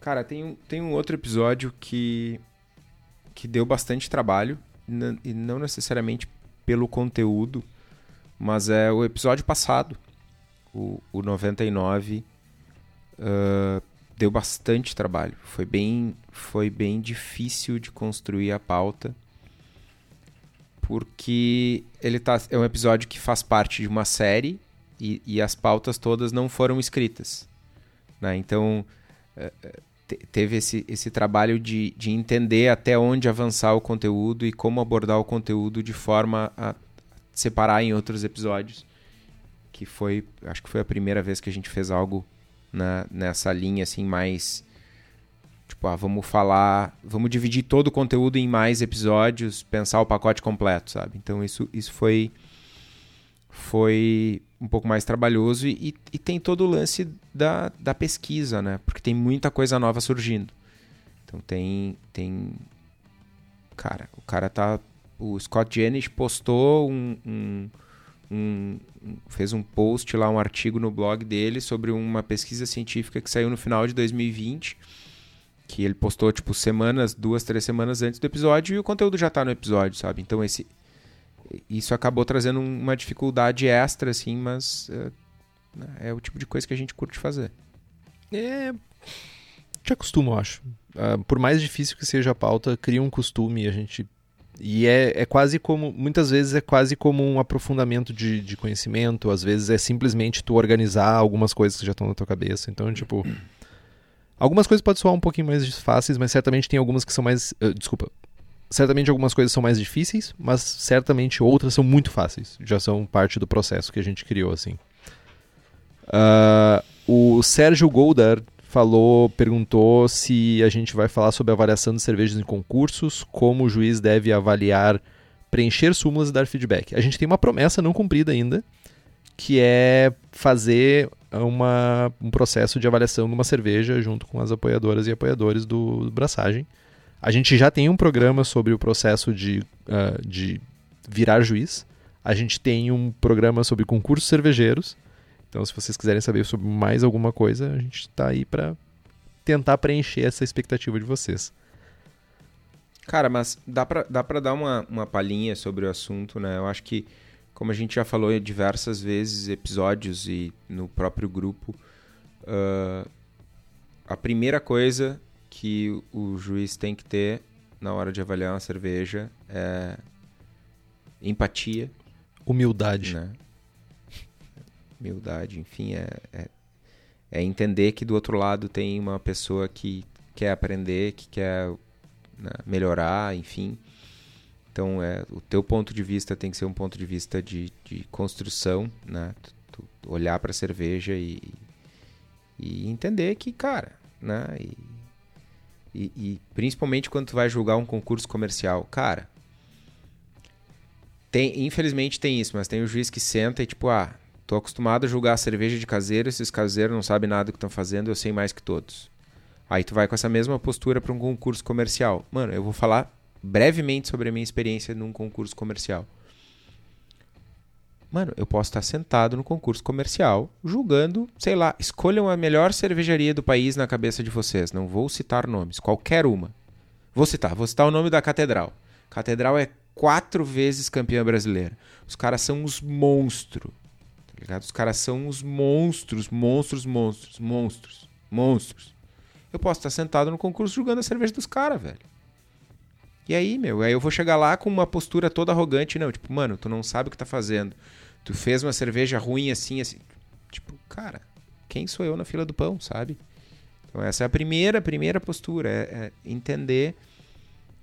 Cara, tem um, tem um outro episódio que, que deu bastante trabalho, e não necessariamente pelo conteúdo, mas é o episódio passado, o, o 99, ah, deu bastante trabalho. Foi bem, foi bem difícil de construir a pauta, porque ele tá, é um episódio que faz parte de uma série e, e as pautas todas não foram escritas. Né? Então, te- teve esse, esse trabalho de, de entender até onde avançar o conteúdo e como abordar o conteúdo de forma a separar em outros episódios. Que foi, acho que foi a primeira vez que a gente fez algo na, nessa linha assim mais. Tipo, ah, vamos falar. Vamos dividir todo o conteúdo em mais episódios, pensar o pacote completo, sabe? Então isso, isso foi. Foi um pouco mais trabalhoso e, e tem todo o lance da, da pesquisa, né? Porque tem muita coisa nova surgindo. Então tem. tem Cara, o cara tá. O Scott Jennings postou um, um- um- fez um post lá, um artigo no blog dele sobre uma pesquisa científica que saiu no final de 2020. Que ele postou, tipo, semanas, duas, três semanas antes do episódio e o conteúdo já tá no episódio, sabe? Então esse. Isso acabou trazendo uma dificuldade extra, assim, mas é, é o tipo de coisa que a gente curte fazer. É. Te acostuma, eu acho. Ah, por mais difícil que seja a pauta, cria um costume a gente. E é, é quase como. Muitas vezes é quase como um aprofundamento de, de conhecimento, às vezes é simplesmente tu organizar algumas coisas que já estão na tua cabeça. Então, tipo. Algumas coisas podem soar um pouquinho mais fáceis, mas certamente tem algumas que são mais. ah, desculpa. Certamente algumas coisas são mais difíceis, mas certamente outras são muito fáceis. Já são parte do processo que a gente criou, assim. Ah, o Sérgio Goldar falou, perguntou se a gente vai falar sobre avaliação de cervejas em concursos, como o juiz deve avaliar, preencher súmulas e dar feedback. A gente tem uma promessa não cumprida ainda, que é fazer uma, um processo de avaliação de uma cerveja junto com as apoiadoras e apoiadores do, do Braçagem. A gente já tem um programa sobre o processo de, ah, de virar juiz. A gente tem um programa sobre concursos cervejeiros. Então, se vocês quiserem saber sobre mais alguma coisa, a gente está aí para tentar preencher essa expectativa de vocês. Cara, mas dá pra, dá pra dar uma, uma palhinha sobre o assunto, né? Eu acho que, como a gente já falou diversas vezes, episódios e no próprio grupo, ah, a primeira coisa que o juiz tem que ter na hora de avaliar uma cerveja é empatia, Humildade. né? Humildade, enfim, é, é, é entender que do outro lado tem uma pessoa que quer aprender, que quer né, melhorar, enfim. Então, é, o teu ponto de vista tem que ser um ponto de vista de, de construção, né? Tu, tu olhar para a cerveja e, e entender que, cara, né? E, e, e principalmente quando tu vai julgar um concurso comercial, cara, tem, infelizmente tem isso, mas tem o juiz que senta e tipo, ah, tô acostumado a julgar cerveja de caseiro, esses caseiros não sabem nada do que estão fazendo, eu sei mais que todos. Aí tu vai com essa mesma postura para um concurso comercial. Mano, eu vou falar brevemente sobre a minha experiência num concurso comercial. Mano, eu posso estar sentado no concurso comercial, julgando, sei lá, escolham a melhor cervejaria do país na cabeça de vocês. Não vou citar nomes, qualquer uma. Vou citar, vou citar o nome da Catedral. Catedral é quatro vezes campeã brasileira. Os caras são os monstros. Tá ligado? Os caras são os monstros, monstros, monstros, monstros, monstros. Eu posso estar sentado no concurso julgando a cerveja dos caras, velho. E aí, meu, aí eu vou chegar lá com uma postura toda arrogante, não, tipo, mano, tu não sabe o que tá fazendo. Tu fez uma cerveja ruim assim, assim. Tipo, cara, quem sou eu na fila do pão, sabe? Então essa é a primeira, primeira postura, é, é entender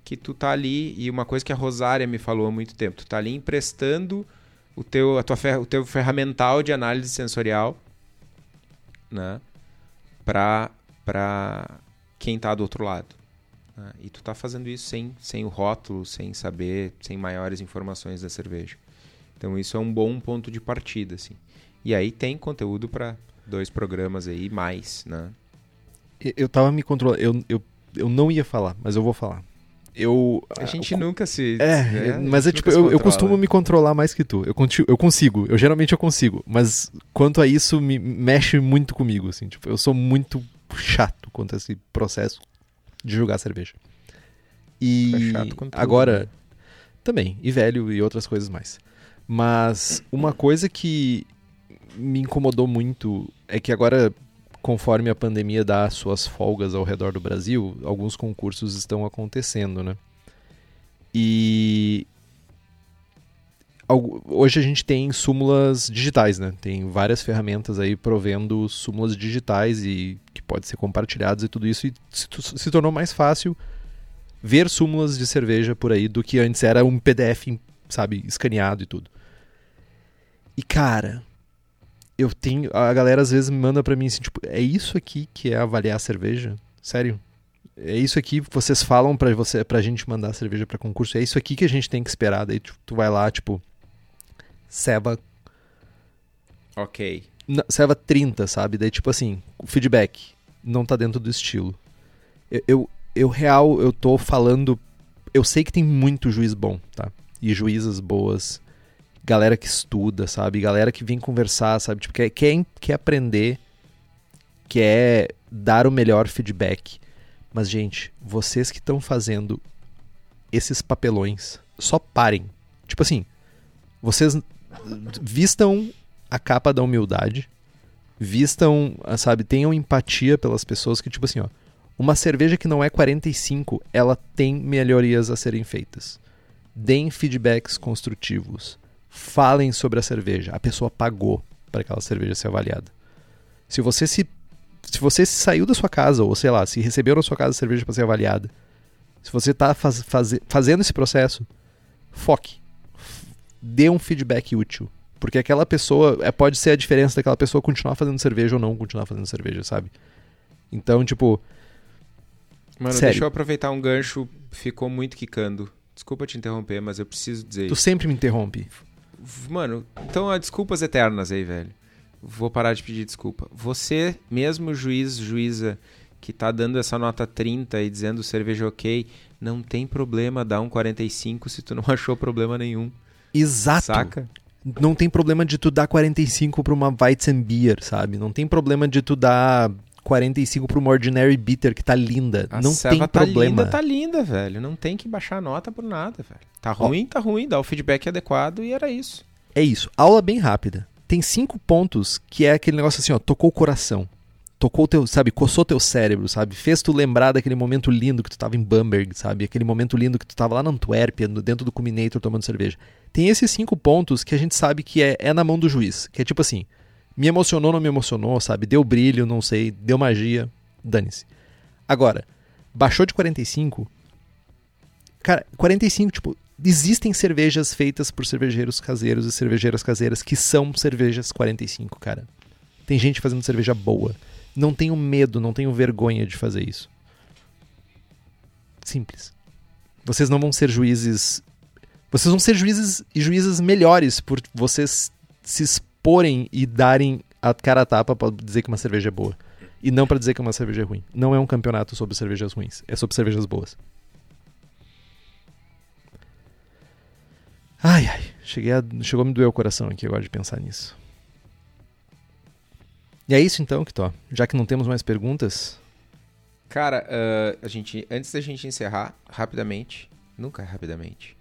que tu tá ali, e uma coisa que a Rosária me falou há muito tempo, tu tá ali emprestando o teu, a tua fer, o teu ferramental de análise sensorial, né, pra, pra quem tá do outro lado. né? E tu tá fazendo isso sem, sem o rótulo, sem saber, sem maiores informações da cerveja. Então isso é um bom ponto de partida, assim. E aí tem conteúdo para dois programas aí, mais, né? Eu- Eu tava me controlando. Eu, eu, eu não ia falar, mas eu vou falar. eu. A gente nunca se. É, né? mas A é tipo, eu, eu costumo me controlar mais que tu. Eu, conti- eu consigo, eu geralmente eu consigo. Mas quanto a isso, me mexe muito comigo, assim. Tipo, eu sou muito chato quanto a esse processo de julgar cerveja. E é chato com tudo, agora, né? também, e velho e outras coisas mais. Mas uma coisa que me incomodou muito é que agora, conforme a pandemia dá suas folgas ao redor do Brasil, alguns concursos estão acontecendo, né? E hoje a gente tem súmulas digitais, né? Tem várias ferramentas aí provendo súmulas digitais e que pode ser compartilhadas e tudo isso e se tornou mais fácil ver súmulas de cerveja por aí do que antes era um PDF, sabe, escaneado e tudo. E cara, eu tenho. A galera às vezes me manda pra mim assim, tipo, é isso aqui que é avaliar a cerveja? Sério? É isso aqui que vocês falam pra, você, pra gente mandar cerveja pra concurso? É isso aqui que a gente tem que esperar? Daí tu, tu vai lá, tipo, Seva, Ok. na- Seva 30, sabe? Daí, tipo assim, o feedback não tá dentro do estilo. Eu, eu, eu, real, eu tô falando. Eu sei que tem muito juiz bom, tá? E juízas boas. Galera que estuda, sabe? Galera que vem conversar, sabe? Tipo, quer, quer, quer aprender, quer dar o melhor feedback. Mas, gente, vocês que estão fazendo esses papelões, só parem. Tipo assim, vocês vistam a capa da humildade, vistam, sabe, tenham empatia pelas pessoas que, tipo assim, ó, uma cerveja que não é 45, ela tem melhorias a serem feitas. Deem feedbacks construtivos. Falem sobre a cerveja. A pessoa pagou para aquela cerveja ser avaliada. Se você se se você saiu da sua casa, ou sei lá, se recebeu na sua casa a cerveja para ser avaliada, se você está faz, faze- fazendo esse processo, foque. Dê um feedback útil. Porque aquela pessoa é, pode ser a diferença daquela pessoa continuar fazendo cerveja ou não continuar fazendo cerveja, sabe? Então, tipo, Mano, Sério. deixa eu aproveitar um gancho. Ficou muito quicando. Desculpa te interromper, mas eu preciso dizer tu isso. sempre me interrompe. Mano, então há desculpas eternas aí, velho. Vou parar de pedir desculpa. Você, mesmo juiz, juíza, que tá dando essa nota 30 e dizendo cerveja ok, não tem problema dar um 45 se tu não [laughs] achou problema nenhum. Exato. Saca? Não tem problema de tu dar 45 pra uma Weizenbier, sabe? Não tem problema de tu dar 45 pra uma Ordinary Bitter que tá linda. A não tem tá problema. linda, tá linda, velho. Não tem que baixar a nota por nada, velho. Tá ruim, tá ruim. Dá o feedback adequado e era isso. É isso. Aula bem rápida. Tem cinco pontos que é aquele negócio assim, ó, tocou o coração. Tocou teu, sabe, coçou teu cérebro, sabe? Fez tu lembrar daquele momento lindo que tu tava em Bamberg, sabe? Aquele momento lindo que tu tava lá na Antuérpia, dentro do Cuminator tomando cerveja. Tem esses cinco pontos que a gente sabe que é, é na mão do juiz. Que é tipo assim, me emocionou, não me emocionou, sabe? Deu brilho, não sei, deu magia, dane-se. Agora, baixou de 45, Cara, 45, tipo, existem cervejas feitas por cervejeiros caseiros e cervejeiras caseiras que são cervejas 45, cara. Tem gente fazendo cerveja boa. Não tenho medo, não tenho vergonha de fazer isso. Simples. Vocês não vão ser juízes. Vocês vão ser juízes e juízas melhores por vocês se exporem e darem a cara a tapa pra dizer que uma cerveja é boa. E não pra dizer que uma cerveja é ruim. Não é um campeonato sobre cervejas ruins, é sobre cervejas boas. Ai, ai. Cheguei a, chegou a me doer o coração aqui agora de pensar nisso. E é isso então, Kitó. Já que não temos mais perguntas, Cara, ah, a gente, antes da gente encerrar, rapidamente, nunca é rapidamente,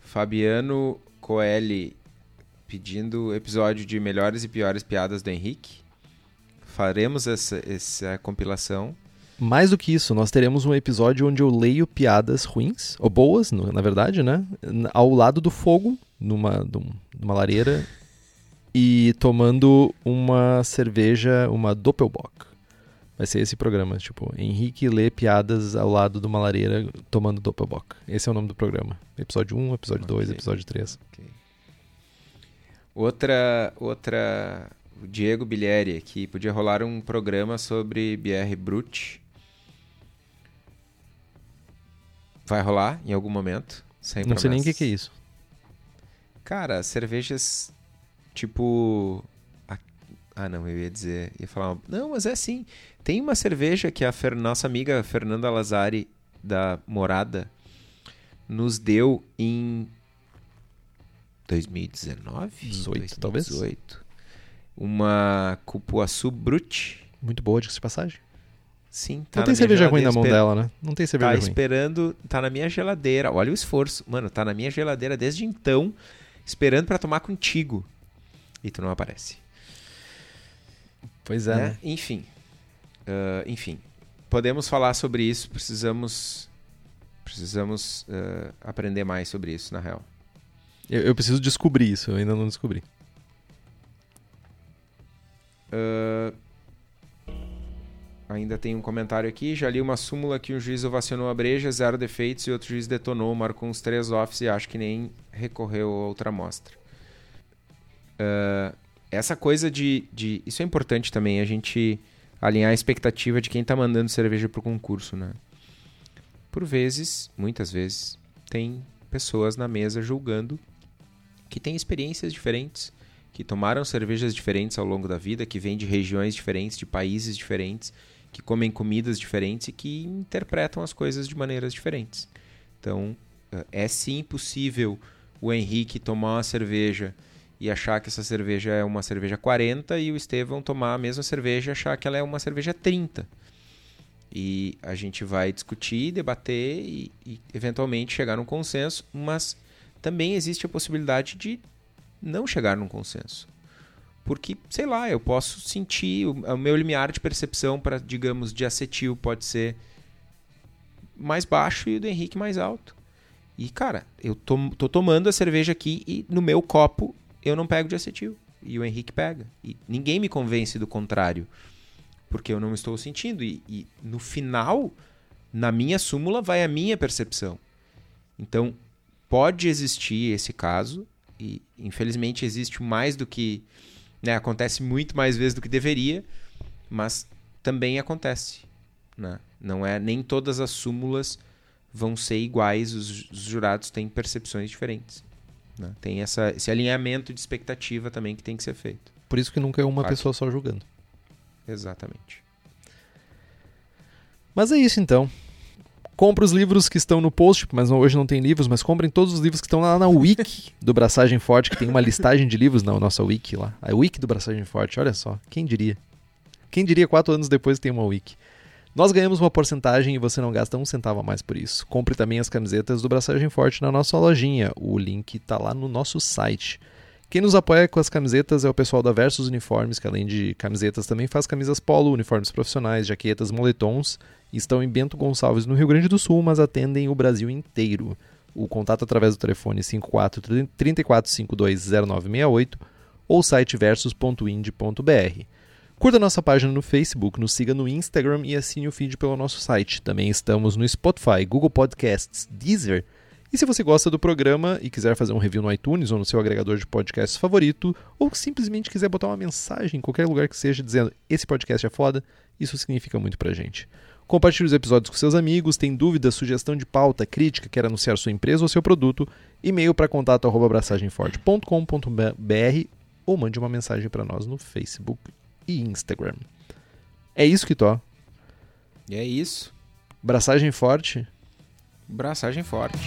Fabiano Coelho pedindo episódio de melhores e piores piadas do Henrique. Faremos essa, essa compilação. mais do que isso, nós teremos um episódio onde eu leio piadas ruins, ou boas, na verdade, né? Ao lado do fogo, numa, num- numa lareira, e tomando uma cerveja, uma Doppelbock. Vai ser esse programa, tipo, Henrique lê piadas ao lado de uma lareira tomando Doppelbock. Esse é o nome do programa. Episódio 1, episódio 2, Ok. episódio 3. Outra, outra, o Diego Bilieri aqui, podia rolar um programa sobre BR Brut. Vai rolar em algum momento. Sem Não sei nem o que, promessas. que é isso. Cara, cervejas tipo. Ah, não, eu ia dizer. Ia falar. Não, mas é assim. Tem uma cerveja que a Fer- nossa amiga Fernanda Lazari, da Morada, nos deu em 2019? 18, talvez. 2018. Uma Cupuaçu Brut. Muito boa, diga-se de passagem. Sim, tá não tem cerveja ruim na mão dela, né? Não tem cerveja Tá ruim. esperando, tá na minha geladeira. Olha o esforço. Mano, tá na minha geladeira desde então, esperando pra tomar contigo. E tu não aparece. Pois é. né? né? Enfim. Ah, enfim. Podemos falar sobre isso, precisamos precisamos ah, aprender mais sobre isso, na real. Eu, eu preciso descobrir isso, eu ainda não descobri. Ah, ainda tem um comentário aqui. Já li uma súmula que um juiz ovacionou a breja, zero defeitos, e outro juiz detonou, marcou uns três offs e acho que nem recorreu a outra amostra. Ah, essa coisa de, de. Isso é importante também, a gente alinhar a expectativa de quem está mandando cerveja para o concurso, né? Por vezes, muitas vezes, tem pessoas na mesa julgando que têm experiências diferentes, que tomaram cervejas diferentes ao longo da vida, que vêm de regiões diferentes, de países diferentes, que comem comidas diferentes e que interpretam as coisas de maneiras diferentes. Então, eh, é sim possível o Henrique tomar uma cerveja e achar que essa cerveja é uma cerveja 40 e o Estevão tomar a mesma cerveja e achar que ela é uma cerveja 30. E a gente vai discutir, debater e, e eventualmente chegar num consenso, mas também existe a possibilidade de não chegar num consenso. Porque, sei lá, eu posso sentir, o, meu limiar de percepção para, digamos, de acetil pode ser mais baixo e o do Henrique mais alto. E, cara, eu tô, tô tomando a cerveja aqui e no meu copo eu não pego de acetil. E o Henrique pega. E ninguém me convence do contrário. Porque eu não estou sentindo. E, e no final, na minha súmula, vai a minha percepção. Então, pode existir esse caso. E infelizmente existe mais do que. Né, acontece muito mais vezes do que deveria. Mas também acontece. Né? Não é nem todas as súmulas vão ser iguais, os, os jurados têm percepções diferentes. né? Tem essa, esse alinhamento de expectativa também que tem que ser feito. Por isso que nunca é uma Claro. pessoa só julgando. Exatamente. Mas é isso então. Compre os livros que estão no post, mas não- hoje não tem livros, mas comprem todos os livros que estão lá na wiki do Braçagem Forte, que tem uma listagem de livros na nossa wiki lá. A wiki do Braçagem Forte, olha só, quem diria? Quem diria quatro anos depois tem uma wiki? Nós ganhamos uma porcentagem e você não gasta um centavo a mais por isso. Compre também as camisetas do Braçagem Forte na nossa lojinha. O link está lá no nosso site. Quem nos apoia com as camisetas é o pessoal da Versus Uniformes, que além de camisetas também faz camisas polo, uniformes profissionais, jaquetas, moletons. Estão em Bento Gonçalves, no Rio Grande do Sul, mas atendem o Brasil inteiro. O contato através do telefone 54 34520968 ou site versus.ind.br. Curta nossa página no Facebook, nos siga no Instagram e assine o feed pelo nosso site. Também estamos no Spotify, Google Podcasts, Deezer. E se você gosta do programa e quiser fazer um review no iTunes ou no seu agregador de podcasts favorito, ou simplesmente quiser botar uma mensagem em qualquer lugar que seja dizendo esse podcast é foda, isso significa muito pra gente. Compartilhe os episódios com seus amigos, tem dúvida, sugestão de pauta, crítica, quer anunciar sua empresa ou seu produto, e-mail para contato arroba abraçagemforte.com.br ou mande uma mensagem para nós no Facebook e Instagram. É isso que. E é isso. Braçagem forte. Braçagem forte.